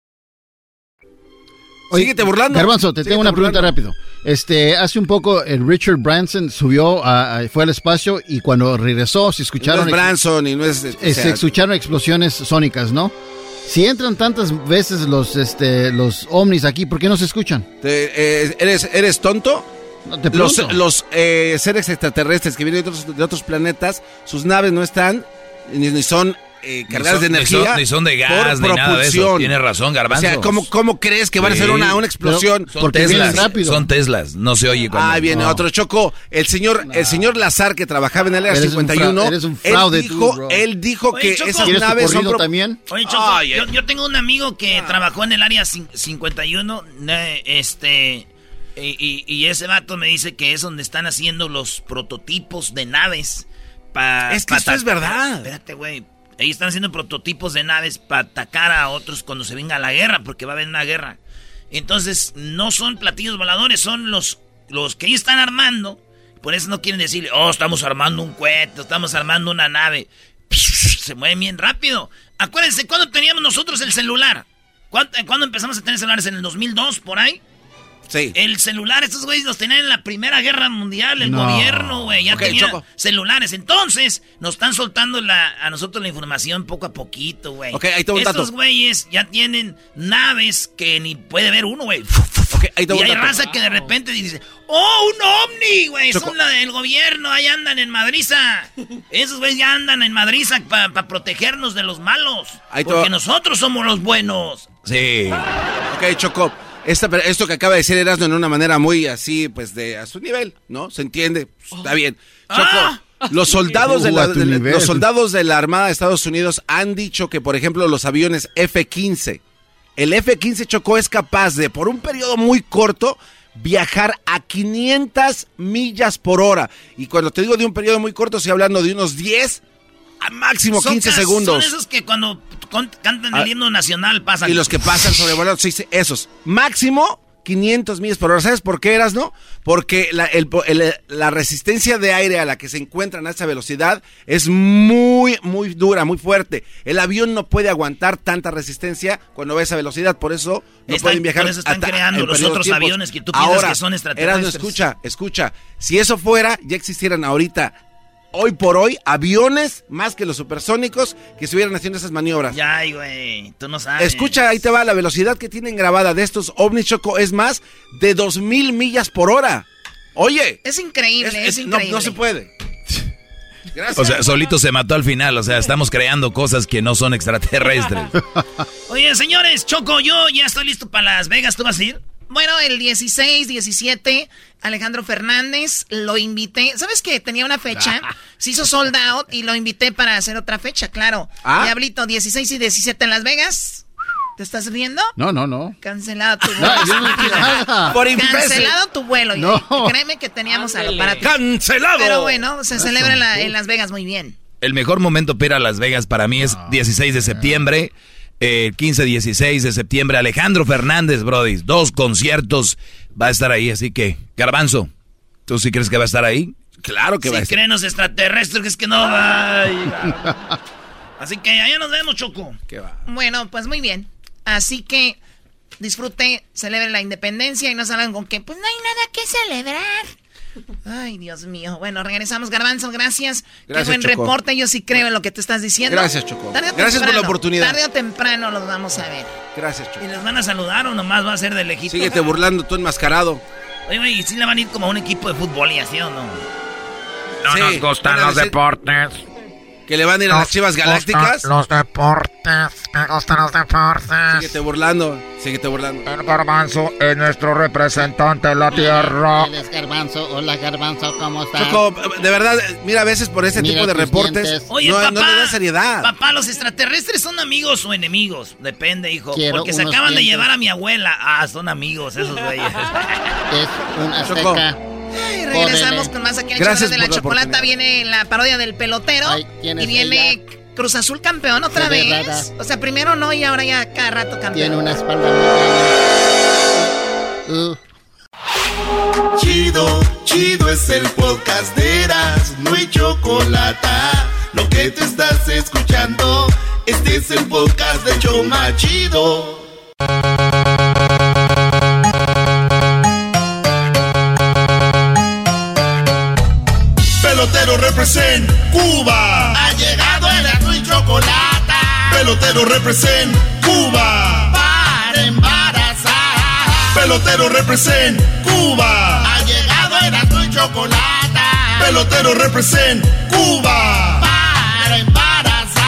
Oye, Síguete burlando. Garbanzo, te Síguete tengo una pregunta rápido. Este, hace un poco el Richard Branson subió, a- a- fue al espacio y cuando regresó se no escucharon, es Branson y no es... eh, se escucharon explosiones sónicas, ¿no? Si entran tantas veces los, este, los ovnis aquí, ¿por qué no se escuchan? te- eh, ¿eres, ¿Eres tonto? No, te Los, los eh, seres extraterrestres que vienen de otros, de otros planetas, sus naves no están, ni, ni son eh, Ni cargadas son- de ni son- energía. Ni son, de por gas, ni nada de eso. propulsión. Tienes razón, Garbanzo. O sea, ¿cómo, cómo crees que van a hacer Sí. una, una explosión? Son Porque Teslas. rápido. Son Teslas. No se oye cuando... Ah, viene no. otro choco. El señor, el señor Lazar que trabajaba en el área Eres un 51. fra- eres un fraude él dijo, él dijo Oye, que Choco. esas ¿Quieres tu naves son corrido pro- también? Oye, Choco, Ay, yo, tengo un amigo que trabajó en el área cin- 51, eh, este, y, y- y ese vato me dice que es donde están haciendo los prototipos de naves. Pa, Es que pa esto ta- es verdad. Espérate, güey. Ahí están haciendo prototipos de naves para atacar a otros cuando se venga la guerra, porque va a haber una guerra. Entonces, no son platillos voladores, son los, los que ellos están armando. Por eso no quieren decirle, oh, estamos armando un cohete, estamos armando una nave. *laughs* Se mueven bien rápido. Acuérdense, ¿cuándo teníamos nosotros el celular? ¿Cuándo, cuándo empezamos a tener celulares? ¿En el 2002, por ahí? Sí. El celular, estos güeyes los tenían en la Primera Guerra Mundial, el No. gobierno, güey, ya Ok, tenía Choco. celulares. Entonces, nos están soltando la, a nosotros la información poco a poquito, güey. Ok, ahí te Estos dato. güeyes ya tienen naves que ni puede ver uno, güey. Ok, ahí te Y hay raza que de repente dice, ¡Oh, un ovni, güey! Son la del gobierno, ahí andan en Madriza. *laughs* Esos güeyes ya andan en Madriza para protegernos de los malos. Ahí porque nosotros somos los buenos. Sí. Ok, Choco. Esta, esto que acaba de decir Erasmo en una manera muy así, pues de a su nivel, ¿no? Se entiende, pues, está bien. Choco, Ah. los soldados de la, de los soldados de la Armada de Estados Unidos han dicho que, por ejemplo, los aviones F-15, el F-15 Choco es capaz de, por un periodo muy corto, viajar a 500 millas por hora. Y cuando te digo de un periodo muy corto, estoy hablando de unos 10 a máximo Son 15 ca- segundos. Son esos que cuando cantan Ah. el himno nacional pasan. Y los que pasan sí, esos. Máximo 500 millas por hora. ¿Sabes por qué eras, no? Porque la, el- el- la resistencia de aire a la que se encuentran a esa velocidad es muy, muy dura, muy fuerte. El avión no puede aguantar tanta resistencia cuando va a esa velocidad. Por eso no Están- pueden viajar. por eso están creando los otros tiempos. aviones que tú piensas Ahora, que son extraterrestres. Erasmo, escucha, escucha. Si eso fuera, ya existieran ahorita, hoy por hoy, aviones más que los supersónicos que estuvieran haciendo esas maniobras. Ya, ay, güey, tú no sabes. Escucha, ahí te va, la velocidad que tienen grabada de estos ovnis Choco es más de 2000 millas por hora. Oye, Es increíble, es, es- no, increíble. no se puede. Gracias. *laughs* O sea, solito se mató al final. O sea, estamos creando cosas que no son extraterrestres. *laughs* Oye, señores, Choco, yo ya estoy listo para Las Vegas. ¿Tú vas a ir? Bueno, el 16, 17, Alejandro Fernández, lo invité. ¿Sabes qué? Tenía una fecha, *laughs* se hizo sold out y lo invité para hacer otra fecha, claro. Ah. Diablito, 16 y 17 en Las Vegas. ¿Te estás riendo? No, no, no. Cancelado tu *laughs* vuelo. No, yo no nada. *laughs* Por. Cancelado tu vuelo. No. Créeme que teníamos algo para ti. ¡Cancelado! Pero bueno, se celebra en, la- en Las Vegas muy bien. El mejor momento para ir a Las Vegas para mí es 16 de septiembre, eh, 15-16 de septiembre. Alejandro Fernández, Brody, dos conciertos va a estar ahí. Así que, Garbanzo, ¿tú sí crees que va a estar ahí? Claro que va a Si estar. creen los extraterrestres, que es que no va. *laughs* Así que allá nos vemos, Choco. ¿Qué va? Bueno, pues muy bien. Así que disfrute, celebre la independencia y no salgan con que, pues no hay nada que celebrar. Ay, Dios mío. Bueno, regresamos, Garbanzo, gracias. Gracias, Qué buen Choco. reporte, yo sí creo en lo que tú estás diciendo. Gracias, Choco. Tarde o Gracias por la oportunidad. Tarde o temprano los vamos a ver. Gracias, Choco. ¿Y les van a saludar o nomás va a ser de lejito? Síguete burlando tú enmascarado. Oye, güey, ¿y si le van a ir como a un equipo de fútbol y así o no? No nos gustan los deportes. Que le van a ir a las chivas galácticas. Los deportes, me gustan los deportes. Síguete burlando. Síguete burlando. El garbanzo es nuestro representante de la tierra. Él es Garbanzo. Hola, Garbanzo, ¿cómo estás? Choco, de verdad, mira, a veces por este Mira tipo de reportes dientes. Oye, no, papá. no le da seriedad. Papá, ¿los extraterrestres son amigos o enemigos? Depende, hijo. Quiero Porque se acaban de dientes. llevar a mi abuela. Ah, son amigos esos güeyes. *laughs* Es un Choco. Ay, regresamos Córrele. con más aquí en el Gracias de la chocolata. Viene la parodia del pelotero. Ay, ¿quién y viene ella? Cruz Azul campeón otra Se vez. O sea, primero no y ahora ya cada rato campeón. Tiene una espalda muy grande. Uh. Chido, chido es el podcast de Eras, no hay chocolate. Lo que te estás escuchando, este es el podcast de Choma Chido. Represent Cuba. Ha llegado el azul y chocolate. Pelotero represent Cuba. Para embarazar. Pelotero represent Cuba. Ha llegado el azul y chocolate. Pelotero represent Cuba. Para embarazar.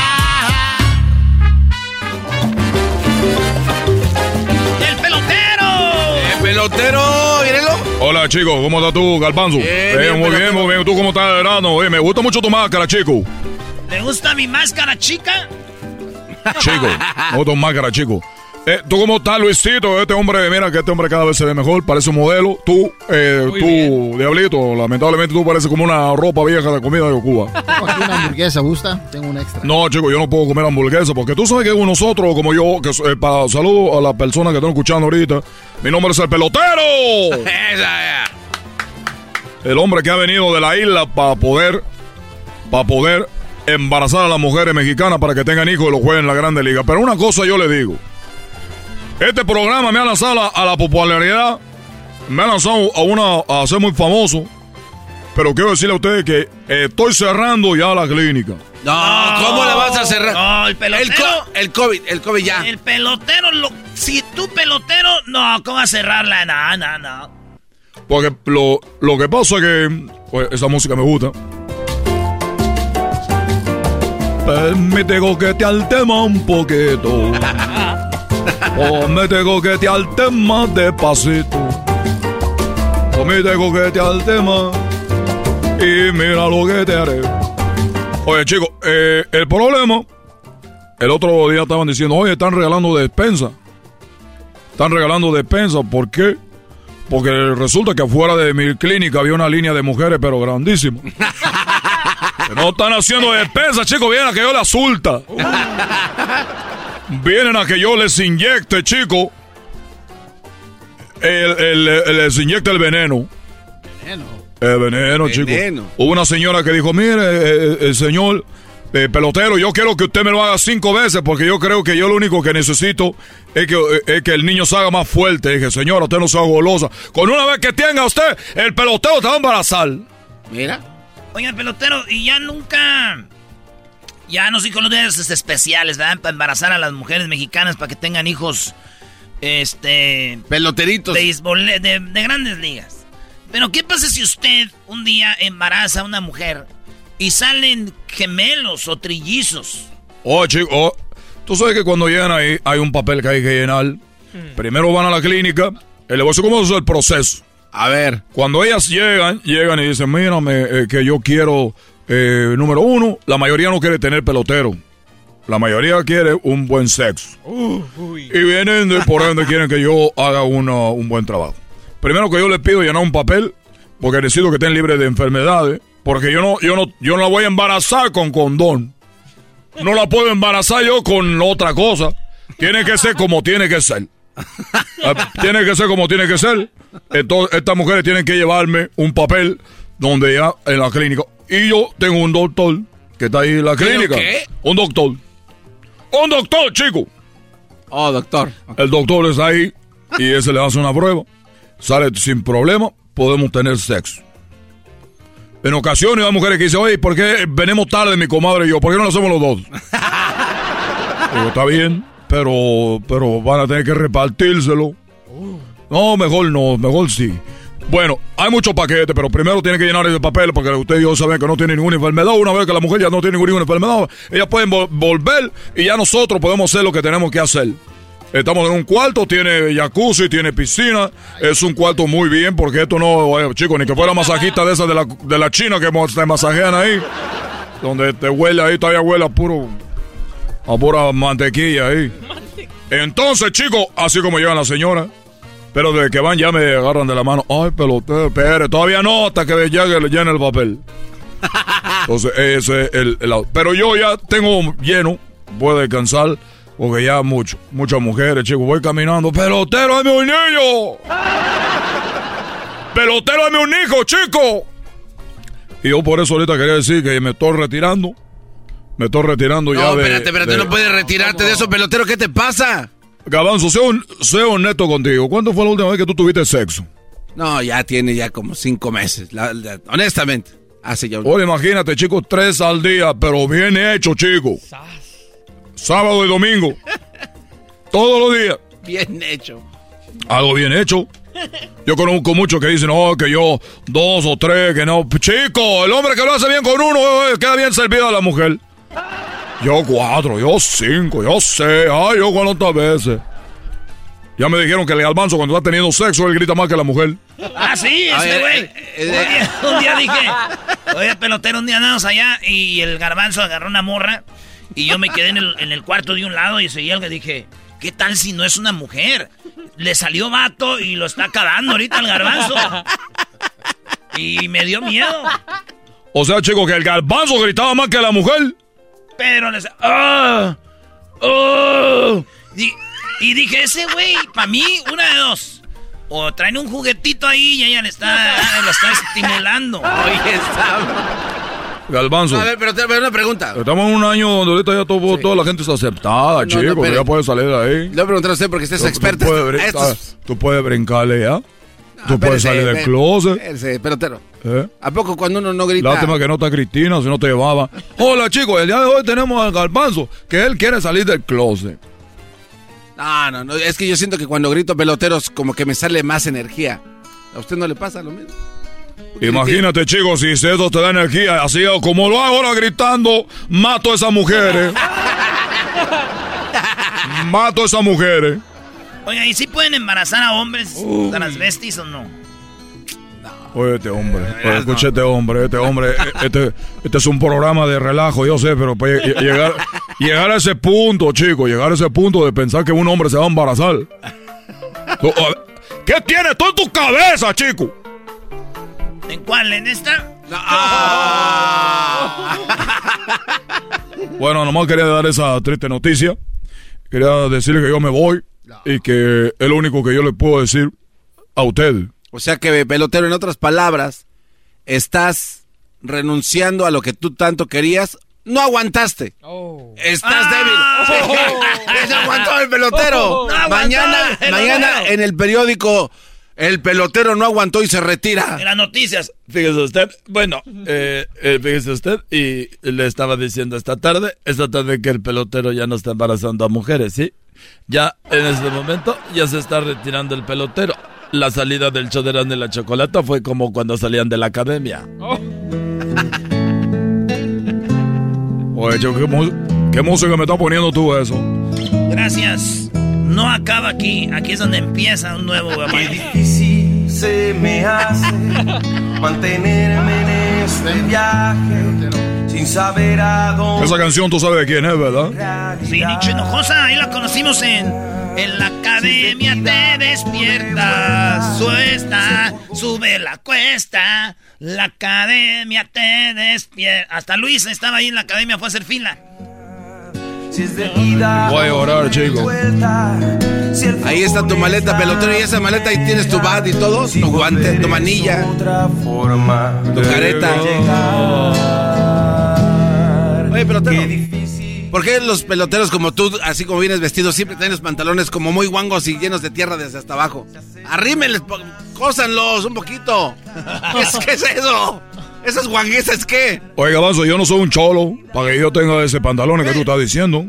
¡El pelotero! ¡Eh, pelotero! Hola, chico, ¿cómo estás tú, Galbanzo? Bien, Eh, bien, muy bien, muy bien. ¿Tú cómo estás, Verano? Eh, me gusta mucho tu máscara, chico. ¿Le gusta mi máscara chica? Chico, gusta tu máscara, chico. Eh, ¿Tú cómo estás, Luisito? Este hombre, mira que este hombre cada vez se ve mejor, parece un modelo. Tú, eh, tú, Diablito, lamentablemente tú pareces como una ropa vieja de comida de Cuba. *laughs* Tengo aquí una hamburguesa, ¿gusta? Tengo un extra. No, chico, yo no puedo comer hamburguesa porque tú sabes que nosotros, como yo, que eh, para saludo a las personas que están escuchando ahorita, mi nombre es el pelotero. *laughs* El hombre que ha venido de la isla para poder, para poder embarazar a las mujeres mexicanas para que tengan hijos y los jueguen en la Grande Liga. Pero una cosa yo le digo. Este programa me ha lanzado a la, a la popularidad me he lanzado a una a ser muy famoso. Pero quiero decirle a ustedes que eh, estoy cerrando ya la clínica. No, ¿cómo la vas a cerrar? No, el pelotero. El, co- el COVID, el COVID ya. El pelotero, lo, si tú pelotero, no, ¿cómo vas a cerrarla? No, no, no. Porque lo, lo que pasa es que pues, esa música me gusta. Permite coquetear el tema un poquito. *laughs* Permite coquetear el tema despacito. Permite coquetear el tema. Y mira lo que te haré. Oye, chicos, eh, el problema. El otro día estaban diciendo, oye, están regalando despensa. Están regalando despensa. ¿Por qué? Porque resulta que afuera de mi clínica había una línea de mujeres, pero grandísima. *laughs* No están haciendo despensa, chicos. Vienen a que yo les asulta. Vienen a que yo les inyecte, chicos. El, el- el- les inyecte el veneno. El veneno, chicos. Veneno. Hubo una señora que dijo, mire, eh, eh, señor eh, pelotero, yo quiero que usted me lo haga cinco veces porque yo creo que yo lo único que necesito es que, es que el niño se haga más fuerte. Dije, señora, usted no sea golosa. Con una vez que tenga usted, el pelotero te va a embarazar. Mira. Oiga, pelotero, y ya nunca. Ya no sé con los días especiales, ¿verdad? Para embarazar a las mujeres mexicanas para que tengan hijos. Este. Peloteritos. De, de, de grandes ligas. Pero, ¿qué pasa si usted un día embaraza a una mujer y salen gemelos o trillizos? Oh, chico, oh, tú sabes que cuando llegan ahí hay un papel que hay que llenar. Primero van a la clínica. El negocio, ¿cómo es el proceso? A ver. Cuando ellas llegan, llegan y dicen, mírame, eh, que yo quiero, eh, número uno, la mayoría no quiere tener pelotero. La mayoría quiere un buen sexo. Y vienen, de, por ende, quieren que yo haga una- un buen trabajo. Primero que yo les pido llenar un papel, porque necesito que estén libres de enfermedades, porque yo no, yo no, yo no la voy a embarazar con condón. No la puedo embarazar yo con otra cosa. Tiene que ser como tiene que ser. Eh, tiene que ser como tiene que ser. Entonces, estas mujeres tienen que llevarme un papel donde ya en la clínica. Y yo tengo un doctor que está ahí en la ¿Pero clínica. qué? Un doctor. Un doctor, chico. Oh, doctor. El doctor está ahí y ese le hace una prueba. Sale sin problema, podemos tener sexo. En ocasiones hay mujeres que dicen, oye, ¿por qué venimos tarde mi comadre y yo? ¿Por qué no lo hacemos los dos? *laughs* Digo, está bien, pero, pero van a tener que repartírselo. No, mejor no, mejor sí. Bueno, hay muchos paquetes, pero primero tiene que llenar ese papel porque usted y yo saben que no tiene ninguna enfermedad. Una vez que la mujer ya no tiene ninguna enfermedad, ellas pueden vol- volver y ya nosotros podemos hacer lo que tenemos que hacer. Estamos en un cuarto, tiene jacuzzi, tiene piscina. Es un cuarto muy bien porque esto no, eh, chicos, ni que fuera masajista de esa de la, de la China que te masajean ahí. Donde te huele ahí, todavía huele a puro, a pura mantequilla ahí. Entonces, chicos, así como llegan las señoras. Pero desde que van ya me agarran de la mano. Ay, pelotero, espere, todavía no, hasta que llegue le llene el papel. *laughs* Entonces, ese es el, el- Pero yo ya tengo lleno, puedo descansar, porque ya mucho, muchas mujeres, chicos, voy caminando. ¡Pelotero, dame un niño! *laughs* ¡Pelotero, dame un hijo, chico! Y yo por eso ahorita quería decir que me estoy retirando. Me estoy retirando ya No, de... espérate, espérate, de- no puedes retirarte de eso, pelotero. ¿Qué te pasa? Gabanzo, sé, hon- sé honesto contigo. ¿Cuándo fue la última vez que tú tuviste sexo? No, ya tiene ya como cinco meses. la- la- honestamente. Hace ya un... Ahora imagínate, chicos, tres al día, pero bien hecho, chicos. Sábado y domingo. *laughs* Todos los días. Bien hecho. Algo bien hecho. Yo conozco muchos que dicen, no, que yo dos o tres, que no. Chico, el hombre que lo hace bien con uno, eh, queda bien servido a la mujer. Yo cuatro, yo cinco, yo seis, ay, yo cuántas veces. Ya me dijeron que el almanzo cuando está teniendo sexo, él grita más que la mujer. Ah, sí, este güey. eh, eh, un, día, un día dije, oye, pelotero, un día andamos allá y el garbanzo agarró una morra y yo me quedé en el, en el cuarto de un lado y seguía algo y dije, ¿qué tal si no es una mujer? Le salió vato y lo está acabando ahorita el garbanzo. Y me dio miedo. O sea, chicos, que el garbanzo gritaba más que la mujer. Pero les... ¡Ah! ¡Oh! Di- Y dije, ese güey, para mí, una de dos. O traen un juguetito ahí y ella le está, le está estimulando. Oye, *laughs* está... Galbanzo. A ver, pero te pero una pregunta. Estamos en un año donde ahorita ya todo- toda la gente está aceptada, No, pero- ya puede salir de ahí. Le voy a preguntar a usted porque usted es Tú- experto. Tú puedes, brin- Estos- tú puedes brincarle ya. Tú puedes salir del closet. Pelotero. ¿Eh? ¿A poco cuando uno no grita? Lástima que no está Cristina, si no te llevaba. Hola chicos, el día de hoy tenemos al Garbanzo, que él quiere salir del closet. No, no, no. Es que yo siento que cuando grito peloteros, como que me sale más energía. ¿A usted no le pasa lo mismo? Imagínate chicos, si eso te da energía, así como lo hago ahora gritando, mato a esas mujeres. *laughs* mato a esas mujeres. Oye, ¿y si pueden embarazar a hombres Uh. transvestis o no? Oye, este hombre, oye, escucha este hombre, este hombre, eh, *laughs* este, este es un programa de relajo, yo sé, pero para lle- llegar, llegar a ese punto, chicos, llegar a ese punto de pensar que un hombre se va a embarazar. ¿Qué tienes tú en tu cabeza, chico? ¿En cuál? ¿En esta? Bueno, nomás quería dar esa triste noticia. Quería decirle que yo me voy y que es lo único que yo le puedo decir a usted. O sea que, pelotero, en otras palabras, estás renunciando a lo que tú tanto querías. No aguantaste. Estás débil. *laughs* Sí, se aguantó el pelotero. No aguantó mañana, el mañana en el periódico, el pelotero no aguantó y se retira. En las noticias. Fíjese usted, bueno, eh, eh, fíjese usted, y le estaba diciendo esta tarde, esta tarde que el pelotero ya no está embarazando a mujeres, ¿sí? Ya en este momento ya se está retirando el pelotero. La salida del show de la Chocolata fue como cuando salían de la academia. Oye, chico, ¿qué, mu- qué música me está poniendo tú eso? Gracias. No acaba aquí. Aquí es donde empieza un nuevo Qué difícil se me hace mantenerme en este viaje sin saber a dónde. Esa canción tú sabes de quién es, ¿verdad? Sí, Nicho Hinojosa, ahí la conocimos en, en la academia te despiertas, suesta, sube la cuesta, la academia te despierta. Hasta Luis estaba ahí en la academia, fue a hacer fila. Si es de ida, Voy a orar, chico. Ahí está tu maleta, pelotero, y esa maleta ahí tienes tu bat y todo, tu guante, tu manilla, tu careta. Oye, pelotero, ¿por qué los peloteros como tú, así como vienes vestido, siempre tienen los pantalones como muy guangos y llenos de tierra desde hasta abajo? Arrímenles, cósanlos un poquito. ¿Qué *laughs* es, qué es eso? ¿Esas guanguesas qué? Oiga, Banzo, yo no soy un cholo para que yo tenga ese pantalón que tú estás diciendo.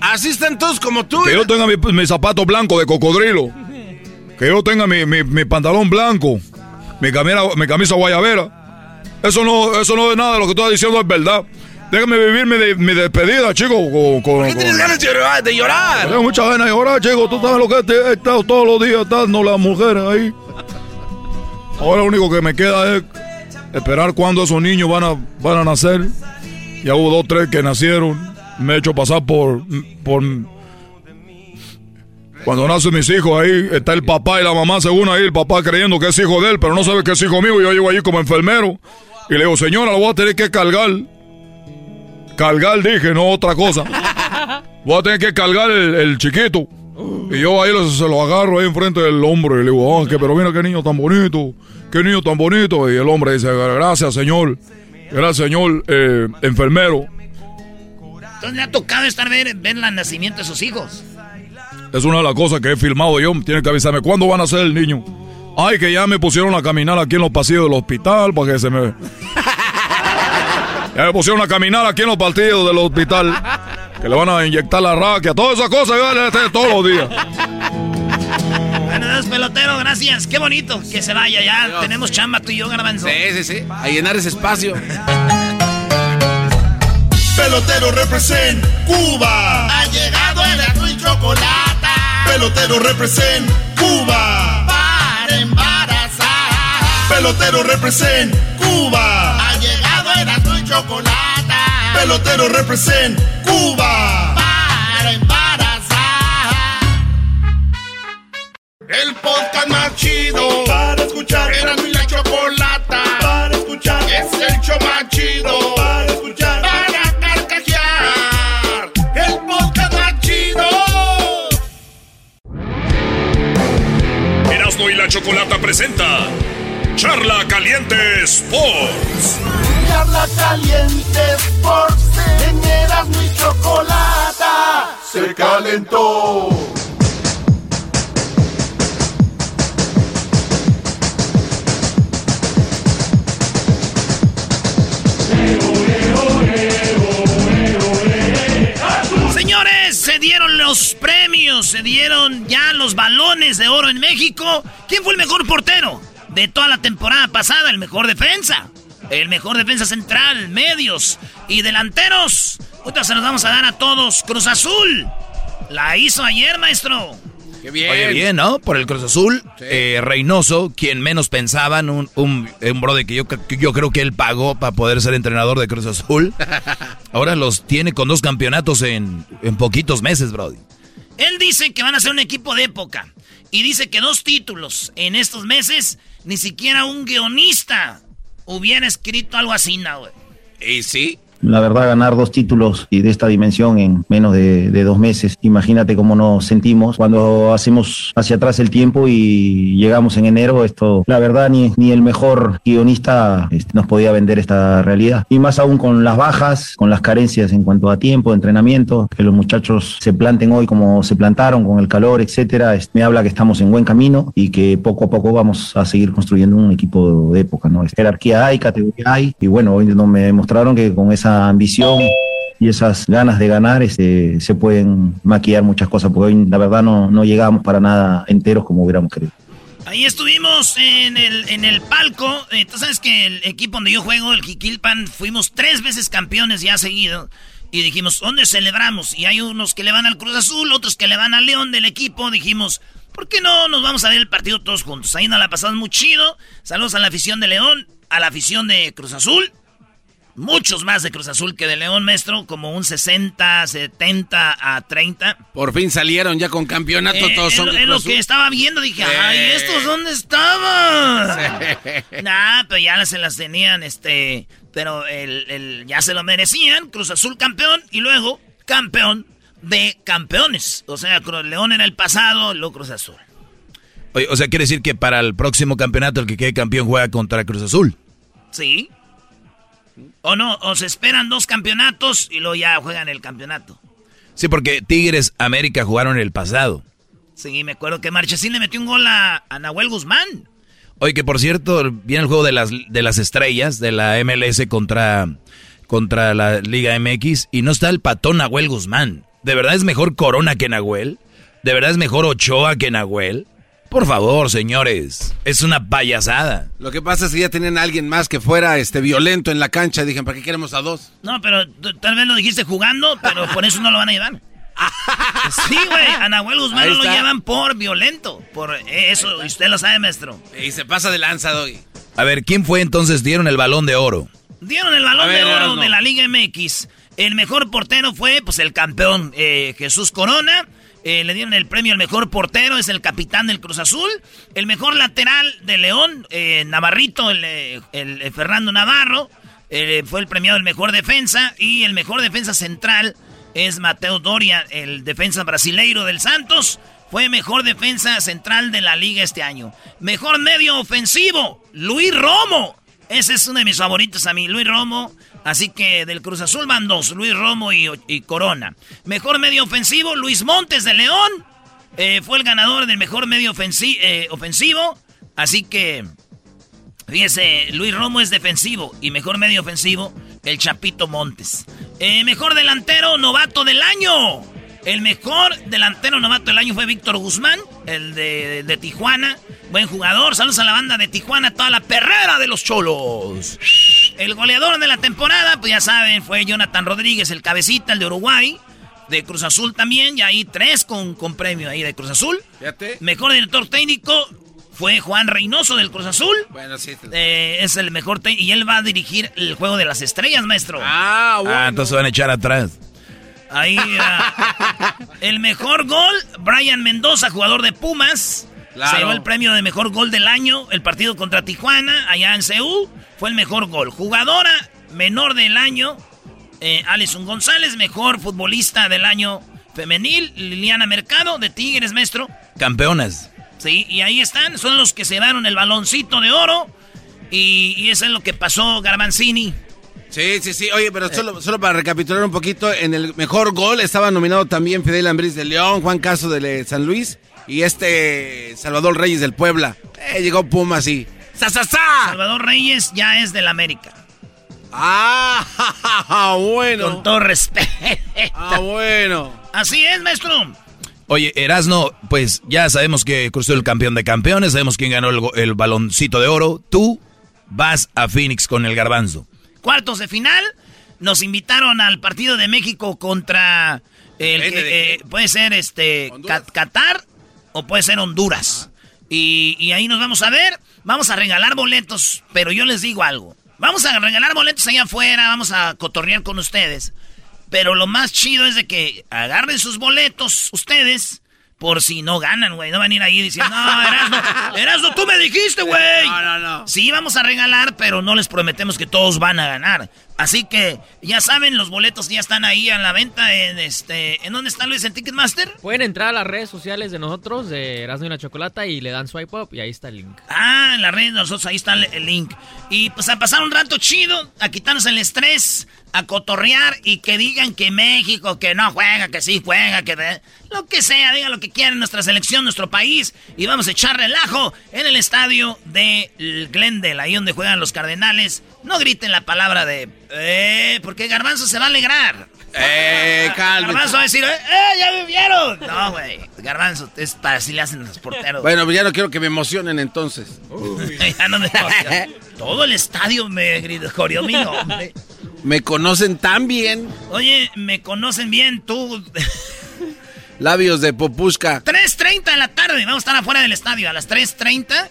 Así están todos como tú. Que yo tenga mi, mi zapato blanco de cocodrilo. Que yo tenga mi, mi- mi pantalón blanco. Mi camisa, mi camisa guayabera. Eso no, eso no es nada de lo que tú estás diciendo, es verdad. Déjame vivir mi, de- mi despedida, chico. Con, con- ¿Qué tienes ganas de llorar? De llorar? Tengo muchas ganas de llorar, chico. Tú sabes lo que he estado todos los días dando las mujeres ahí. Ahora lo único que me queda es esperar cuándo esos niños van a, van a nacer. Ya hubo dos, tres que nacieron. Me he hecho pasar por, por... Cuando nacen mis hijos ahí, está el papá y la mamá según ahí, el papá creyendo que es hijo de él, pero no sabe que es hijo mío. Y yo llego allí como enfermero. Y le digo, señora, lo voy a tener que cargar. Cargar, dije, no otra cosa. Voy a tener que cargar el, el chiquito. Y yo ahí lo- se lo agarro ahí enfrente del hombro y le digo, oh, que, pero mira qué niño tan bonito, qué niño tan bonito. Y el hombre dice, gracias señor, gracias señor eh, enfermero. Entonces le ha tocado estar ver, ver el nacimiento de sus hijos. Es una de las cosas que he filmado yo, tiene que avisarme, ¿cuándo van a ser el niño? Ay, que ya me pusieron a caminar aquí en los pasillos del hospital para que se me... Ya me pusieron a caminar aquí en los pasillos del hospital. Que le van a inyectar la raquia, todas esas cosas, yo le estoy todos los días. Bueno, Dios pelotero, gracias. Qué bonito que se vaya ya. Tenemos chamba tú y yo, garbanzo. Sí, sí, sí. A llenar ese espacio. Pelotero represent Cuba. Ha llegado el azul y chocolate. Pelotero represent Cuba. Para embarazar. Pelotero represent Cuba. Chocolate. Pelotero represent Cuba. Para embarazar. El podcast más chido para escuchar. Era mi la chocolata para escuchar. Es el show más chido para escuchar. Para carcajear. El podcast más chido. Erasmo y la Chocolata presenta Charla Caliente Sports. Charla Caliente Sports. Teñeras mi chocolata. Se calentó. Señores, se dieron los premios, se dieron ya los balones de oro en México. ¿Quién fue el mejor portero? De toda la temporada pasada? El mejor defensa. El mejor defensa central, medios y delanteros. Ahorita se los vamos a dar a todos. Cruz Azul. La hizo ayer, maestro. Qué bien. Oye, bien, ¿no? Por el Cruz Azul. Eh, Reynoso, quien menos pensaban, un, un, un brother que yo, yo creo que él pagó para poder ser entrenador de Cruz Azul. *laughs* Ahora los tiene con dos campeonatos en, en poquitos meses, brody. Él dice que van a ser un equipo de época. Y dice que dos títulos en estos meses, ni siquiera un guionista hubiera escrito algo así, ¿no, güey? Y sí, la verdad, ganar dos títulos y de esta dimensión en menos de, dos meses, imagínate cómo nos sentimos cuando hacemos hacia atrás el tiempo y llegamos en enero. Esto, la verdad, ni, ni el mejor guionista este, nos podía vender esta realidad. Y más aún con las bajas, con las carencias en cuanto a tiempo, entrenamiento, que los muchachos se planten hoy como se plantaron, con el calor, etcétera. Me habla que estamos en buen camino y que poco a poco vamos a seguir construyendo un equipo de época. ¿no? Jerarquía hay, categoría hay, y bueno, hoy no me demostraron que con esa ambición y esas ganas de ganar este, se pueden maquillar muchas cosas, porque hoy la verdad no, no llegamos para nada enteros como hubiéramos querido. Ahí estuvimos en el, en el palco. Eh, tú sabes que el equipo donde yo juego, el Jiquilpan, fuimos tres veces campeones ya seguido. Y dijimos, ¿dónde celebramos? Y hay unos que le van al Cruz Azul, otros que le van al León del equipo. Dijimos, ¿por qué no nos vamos a ver el partido todos juntos? Ahí nos la pasamos muy chido. Saludos a la afición de León, a la afición de Cruz Azul muchos más de Cruz Azul que de León, maestro, como un 60, 70 a 30. Por fin salieron ya con campeonato eh, todos son lo que estaba viendo, dije, ay, ¿estos dónde estaban? *laughs* Nah, pero ya se las tenían, este, pero el, ya se lo merecían, Cruz Azul campeón y luego campeón de campeones. O sea, León era el pasado, luego Cruz Azul. o sea, quiere decir que para el próximo campeonato el que quede campeón juega contra Cruz Azul. Sí. O no, o se esperan dos campeonatos y luego ya juegan el campeonato. Sí, porque Tigres América jugaron el pasado. Sí, me acuerdo que Marchesín le metió un gol a, Nahuel Guzmán. Oye, que por cierto, viene el juego de las, de las estrellas de la MLS contra, contra la Liga MX y no está el patón Nahuel Guzmán. ¿De verdad es mejor Corona que Nahuel? ¿De verdad es mejor Ochoa que Nahuel? Por favor, señores, es una payasada. Lo que pasa es que ya tenían a alguien más que fuera este violento en la cancha. Dije, ¿para qué queremos a dos? No, pero tal vez lo dijiste jugando, pero por eso no lo van a llevar. *laughs* sí, güey, a Nahuel Guzmán no lo llevan por violento. Por eso, usted lo sabe, maestro. Y se pasa de lanza, Doggy. A ver, ¿quién fue entonces? Dieron el balón de oro. Dieron el balón de oro de la Liga MX. El mejor portero fue, pues, el campeón eh, Jesús Corona. Eh, le dieron el premio al mejor portero, es el capitán del Cruz Azul. El mejor lateral de León, eh, Navarrito, el, el, Fernando Navarro. Eh, fue el premiado el mejor defensa. Y el mejor defensa central es Mateo Doria, el defensa brasileiro del Santos. Fue mejor defensa central de la liga este año. Mejor medio ofensivo, Luis Romo. Ese es uno de mis favoritos a mí, Luis Romo. Así que del Cruz Azul van dos, Luis Romo y, Corona. Mejor medio ofensivo, Luis Montes de León. Eh, fue el ganador del mejor medio eh, ofensivo. Así que, fíjese, Luis Romo es defensivo y mejor medio ofensivo, el Chapito Montes. Eh, mejor delantero, novato del año. El mejor delantero novato del año fue Víctor Guzmán, el de, de, Tijuana. Buen jugador. Saludos a la banda de Tijuana, toda la perrera de los cholos. El goleador de la temporada, pues ya saben, fue Jonathan Rodríguez, el cabecita, el de Uruguay. De Cruz Azul también, y ahí tres con, con premio ahí de Cruz Azul. Fíjate. Mejor director técnico fue Juan Reynoso del Cruz Azul. Bueno, sí. Eh, es el mejor técnico. Y él va a dirigir el juego de las estrellas, maestro. Ah, bueno. Ah, entonces van a echar atrás. Ahí. Ah, el mejor gol, Brian Mendoza, jugador de Pumas. Se llevó el premio de mejor gol del año. El partido contra Tijuana, allá en CU fue el mejor gol. Jugadora menor del año, eh, Alison González, mejor futbolista del año femenil, Liliana Mercado, de Tigres, maestro. Campeonas. Sí, y ahí están, son los que se dieron el baloncito de oro. Y, eso es lo que pasó, Garbanzini. Sí, sí, sí. Oye, pero solo, solo para recapitular un poquito, en el mejor gol estaba nominado también Fidel Ambriz de León, Juan Caso de San Luis y este Salvador Reyes del Puebla. Eh, llegó Puma así. Salvador Reyes ya es del América. Ah, *laughs* bueno. Con todo respeto. Ah, bueno. Así es, maestro. Oye, Erasno, pues ya sabemos que cruzó el campeón de campeones, sabemos quién ganó el baloncito de oro. Tú vas a Phoenix con el garbanzo. Cuartos de final, nos invitaron al partido de México contra el ¿Depende que, eh, puede ser este Ca- Qatar o puede ser Honduras. Y, y ahí nos vamos a ver. Vamos a regalar boletos, pero yo les digo algo. Vamos a regalar boletos allá afuera, vamos a cotorrear con ustedes. Pero lo más chido es de que agarren sus boletos ustedes por si no ganan, güey. No van a ir ahí diciendo, no, Erasmo, *laughs* Erasmo, tú me dijiste, güey. No, no, no. Sí, vamos a regalar, pero no les prometemos que todos van a ganar. Así que, ya saben, los boletos ya están ahí a la venta en este... ¿En dónde están, Luis, en Ticketmaster? Pueden entrar a las redes sociales de nosotros, de Erasmo y la Chocolata, y le dan swipe up y ahí está el link. Ah, en la red de nosotros, ahí está el, el link. Y pues a pasar un rato chido, a quitarnos el estrés, a cotorrear y que digan que México, que no juega, que sí juega, que de- lo que sea, digan lo que quieran, nuestra selección, nuestro país. Y vamos a echar relajo en el estadio de Glendale, ahí donde juegan los Cardenales. No griten la palabra de... Eh, porque Garbanzo se va a alegrar. Eh, cálmate. Garbanzo va a decir, eh, eh, ya me vieron. No, güey. Garbanzo, es para así le hacen los porteros. Bueno, pues ya no quiero que me emocionen entonces. *laughs* Ya no me *laughs* Todo el estadio me gritó, coreó mi nombre. Me conocen tan bien. Oye, me conocen bien tú. *laughs* Labios de popushka. 3.30 de la tarde. Vamos a estar afuera del estadio a las 3.30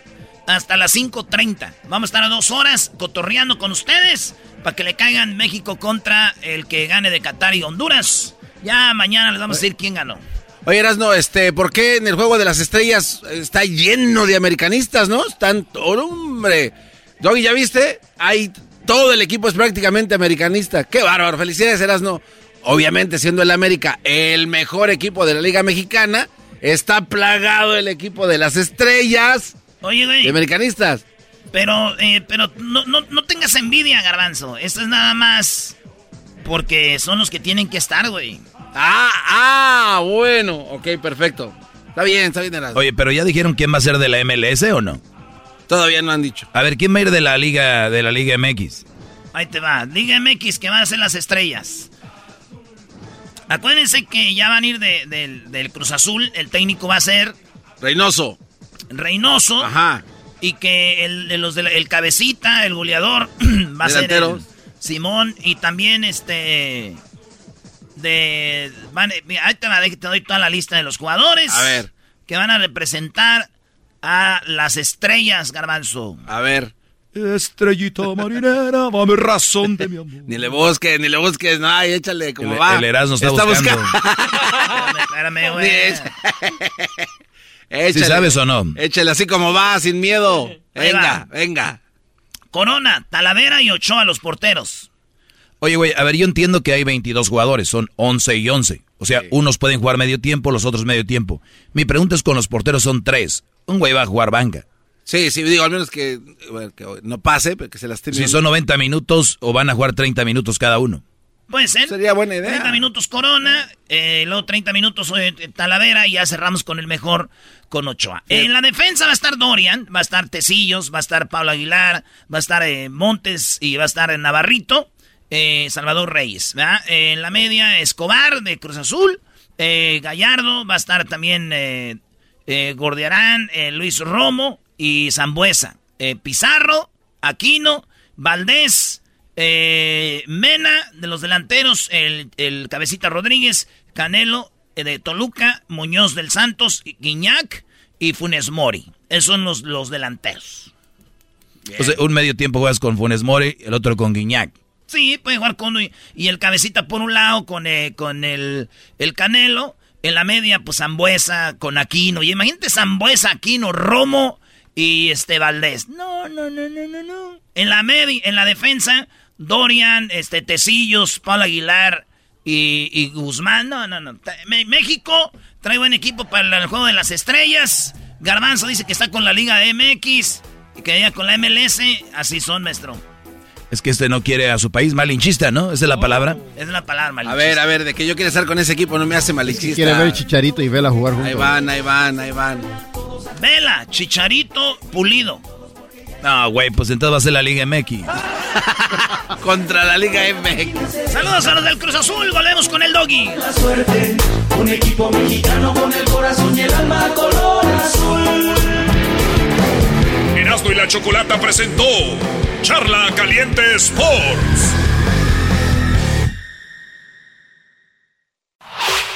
hasta las 5.30. Vamos a estar a dos horas cotorreando con ustedes para que le caigan México contra el que gane de Qatar y Honduras. Ya mañana les vamos a decir quién ganó. Oye, Erasno, este, ¿por qué en el juego de las estrellas está lleno de americanistas, no? Están, oh, hombre. Doggy, ¿ya viste? Hay, todo el equipo es prácticamente americanista. Qué bárbaro, felicidades, Erasno. Obviamente, siendo el América el mejor equipo de la Liga Mexicana, está plagado el equipo de las estrellas Oye, güey. de americanistas. Pero, eh, pero no, no, no tengas envidia, Garbanzo. Esto es nada más porque son los que tienen que estar, güey. Ah, ah, bueno. Ok, perfecto. Está bien, está bien. Oye, pero ya dijeron quién va a ser de la MLS o no? Todavía no han dicho. A ver, ¿quién va a ir de la Liga de la Liga MX? Ahí te va. Liga MX que van a ser las estrellas. Acuérdense que ya van a ir de- del- del Cruz Azul. El técnico va a ser Reynoso. Reynoso. Ajá. Y que el, de los de la- el cabecita, el goleador, *clears throat* va a ser el. Simón. Y también este. De. Van, mira, ahí te, va, te doy toda la lista de los jugadores. A ver. Que van a representar a las estrellas, Garbanzo. A ver. Estrellita marinera, dame razón de mi amor. *laughs* Ni le busques, ni le busques, no, ay, échale como El- va. el Erasmo está buscando. *laughs* Espérame, espérame, güey. *laughs* Échale. ¿Sí sabes o no? Échale así como va, sin miedo. Venga, venga. Corona, Talavera y Ochoa, los porteros. Oye, güey, a ver, yo entiendo que hay 22 jugadores, son 11 y 11. O sea, unos pueden jugar medio tiempo, los otros medio tiempo. Mi pregunta es con los porteros son tres. Un güey va a jugar banca. Sí, sí, digo, al menos que, bueno, que no pase, pero que se lastime. Si son 90 minutos o van a jugar 30 minutos cada uno. Puede ser. Sería buena idea. 30 minutos Corona, eh, luego 30 minutos eh, Talavera y ya cerramos con el mejor, con Ochoa. En la defensa va a estar Dorian, va a estar Tecillos, va a estar Pablo Aguilar, va a estar eh, Montes y va a estar Navarrito, Salvador Reyes. ¿verdad? En la media Escobar de Cruz Azul, Gallardo, va a estar también Gordiarán, Luis Romo y Zambuesa. Pizarro, Aquino, Valdés, eh, Mena de los delanteros, el, el Cabecita Rodríguez, Canelo eh, de Toluca, Muñoz del Santos, Guiñac y Funes Mori. Esos son los, los delanteros. Sea, un medio tiempo juegas con Funes Mori, el otro con Guiñac. Sí, puede jugar con y, y el Cabecita por un lado, con, eh, con el, el Canelo. En la media, pues Zambuesa con Aquino. Y imagínate Zambuesa, Aquino, Romo y este Valdés. No, no, no, no, no, no. En la media, en la defensa, Dorian, este Tecillos, Pablo Aguilar y, y Guzmán. No, no, no. México trae buen equipo para el juego de las estrellas. Garbanzo dice que está con la Liga MX y que ya con la MLS. Así son, maestro. Es que este no quiere a su país, malinchista, ¿no? Esa es la palabra. Es la palabra, A malinchista. ver, a ver, de que yo quiero estar con ese equipo no me hace malinchista. Quiere ver Chicharito y Vela jugar juntos. Ahí van, ahí van, ahí van. Vela, Chicharito, Pulido. No, güey, pues entonces va a ser la Liga MX. *laughs* Contra la Liga MX. Saludos a los del Cruz Azul. Volvemos con el doggy. La suerte, un equipo mexicano con el corazón y el alma color azul. Erasmo y la Chocolata presentó Charla Caliente Sports.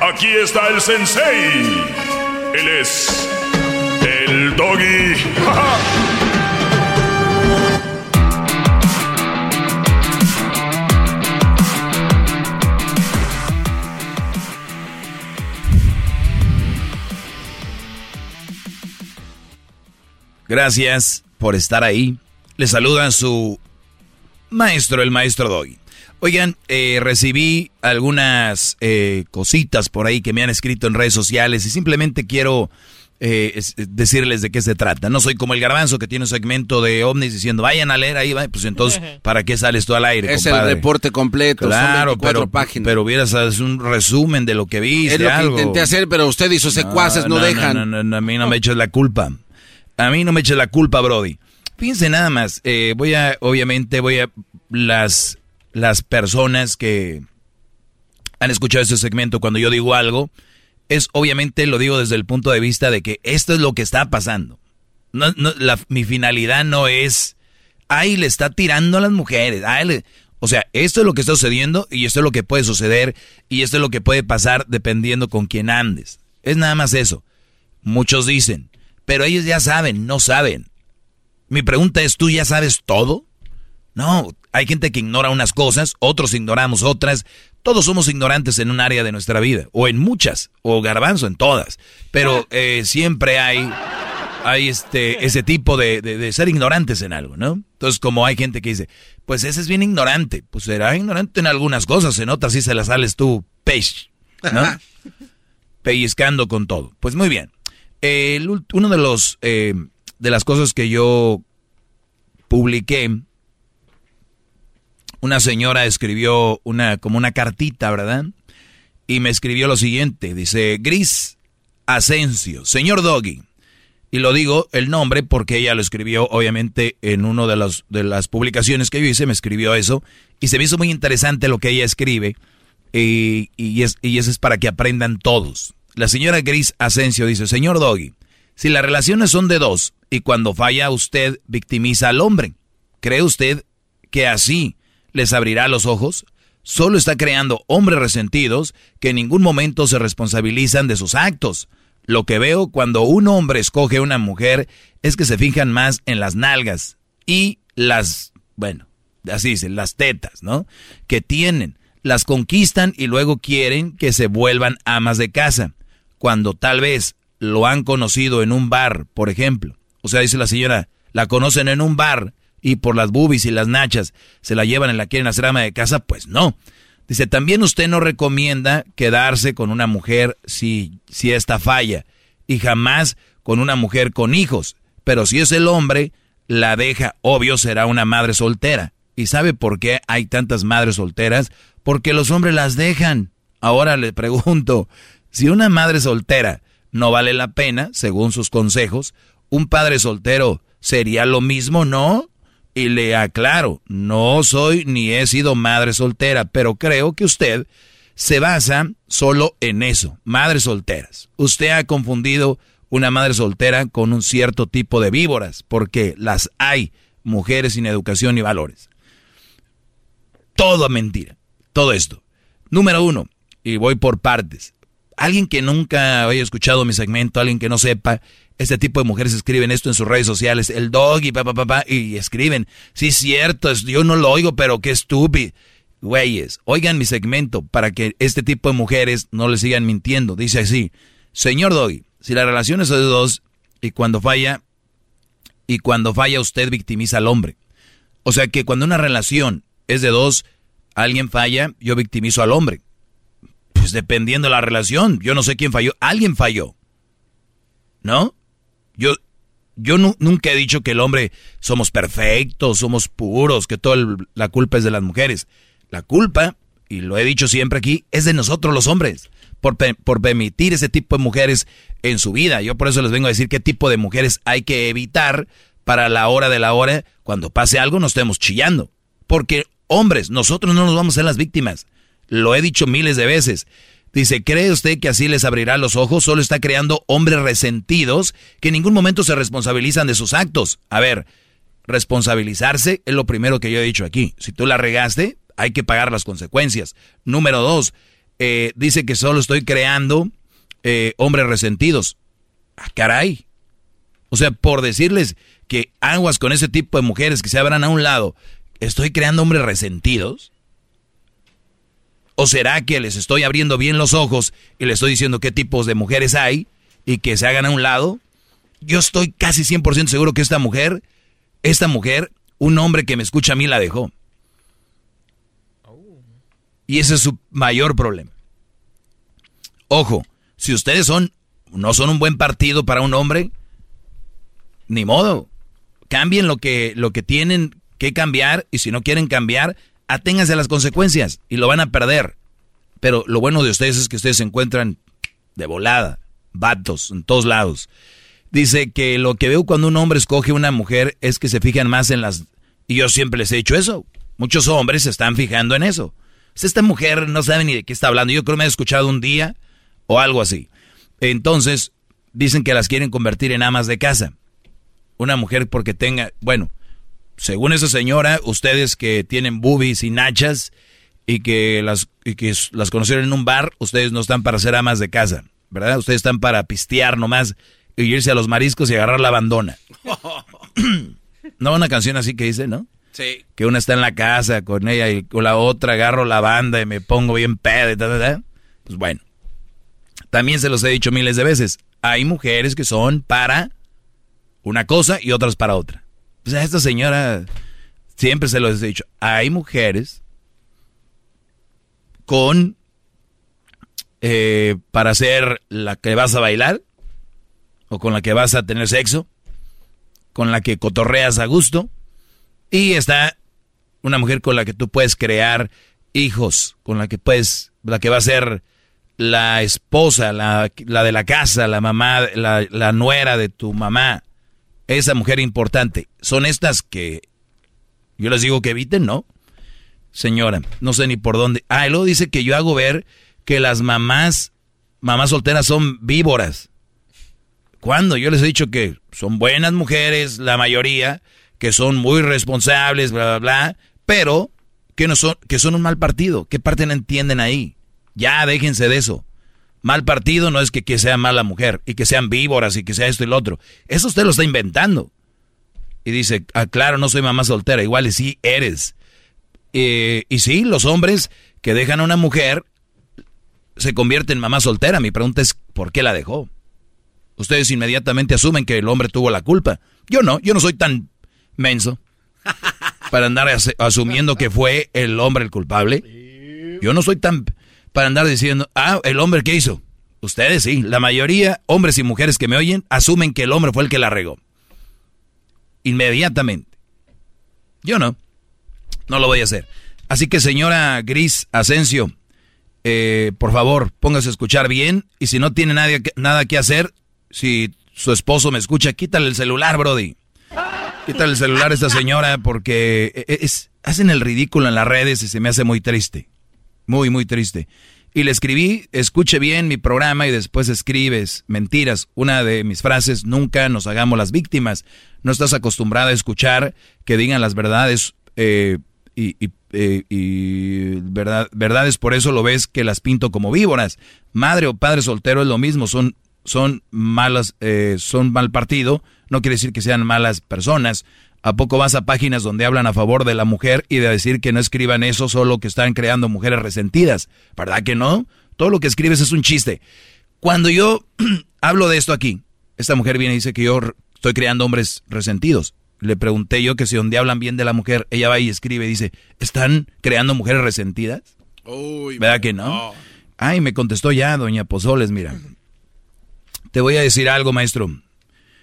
Aquí está el sensei. Él es el doggy. *laughs* Gracias por estar ahí. Le saluda su maestro, el maestro Doggy. Oigan, eh, recibí algunas eh, cositas por ahí que me han escrito en redes sociales y simplemente quiero eh, es- decirles de qué se trata. No soy como el garbanzo que tiene un segmento de ovnis diciendo, vayan a leer ahí, va". pues entonces, *laughs* ¿para qué sales tú al aire? Es el reporte completo. son Claro, 24 pero, páginas. pero hubieras un resumen de lo que viste. es lo que intenté hacer, pero usted y sus secuaces no, dejan. No, no, no, a mí no me eches la culpa. A mí no me eches la culpa, Brody. Fíjense nada más. eh, voy a, obviamente, voy a las las personas que han escuchado este segmento cuando yo digo algo es obviamente lo digo desde el punto de vista de que esto es lo que está pasando. No, no, la- mi finalidad no es, ay, le está tirando a las mujeres. ay, le-". O sea, esto es lo que está sucediendo y esto es lo que puede suceder y esto es lo que puede pasar dependiendo con quién andes. Es nada más eso. Muchos dicen, pero ellos ya saben, no saben. Mi pregunta es, ¿tú ya sabes todo? No, hay gente que ignora unas cosas, otros ignoramos otras. Todos somos ignorantes en un área de nuestra vida, o en muchas, o garbanzo en todas. Pero eh, siempre hay, hay este, ese tipo de, de- de ser ignorantes en algo, ¿no? Entonces, como hay gente que dice, pues ese es bien ignorante. Pues será ignorante en algunas cosas, en otras sí se las sales tú, peix, ¿no? *laughs* Pellizcando con todo. Pues muy bien. El ult- uno de los, eh, de las cosas que yo publiqué una señora escribió una como una cartita, ¿verdad? Y me escribió lo siguiente, dice Gris Asensio, señor Doggy. Y lo digo el nombre porque ella lo escribió obviamente en una de, los, de las publicaciones que yo hice, me escribió eso. Y se me hizo muy interesante lo que ella escribe. Y, y, es, y eso es para que aprendan todos. La señora Gris Asensio dice, señor Doggy, si las relaciones son de dos y cuando falla usted victimiza al hombre, ¿cree usted que así les abrirá los ojos? Solo está creando hombres resentidos que en ningún momento se responsabilizan de sus actos. Lo que veo cuando un hombre escoge a una mujer es que se fijan más en las nalgas y las, bueno, así dicen, las tetas, ¿no? Que tienen. Las conquistan y luego quieren que se vuelvan amas de casa. Cuando tal vez lo han conocido en un bar, por ejemplo. O sea, dice la señora, la conocen en un bar y por las boobies y las nachas se la llevan y la quieren hacer ama de casa, pues no. Dice, también usted no recomienda quedarse con una mujer si, si esta falla y jamás con una mujer con hijos. Pero si es el hombre, la deja, obvio será una madre soltera. ¿Y sabe por qué hay tantas madres solteras? Porque los hombres las dejan. Ahora le pregunto, si una madre soltera no vale la pena, según sus consejos, un padre soltero sería lo mismo, ¿no? Y le aclaro, no soy ni he sido madre soltera, pero creo que usted se basa solo en eso, madres solteras. Usted ha confundido una madre soltera con un cierto tipo de víboras, porque las hay, mujeres sin educación ni valores. Todo mentira, todo esto. Número uno, y voy por partes. Alguien que nunca haya escuchado mi segmento, alguien que no sepa, este tipo de mujeres escriben esto en sus redes sociales, el dog y papá, papá, y escriben, sí, cierto, yo no lo oigo, pero qué estúpido. Güeyes, oigan mi segmento para que este tipo de mujeres no le sigan mintiendo. Dice así, señor Doggy, si la relación es de dos y cuando falla, y cuando falla usted victimiza al hombre. O sea que cuando una relación es de dos, alguien falla, yo victimizo al hombre. Pues dependiendo de la relación, yo no sé quién falló, alguien falló. ¿No? Yo, yo nunca he dicho que el hombre somos perfectos, somos puros, que toda la culpa es de las mujeres. La culpa, y lo he dicho siempre aquí, es de nosotros los hombres, por, por permitir ese tipo de mujeres en su vida. Yo por eso les vengo a decir qué tipo de mujeres hay que evitar para la hora de la hora, cuando pase algo, no estemos chillando. Porque, hombres, nosotros no nos vamos a ser las víctimas. Lo he dicho miles de veces. Dice, ¿cree usted que así les abrirá los ojos? Solo está creando hombres resentidos que en ningún momento se responsabilizan de sus actos. A ver, responsabilizarse es lo primero que yo he dicho aquí. Si tú la regaste, hay que pagar las consecuencias. Número dos, eh, dice que solo estoy creando eh, hombres resentidos. Ah, caray. O sea, por decirles que aguas con ese tipo de mujeres que se abran a un lado, ¿estoy creando hombres resentidos? ¿O será que les estoy abriendo bien los ojos y les estoy diciendo qué tipos de mujeres hay y que se hagan a un lado? Yo estoy casi 100% seguro que esta mujer, esta mujer, un hombre que me escucha a mí la dejó. Y ese es su mayor problema. Ojo, si ustedes son, no son un buen partido para un hombre, ni modo. Cambien lo que, lo que tienen que cambiar y si no quieren cambiar, aténganse a las consecuencias y lo van a perder. Pero lo bueno de ustedes es que ustedes se encuentran de volada, vatos, en todos lados. Dice que lo que veo cuando un hombre escoge una mujer es que se fijan más en las... Y yo siempre les he dicho eso. Muchos hombres se están fijando en eso. Esta mujer no sabe ni de qué está hablando. Yo creo que me ha escuchado un día o algo así. Entonces, dicen que las quieren convertir en amas de casa. Una mujer porque tenga, bueno, según esa señora, ustedes que tienen boobies y nachas y que las, que las conocieron en un bar, ustedes no están para ser amas de casa, ¿verdad? Ustedes están para pistear nomás y irse a los mariscos y agarrar la abandona. *laughs* no, una canción así que dice, ¿no? Sí. Que una está en la casa con ella y con la otra agarro la banda y me pongo bien pedo y tal, Pues bueno. También se los he dicho miles de veces. Hay mujeres que son para una cosa y otras para otra. O sea, esta señora, siempre se lo he dicho, hay mujeres con, eh, para ser la que vas a bailar, o con la que vas a tener sexo, con la que cotorreas a gusto, y está una mujer con la que tú puedes crear hijos, con la que puedes, la que va a ser la esposa, la, la de la casa, la mamá, la, la nuera de tu mamá esa mujer importante. Son estas que yo les digo que eviten, ¿no? Señora, no sé ni por dónde. Ah, y luego dice que yo hago ver que las mamás, mamás solteras son víboras. ¿Cuándo? Yo les he dicho que son buenas mujeres, la mayoría, que son muy responsables, bla, bla, bla, pero que, no son, que son un mal partido. ¿Qué parte no entienden ahí? Ya, déjense de eso. Mal partido no es que, que sea mala mujer y que sean víboras y que sea esto y lo otro. Eso usted lo está inventando. Y dice, ah, claro, no soy mamá soltera. Igual y sí eres. Eh, y sí, los hombres que dejan a una mujer se convierten en mamá soltera. Mi pregunta es, ¿por qué la dejó? Ustedes inmediatamente asumen que el hombre tuvo la culpa. Yo no, yo no soy tan menso para andar asumiendo que fue el hombre el culpable. Yo no soy tan para andar diciendo, ah, el hombre que hizo. Ustedes sí, la mayoría, hombres y mujeres que me oyen, asumen que el hombre fue el que la regó. Inmediatamente. Yo no. No lo voy a hacer. Así que señora Gris Asensio, eh, por favor, póngase a escuchar bien. Y si no tiene nada, nada que hacer, si su esposo me escucha, quítale el celular, Brody. Quítale el celular a esta señora porque e, e, es, hacen el ridículo en las redes y se me hace muy triste. Muy, muy triste. Y le escribí, escuche bien mi programa y después escribes mentiras. Una de mis frases, nunca nos hagamos las víctimas. No estás acostumbrada a escuchar que digan las verdades eh, y, eh, verdad, verdades, por eso lo ves que las pinto como víboras. Madre o padre soltero es lo mismo, son, son malas, eh, son mal partido, no quiere decir que sean malas personas. ¿A poco vas a páginas donde hablan a favor de la mujer y de decir que no escriban eso, solo que están creando mujeres resentidas? ¿Verdad que no? Todo lo que escribes es un chiste. Cuando yo *clears throat* hablo de esto aquí, esta mujer viene y dice que yo estoy creando hombres resentidos. le pregunté yo que si donde hablan bien de la mujer, ella va y escribe y dice, ¿están creando mujeres resentidas? Uy, ¿Verdad que no? Ay, me contestó ya, doña Pozoles, mira. Te voy a decir algo, maestro.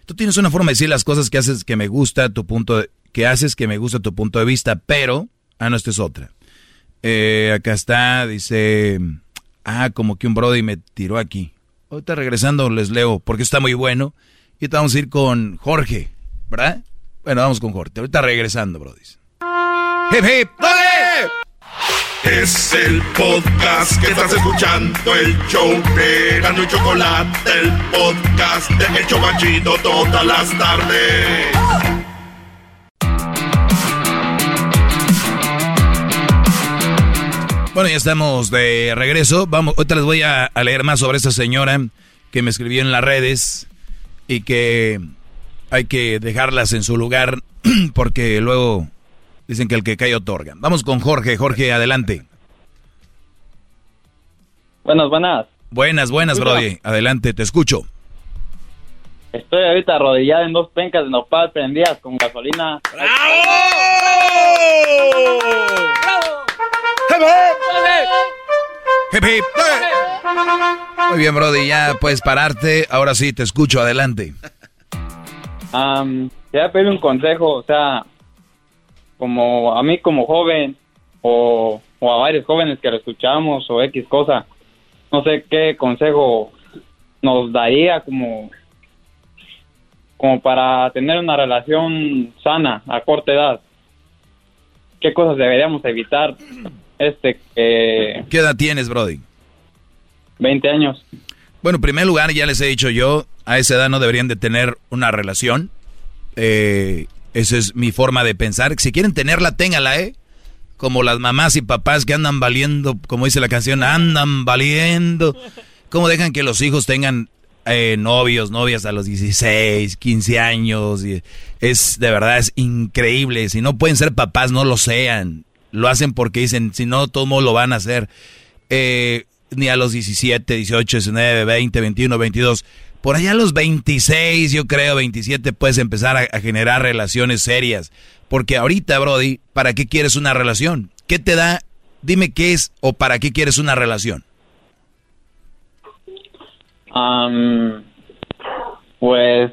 Tú tienes una forma de decir las cosas que haces que me gusta tu punto de, que haces que me gusta tu punto de vista, pero ah no esta es otra. Eh, acá está, dice, ah como que un brody me tiró aquí. Ahorita regresando les leo porque está muy bueno. Y ahorita vamos a ir con Jorge, ¿verdad? Bueno, vamos con Jorge. Ahorita regresando, brody. Hip hip, ¡Dale! Es el podcast que estás escuchando, el show de Gano y Chocolate, el podcast de El Chobachito todas las tardes. Bueno, ya estamos de regreso. Vamos, ahorita les voy a, a leer más sobre esta señora que me escribió en las redes y que hay que dejarlas en su lugar *clears throat* porque luego dicen que el que cae otorga. Vamos con Jorge. Jorge, adelante. Buenas, buenas. Buenas, buenas. Brody. Adelante, te escucho. Estoy ahorita arrodillada en dos pencas de nopal prendidas con gasolina. Hip, hip. Muy bien, Brody, ya puedes pararte. Ahora sí, te escucho, adelante. Am, quería pedir un consejo, o sea, como a mí como joven o, o a varios jóvenes que lo escuchamos o X cosa, no sé qué consejo nos daría como como para tener una relación sana a corta edad. ¿Qué cosas deberíamos evitar? Este que ¿Qué edad tienes, Brody? 20 años. Bueno, en primer lugar, ya les he dicho yo, a esa edad no deberían de tener una relación. Eh, esa es mi forma de pensar. Si quieren tenerla, téngala, ¿eh? Como las mamás y papás que andan valiendo, como dice la canción, andan valiendo. ¿Cómo dejan que los hijos tengan eh, novios, novias a los 16, 15 años? Y es, de verdad, es increíble. Si no pueden ser papás, no lo sean. Lo hacen porque dicen, si no, todo mundo lo van a hacer. Eh, ni a los 17, 18, 19, 20, 21, 22. Por allá a los 26, yo creo, 27, puedes empezar a, a generar relaciones serias. Porque ahorita, Brody, ¿para qué quieres una relación? ¿Qué te da? Dime qué es o para qué quieres una relación. Pues,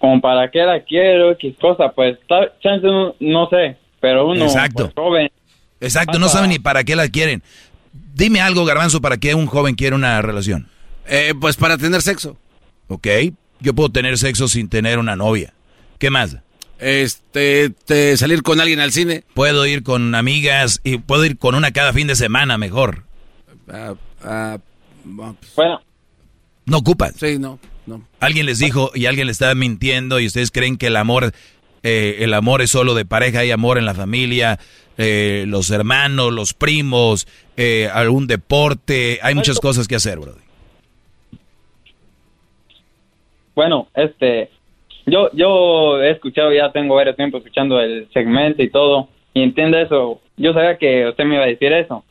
como para qué la quiero, X cosa, pues, chance no, no sé, pero uno, Exacto. pues, joven. Exacto, no saben ni para qué la quieren. Dime algo, Garbanzo, para qué un joven quiere una relación. Eh, pues para tener sexo. Ok, yo puedo tener sexo sin tener una novia. ¿Qué más? Este, te- salir con alguien al cine. Puedo ir con amigas y puedo ir con una cada fin de semana mejor. Ah, ah, bueno, Bueno, No ocupan. sí, no, no. Alguien les dijo y alguien le está mintiendo y ustedes creen que el amor, eh, el amor es solo de pareja, hay amor en la familia, eh, los hermanos, los primos, eh, algún deporte, hay muchas cosas que hacer, bro. Bueno, este, yo, yo he escuchado, ya tengo varios tiempo escuchando el segmento y todo, y entiendo eso. Yo sabía que usted me iba a decir eso,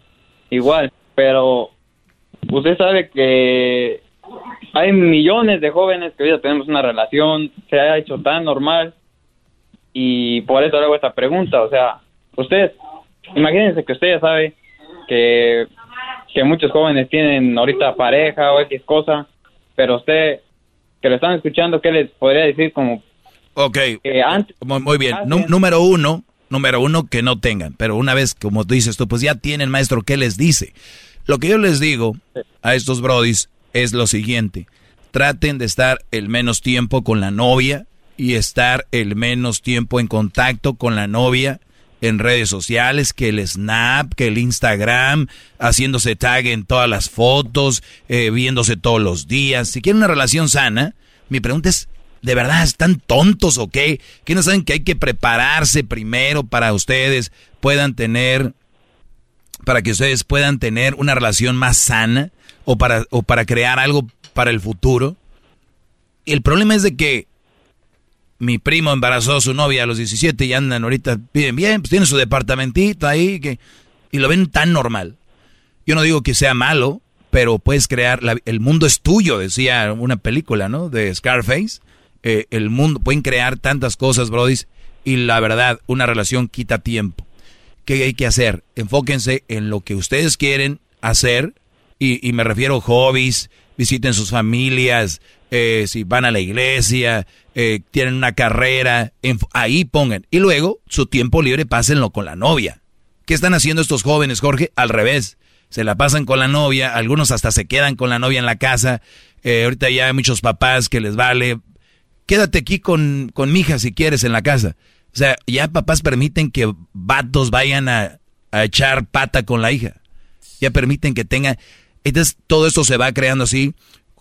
igual, pero usted sabe que hay millones de jóvenes que hoy ya tenemos una relación, se ha hecho tan normal, y por eso le hago esta pregunta, o sea, usted, imagínense que usted ya sabe que, que muchos jóvenes tienen ahorita pareja o X cosa, pero usted que lo están escuchando, ¿qué les podría decir como Ok, que antes? muy, bien. Nú- bien. número uno, número uno, que no tengan. Pero una vez, como tú dices tú, pues ya tienen, maestro, ¿qué les dice? Lo que yo les digo a estos brodis es lo siguiente. Traten de estar el menos tiempo con la novia y estar el menos tiempo en contacto con la novia en redes sociales, que el Snap, que el Instagram, haciéndose tag en todas las fotos, eh, viéndose todos los días. Si quieren una relación sana, mi pregunta es, ¿de verdad están tontos o qué? ¿Que no saben que hay que prepararse primero para ustedes puedan tener, para que ustedes puedan tener una relación más sana o para, o para crear algo para el futuro? El problema es de que mi primo embarazó a su novia a los 17 y andan ahorita, viven bien, pues tienen su departamentito ahí que, y lo ven tan normal. Yo no digo que sea malo, pero puedes crear, la- el mundo es tuyo, decía una película, ¿no? De Scarface. eh, el mundo, pueden crear tantas cosas, brodis, y la verdad, una relación quita tiempo. ¿Qué hay que hacer? Enfóquense en lo que ustedes quieren hacer, y, y me refiero a hobbies, visiten sus familias, eh, si van a la iglesia, eh, tienen una carrera, enf- ahí pongan. Y luego, su tiempo libre, pásenlo con la novia. ¿Qué están haciendo estos jóvenes, Jorge? Al revés. Se la pasan con la novia, algunos hasta se quedan con la novia en la casa. Eh, ahorita ya hay muchos papás que les vale. Quédate aquí con, con mi hija si quieres en la casa. O sea, ya papás permiten que vatos vayan a, a echar pata con la hija. Ya permiten que tenga... Entonces todo esto se va creando así.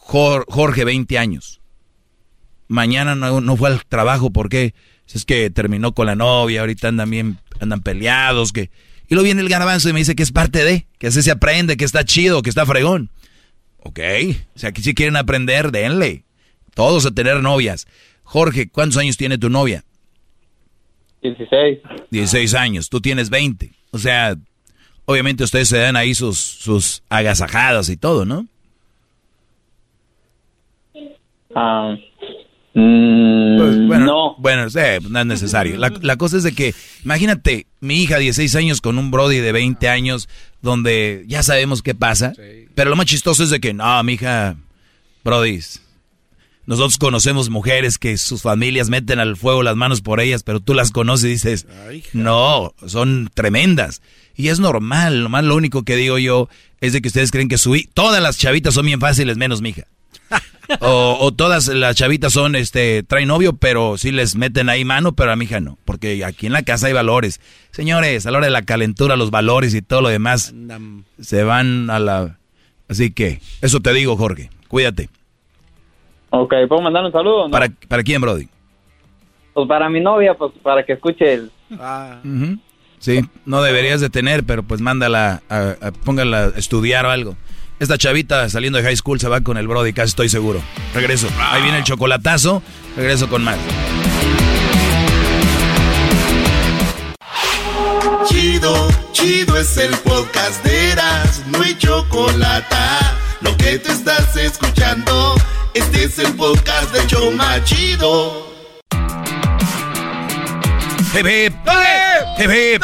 Jor- Jorge, 20 años. Mañana no, no fue al trabajo porque es que terminó con la novia, ahorita andan bien, andan peleados, que... Y luego viene el garbanzo y me dice que es parte de, que así se aprende, que está chido, que está fregón. Ok, o sea, que si quieren aprender, denle. Todos a tener novias. Jorge, ¿cuántos años tiene tu novia? 16. 16 años, tú tienes 20. O sea, obviamente ustedes se dan ahí sus, sus agasajadas y todo, ¿no? Ah, mm, Pues, bueno, no. Bueno, sí, no es necesario. La, la cosa es de que, imagínate, mi hija 16 años con un Brody de 20 años, donde ya sabemos qué pasa. Pero lo más chistoso es de que, no, mi hija, Brody, nosotros conocemos mujeres que sus familias meten al fuego las manos por ellas, pero tú las conoces y dices, no, son tremendas. Y es normal, nomás lo único que digo yo es de que ustedes creen que su todas las chavitas son bien fáciles, menos mi hija. O, o todas las chavitas son, este, traen novio, pero sí les meten ahí mano, pero a mi hija no. Porque aquí en la casa hay valores. Señores, a la hora de la calentura, los valores y todo lo demás se van a la... Así que, eso te digo, Jorge. Cuídate. Ok, ¿puedo mandar un saludo? o no? ¿Para, ¿Para quién, Brody? Pues para mi novia, pues para que escuche el... Ujú. Sí, no deberías de tener, pero pues mándala, a, a- póngala a estudiar o algo. Esta chavita saliendo de high school se va con el Brody, casi estoy seguro. Regreso. Ahí viene el chocolatazo. Regreso con más. Chido, chido es el podcast de Eras, no hay chocolate. Lo que te estás escuchando, este es el podcast de Choma Chido. Hip, hip. Hip, hip.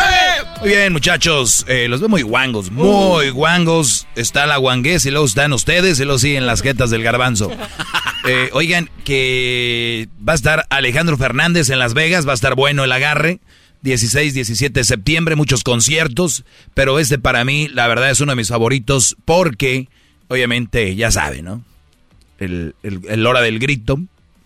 Muy bien, muchachos. Eh, los veo muy guangos, muy guangos. Está la guanguez y luego están ustedes y luego siguen las jetas del garbanzo. *laughs* Eh, oigan, que va a estar Alejandro Fernández en Las Vegas, va a estar bueno el agarre. 16, 17 de septiembre, muchos conciertos, pero este para mí, la verdad, es uno de mis favoritos porque, obviamente, ya sabe, ¿no? El, el, el hora del grito.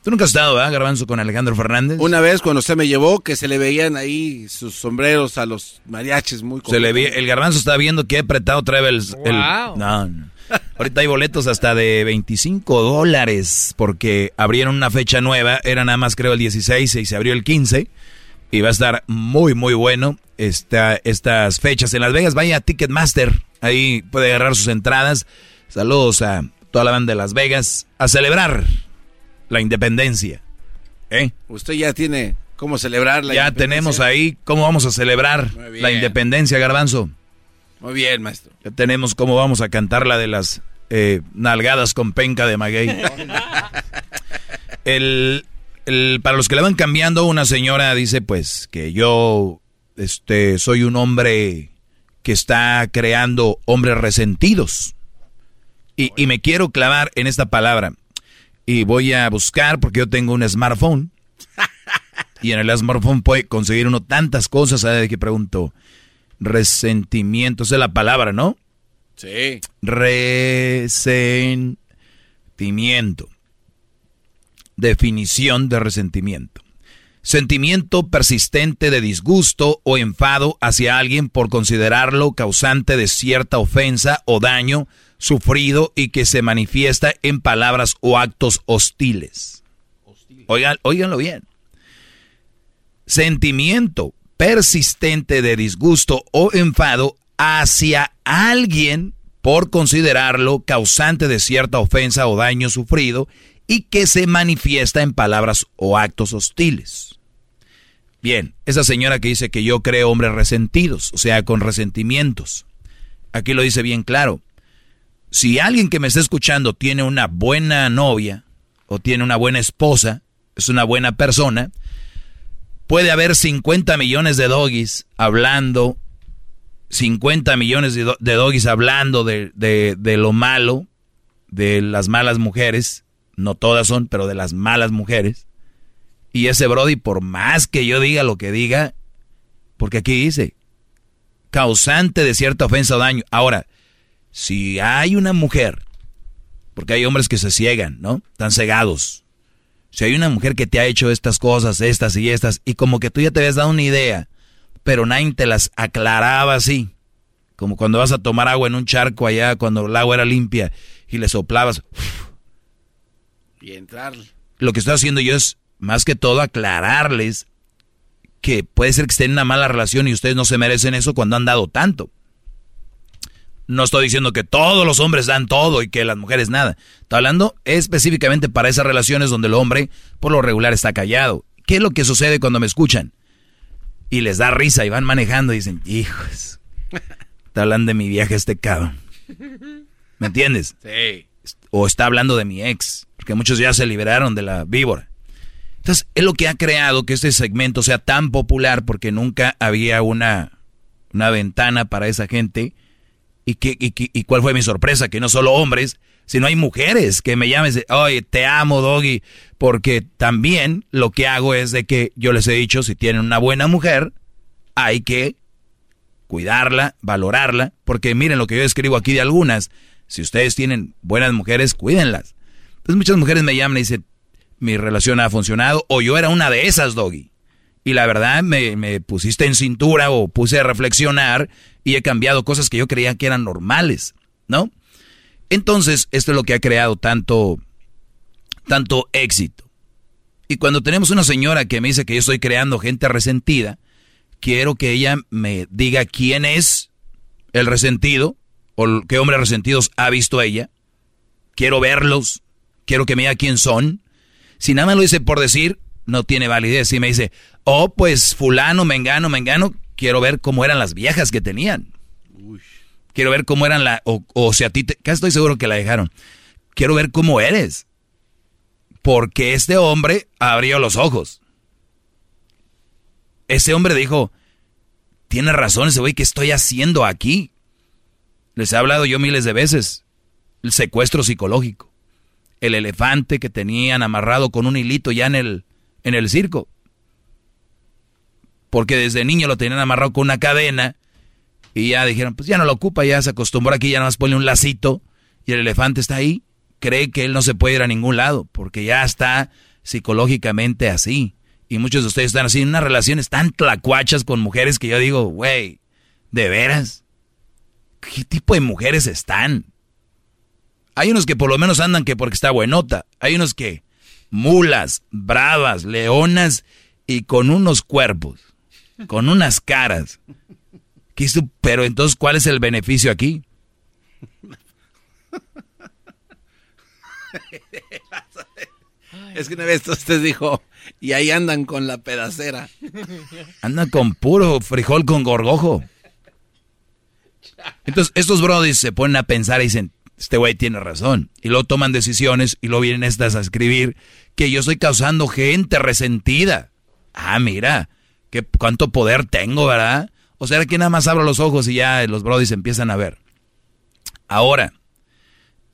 Tú nunca has estado, ¿verdad, Garbanzo, con Alejandro Fernández? Una vez cuando usted me llevó, que se le veían ahí sus sombreros a los mariachis muy Se le vi- el garbanzo está viendo que he apretado trae el, el- Wow. no, no. Ahorita hay boletos hasta de 25 dólares porque abrieron una fecha nueva, era nada más creo el 16 y se abrió el 15 y va a estar muy muy bueno esta, estas fechas en Las Vegas. Vaya a Ticketmaster, ahí puede agarrar sus entradas. Saludos a toda la banda de Las Vegas a celebrar la independencia. ¿Eh? Usted ya tiene cómo celebrar la Ya independencia. tenemos ahí cómo vamos a celebrar la independencia, Garbanzo. Muy bien, maestro. Ya tenemos cómo vamos a cantar la de las eh, nalgadas con penca de maguey. El, el- para los que le van cambiando, una señora dice pues que yo este, soy un hombre que está creando hombres resentidos. Y, y me quiero clavar en esta palabra. Y voy a buscar, porque yo tengo un smartphone. *laughs* Y en el smartphone puede conseguir uno tantas cosas, ¿sabe de qué pregunto? Resentimiento, esa es la palabra, ¿no? Sí. Resentimiento. Definición de resentimiento. Sentimiento persistente de disgusto o enfado hacia alguien por considerarlo causante de cierta ofensa o daño sufrido y que se manifiesta en palabras o actos hostiles. Oigan, óiganlo bien. Sentimiento persistente de disgusto o enfado hacia alguien por considerarlo causante de cierta ofensa o daño sufrido y que se manifiesta en palabras o actos hostiles. Bien, esa señora que dice que yo creo hombres resentidos, o sea, con resentimientos. Aquí lo dice bien claro. Si alguien que me está escuchando tiene una buena novia o tiene una buena esposa, es una buena persona, puede haber 50 millones de doggies hablando, 50 millones de, do- de doggies hablando de, de- de lo malo, de las malas mujeres, no todas son, pero de las malas mujeres. Y ese Brody, por más que yo diga lo que diga, porque aquí dice, causante de cierta ofensa o daño. Ahora, si hay una mujer, porque hay hombres que se ciegan, ¿no? Están cegados. Si hay una mujer que te ha hecho estas cosas, estas y estas, y como que tú ya te habías dado una idea, pero nadie te las aclaraba así. Como cuando vas a tomar agua en un charco allá, cuando el agua era limpia, y le soplabas. Y entrar. Lo que estoy haciendo yo es, más que todo, aclararles que puede ser que estén en una mala relación y ustedes no se merecen eso cuando han dado tanto. No estoy diciendo que todos los hombres dan todo y que las mujeres nada. Estoy hablando específicamente para esas relaciones donde el hombre por lo regular está callado. ¿Qué es lo que sucede cuando me escuchan? Y les da risa y van manejando y dicen, hijos, está hablando de mi viaje este cabrón. ¿Me entiendes? Sí. O está hablando de mi ex, porque muchos ya se liberaron de la víbora. Entonces, es lo que ha creado que este segmento sea tan popular porque nunca había una, una ventana para esa gente. ¿Y, qué, y, y cuál fue mi sorpresa? Que no solo hombres, sino hay mujeres que me dicen, oye, te amo, Doggy. Porque también lo que hago es de que yo les he dicho, si tienen una buena mujer, hay que cuidarla, valorarla. Porque miren lo que yo escribo aquí de algunas. Si ustedes tienen buenas mujeres, cuídenlas. Entonces muchas mujeres me llaman y dicen, mi relación ha funcionado, o yo era una de esas, Doggy. Y la verdad me, me pusiste en cintura o puse a reflexionar y he cambiado cosas que yo creía que eran normales, ¿no? Entonces, esto es lo que ha creado tanto, tanto éxito. Y cuando tenemos una señora que me dice que yo estoy creando gente resentida, quiero que ella me diga quién es el resentido o qué hombres resentidos ha visto ella. Quiero verlos, quiero que me diga quién son. Si nada más lo dice por decir, no tiene validez. Si me dice, oh, pues fulano, mengano, mengano, quiero ver cómo eran las viejas que tenían. Quiero ver cómo eran la, o, o si a ti, te, casi estoy seguro que la dejaron. Quiero ver cómo eres. Porque este hombre abrió los ojos. Ese hombre dijo, tiene razón ese güey, ¿qué estoy haciendo aquí? Les he hablado yo miles de veces. El secuestro psicológico. El elefante que tenían amarrado con un hilito ya en el, en el circo. Porque desde niño lo tenían amarrado con una cadena. Y ya dijeron, pues ya no lo ocupa, ya se acostumbró aquí, ya nada más pone un lacito. Y el elefante está ahí. Cree que él no se puede ir a ningún lado. Porque ya está psicológicamente así. Y muchos de ustedes están así en unas relaciones tan tlacuachas con mujeres que yo digo, güey, ¿de veras? ¿Qué tipo de mujeres están? Hay unos que por lo menos andan que porque está buenota. Hay unos que mulas, bravas, leonas y con unos cuerpos, con unas caras. ¿Qué es tu- Pero entonces, ¿cuál es el beneficio aquí? Es que una vez usted dijo, y ahí andan con la pedacera. Andan con puro frijol con gorgojo. Entonces, estos brodis se ponen a pensar y dicen, este güey tiene razón. Y luego toman decisiones y luego vienen estas a escribir que yo estoy causando gente resentida. Ah, mira, qué, cuánto poder tengo, ¿verdad? O sea, que nada más abro los ojos y ya los brodis empiezan a ver. Ahora,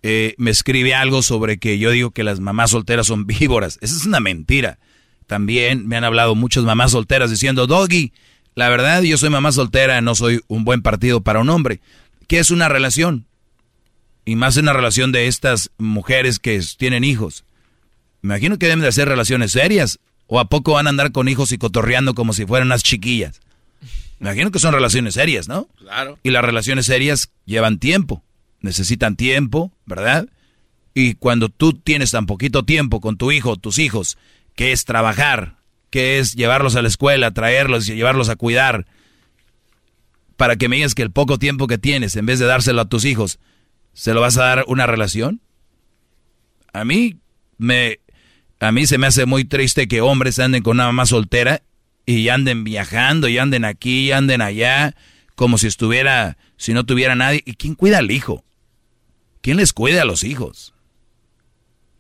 eh, me escribe algo sobre que yo digo que las mamás solteras son *laughs* víboras. Esa es una mentira. También me han hablado muchas mamás solteras diciendo, Doggy, la verdad yo soy mamá soltera, no soy un buen partido para un hombre. ¿Qué es una relación? Y más una relación de estas mujeres que tienen hijos. Me imagino que deben de hacer relaciones serias. ¿O a poco van a andar con hijos y cotorreando como si fueran unas chiquillas? Me imagino que son relaciones serias, ¿no? Claro. Y las relaciones serias llevan tiempo, necesitan tiempo, ¿verdad? Y cuando tú tienes tan poquito tiempo con tu hijo, tus hijos, que es trabajar, que es llevarlos a la escuela, traerlos y llevarlos a cuidar, para que me digas que el poco tiempo que tienes, en vez de dárselo a tus hijos, ¿se lo vas a dar una relación? A mí me a mí se me hace muy triste que hombres anden con una mamá soltera y anden viajando y anden aquí y anden allá como si estuviera si no tuviera nadie. ¿Y quién cuida al hijo? ¿Quién les cuida a los hijos?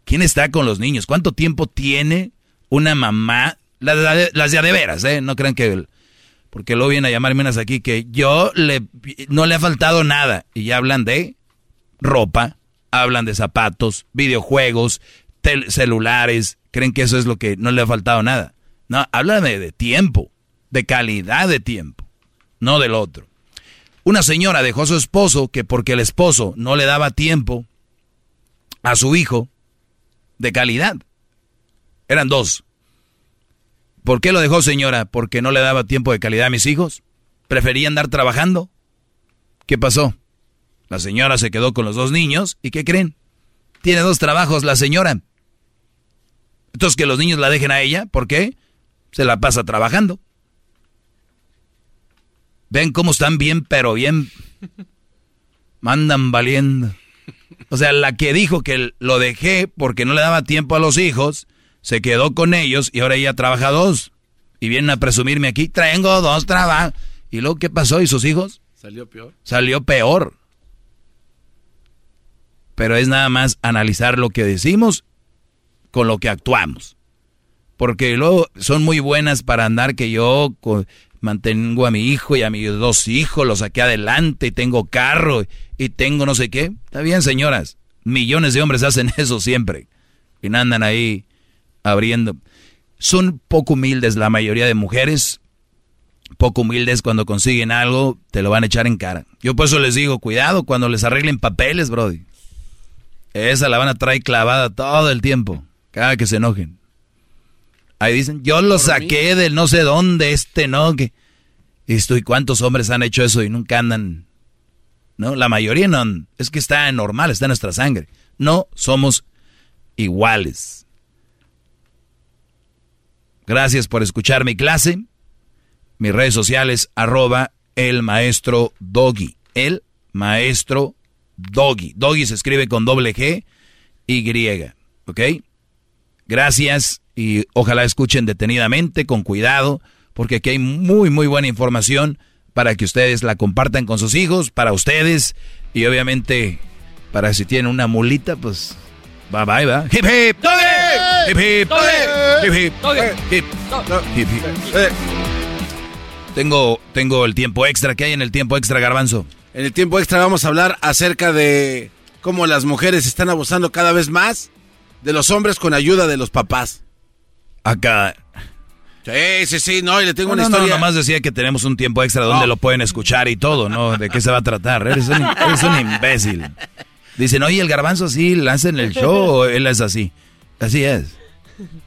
¿Quién está con los niños? ¿Cuánto tiempo tiene una mamá, las de, las de a de veras, ¿eh? No crean que... Porque luego vienen a llamarme unas aquí que yo le, no le ha faltado nada. Y ya hablan de ropa, hablan de zapatos, videojuegos, celulares. Creen que eso es lo que no le ha faltado nada. No, hablan de, de tiempo, de calidad de tiempo, no del otro. Una señora dejó a su esposo que porque el esposo no le daba tiempo a su hijo de calidad. Eran dos. ¿Por qué lo dejó señora? ¿Porque no le daba tiempo de calidad a mis hijos? ¿Prefería andar trabajando? ¿Qué pasó? La señora se quedó con los dos niños y ¿qué creen? Tiene dos trabajos la señora. Entonces que los niños la dejen a ella, ¿por qué? Se la pasa trabajando. Ven cómo están bien, pero bien. Mandan valiendo. O sea, la que dijo que lo dejé porque no le daba tiempo a los hijos, se quedó con ellos y ahora ella trabaja dos. Y vienen a presumirme aquí, tengo dos trabajos. ¿Y luego qué pasó? ¿Y sus hijos? Salió peor. Salió peor. Pero es nada más analizar lo que decimos con lo que actuamos. Porque luego son muy buenas para andar que yo mantengo a mi hijo y a mis dos hijos, los saqué adelante y tengo carro y tengo no sé qué. Está bien, señoras. Millones de hombres hacen *laughs* eso siempre. Y andan ahí abriendo. Son poco humildes la mayoría de mujeres. Poco humildes cuando consiguen algo, te lo van a echar en cara. Yo por eso les digo, cuidado cuando les arreglen papeles, Brody. Esa la van a traer clavada todo el tiempo, cada que se enojen. Ahí dicen, yo lo saqué del no sé dónde, este no, que... Esto, ¿y cuántos hombres han hecho eso y nunca andan? ¿No? La mayoría no, es que está normal, está en nuestra sangre. No somos iguales. Gracias por escuchar mi clase. Mis redes sociales, arroba el maestro Doggy. El maestro Doggy. Doggy se escribe con doble G Y. ¿Ok? Gracias y ojalá escuchen detenidamente, con cuidado, porque aquí hay muy, muy buena información para que ustedes la compartan con sus hijos, para ustedes y obviamente para si tienen una mulita, pues bye bye, va. Hip hip, doggy, hip hip, hip hip, hip hip, hip Tengo, tengo el tiempo extra. ¿Qué hay en el tiempo extra, Garbanzo? En el tiempo extra vamos a hablar acerca de cómo las mujeres están abusando cada vez más de los hombres con ayuda de los papás. Acá. Sí, sí, sí, no, y le tengo no, una no, historia. No, nomás decía que tenemos un tiempo extra donde lo pueden escuchar y todo, ¿no? ¿De qué se va a tratar? Eres un, eres un imbécil. Dicen, oye, el garbanzo así, lanza en el show o él es así. Así es.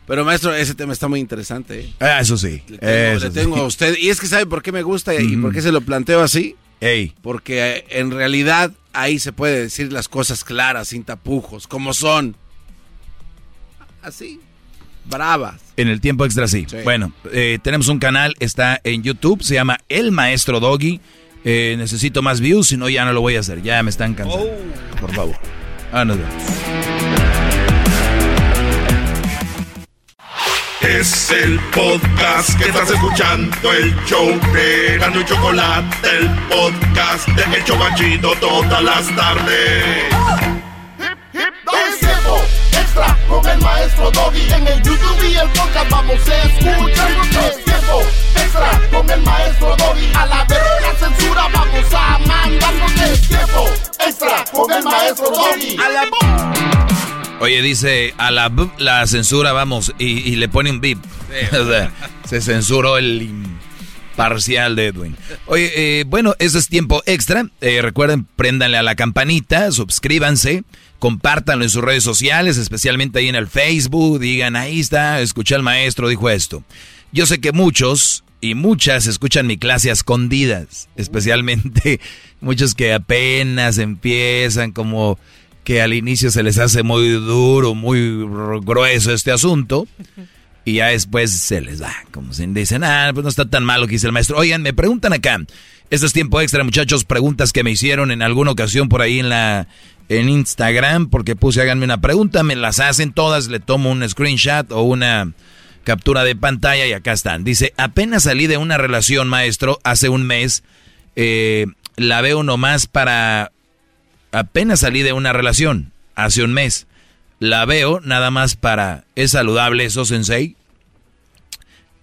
Pero maestro, ese tema está muy interesante. ¿eh? Ah, eso sí. Le tengo, eso le tengo sí. a usted. Y es que sabe por qué me gusta y por qué se lo planteo así. Ey. Porque eh, en realidad ahí se puede decir las cosas claras, sin tapujos, como son. Así. Bravas. En el tiempo extra sí. Sí. Bueno, eh, tenemos un canal, está en YouTube, se llama El Maestro Doggy. Eh, necesito más views, si no ya no lo voy a hacer. Ya me están cansando. Por favor. Ah, nos vemos. Es el podcast que estás escuchando, el show de Gano y Chocolate, el podcast de El Chobachito todas las tardes. Es tiempo extra con el maestro Doggy. En el YouTube y el podcast vamos a escuchar. Es tiempo extra con el maestro Doggy. A la vez la censura vamos a mandarnos. Es tiempo extra con el maestro Doggy. A la Oye, dice a la, la censura, vamos, y, y le pone un bip. *laughs* o sea, se censuró el imparcial de Edwin. Oye, eh, bueno, ese es tiempo extra. Eh, recuerden, préndanle a la campanita, suscríbanse, compártanlo en sus redes sociales, especialmente ahí en el Facebook. Digan, ahí está, escuché al maestro, dijo esto. Yo sé que muchos y muchas escuchan mi clase a escondidas, especialmente *laughs* muchos que apenas empiezan como que al inicio se les hace muy duro, muy grueso este asunto. Y ya después se les da, como se dicen, ah, pues no está tan malo que dice el maestro. Oigan, me preguntan acá, este es tiempo extra, muchachos, preguntas que me hicieron en alguna ocasión por ahí en la en Instagram, porque puse, háganme una pregunta, me las hacen todas, le tomo un screenshot o una captura de pantalla y acá están. Dice, apenas salí de una relación, maestro, hace un mes, eh, la veo nomás para... Apenas salí de una relación, hace un mes. La veo nada más para... ¿Es saludable eso, Sensei?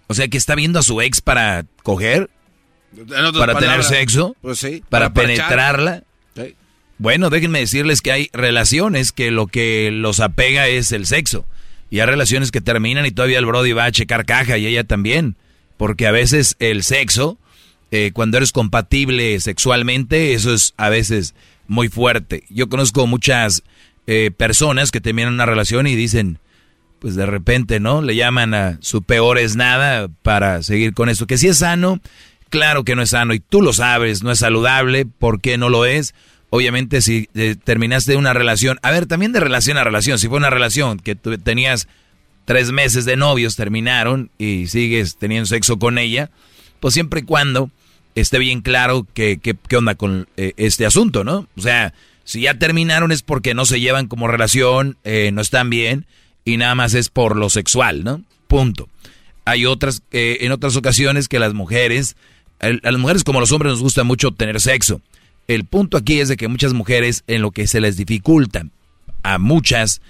O sea, que está viendo a su ex para coger, para tener sexo, Pues sí. para, penetrarla. Sí. Bueno, déjenme decirles que hay relaciones que lo que los apega es el sexo. Y hay relaciones que terminan y todavía el Brody va a checar caja y ella también. Porque a veces el sexo, eh, cuando eres compatible sexualmente, eso es a veces muy fuerte. Yo conozco muchas eh, personas que terminan una relación y dicen, pues de repente, ¿no? Le llaman a su peor es nada para seguir con eso. Que si es sano, claro que no es sano y tú lo sabes, no es saludable, ¿por qué no lo es? Obviamente si eh, terminaste una relación, a ver, también de relación a relación, si fue una relación que tenías tres meses de novios, terminaron y sigues teniendo sexo con ella, pues siempre y cuando esté bien claro que, que- qué onda con eh, este asunto, ¿no? O sea, si ya terminaron es porque no se llevan como relación, eh, no están bien y nada más es por lo sexual, ¿no? Punto. Hay otras, eh, en otras ocasiones que las mujeres, el- a las mujeres como a los hombres nos gusta mucho tener sexo. El punto aquí es de que muchas mujeres en lo que se les dificulta a muchas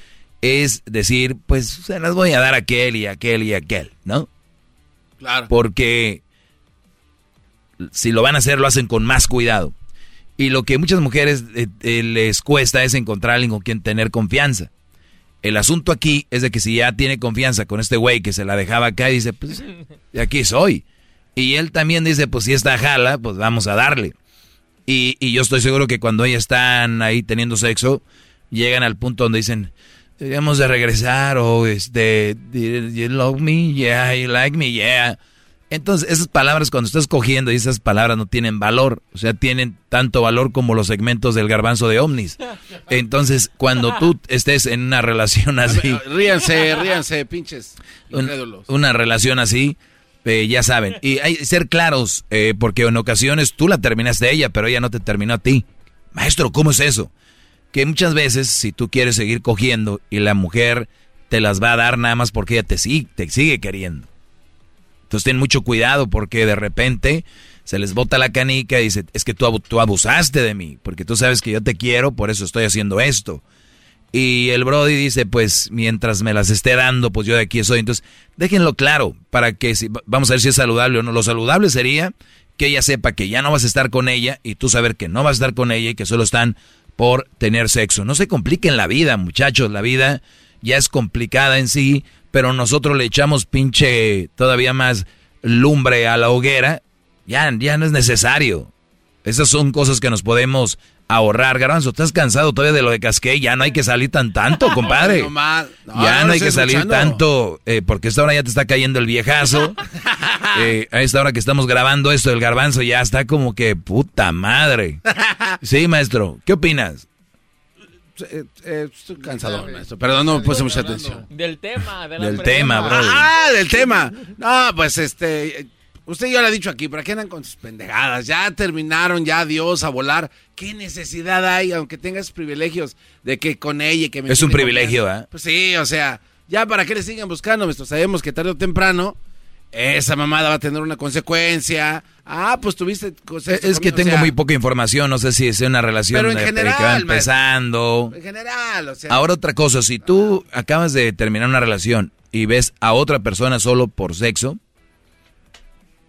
es decir, pues se las voy a dar a aquel y a aquel y a aquel, ¿no? Claro. Porque si lo van a hacer, lo hacen con más cuidado. Y lo que muchas mujeres eh, eh, les cuesta es encontrar alguien con quien tener confianza. El asunto aquí es de que si ya tiene confianza con este güey que se la dejaba acá y dice, pues aquí soy. Y él también dice, pues si esta jala, pues vamos a darle. Y, y yo estoy seguro que cuando ellas están ahí teniendo sexo, llegan al punto donde dicen, deberíamos de regresar o este, you love me, yeah, you like me, yeah. Entonces, esas palabras cuando estás cogiendo y esas palabras no tienen valor, o sea, tienen tanto valor como los segmentos del garbanzo de Omnis. Entonces, cuando tú estés en una relación así, Ríanse, ríanse, pinches. un- una relación así, eh, ya saben. Y hay ser claros, eh, porque en ocasiones tú la terminaste a ella, pero ella no te terminó a ti. Maestro, ¿cómo es eso? Que muchas veces, si tú quieres seguir cogiendo y la mujer te las va a dar nada más porque ella te, te sigue queriendo. Entonces ten mucho cuidado porque de repente se les bota la canica y dice, es que tú, abu- tú abusaste de mí, porque tú sabes que yo te quiero, por eso estoy haciendo esto. Y el Brody dice, pues mientras me las esté dando, pues yo de aquí soy. Entonces, déjenlo claro, para que si, vamos a ver si es saludable o no. Lo saludable sería que ella sepa que ya no vas a estar con ella y tú saber que no vas a estar con ella y que solo están por tener sexo. No se compliquen la vida, muchachos, la vida ya es complicada en sí, pero nosotros le echamos pinche todavía más lumbre a la hoguera. Ya, ya no es necesario. Esas son cosas que nos podemos ahorrar. Garbanzo, ¿estás cansado todavía de lo de Casqué? Ya no hay que salir tan tanto, *laughs* compadre. No ya no hay que salir escuchando. tanto, eh, porque a esta hora ya te está cayendo el viejazo. *laughs* Eh, a esta hora que estamos grabando esto, el garbanzo ya está como que puta madre. *laughs* Sí, maestro, ¿qué opinas? Eh, eh, estoy cansado, maestro. Perdón, no me puse mucha atención. Del tema, de la Del tema, bro. Ah, del tema. No, pues este. Usted ya lo ha dicho aquí, ¿para qué andan con sus pendejadas? Ya terminaron, ya adiós a volar. ¿Qué necesidad hay, aunque tengas privilegios, de que con ella y que me Es un privilegio? ¿eh? Pues sí, o sea, ya para qué le sigan buscando, maestro. Sabemos que tarde o temprano esa mamada va a tener una consecuencia. Ah, pues tuviste. cosas- Es que o tengo sea, muy poca información, no sé si es una relación Pero en general, que va empezando. En general, o sea. Ahora otra cosa, si tú acabas de terminar una relación y ves a otra persona solo por sexo,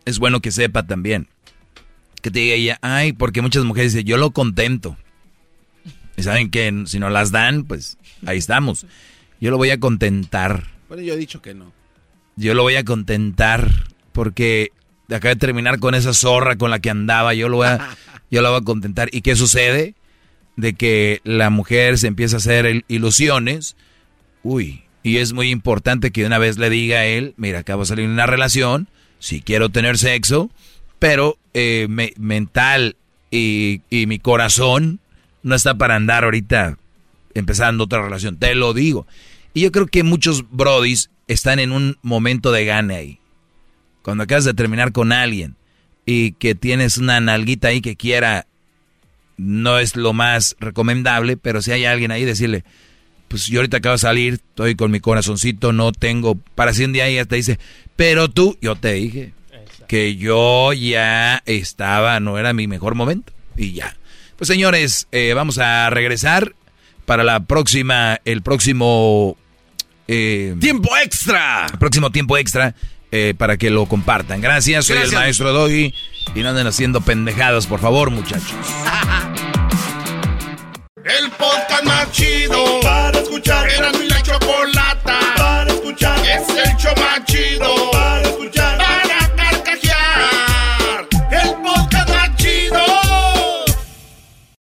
es bueno que sepa también. Que te diga ella, ay, porque muchas mujeres dicen, yo lo contento. Y saben que si no las dan, pues ahí estamos. Yo lo voy a contentar. Bueno, yo he dicho que no. Yo lo voy a contentar porque acaba de terminar con esa zorra con la que andaba. Yo lo voy a, *laughs* yo la voy a contentar. ¿Y qué sucede? De que la mujer se empieza a hacer il- ilusiones. Uy, y es muy importante que una vez le diga a él, mira, acabo de salir de una relación, si quiero tener sexo, pero eh, me- mental y, y mi corazón no está para andar ahorita empezando otra relación. Te lo digo. Y yo creo que muchos brodis están en un momento de gane ahí. Cuando acabas de terminar con alguien y que tienes una nalguita ahí que quiera, no es lo más recomendable, pero si hay alguien ahí, decirle, pues yo ahorita acabo de salir, estoy con mi corazoncito, no tengo, para si un día ella te dice, pero tú, yo te dije que yo ya estaba, no era mi mejor momento, y ya. Pues señores, eh, vamos a regresar para la próxima, el próximo... eh, ¡Tiempo extra! próximo tiempo extra. eh, para que lo compartan. Gracias, soy el maestro Doggy. Y no anden haciendo pendejadas, por favor, muchachos. *laughs* El podcast más chido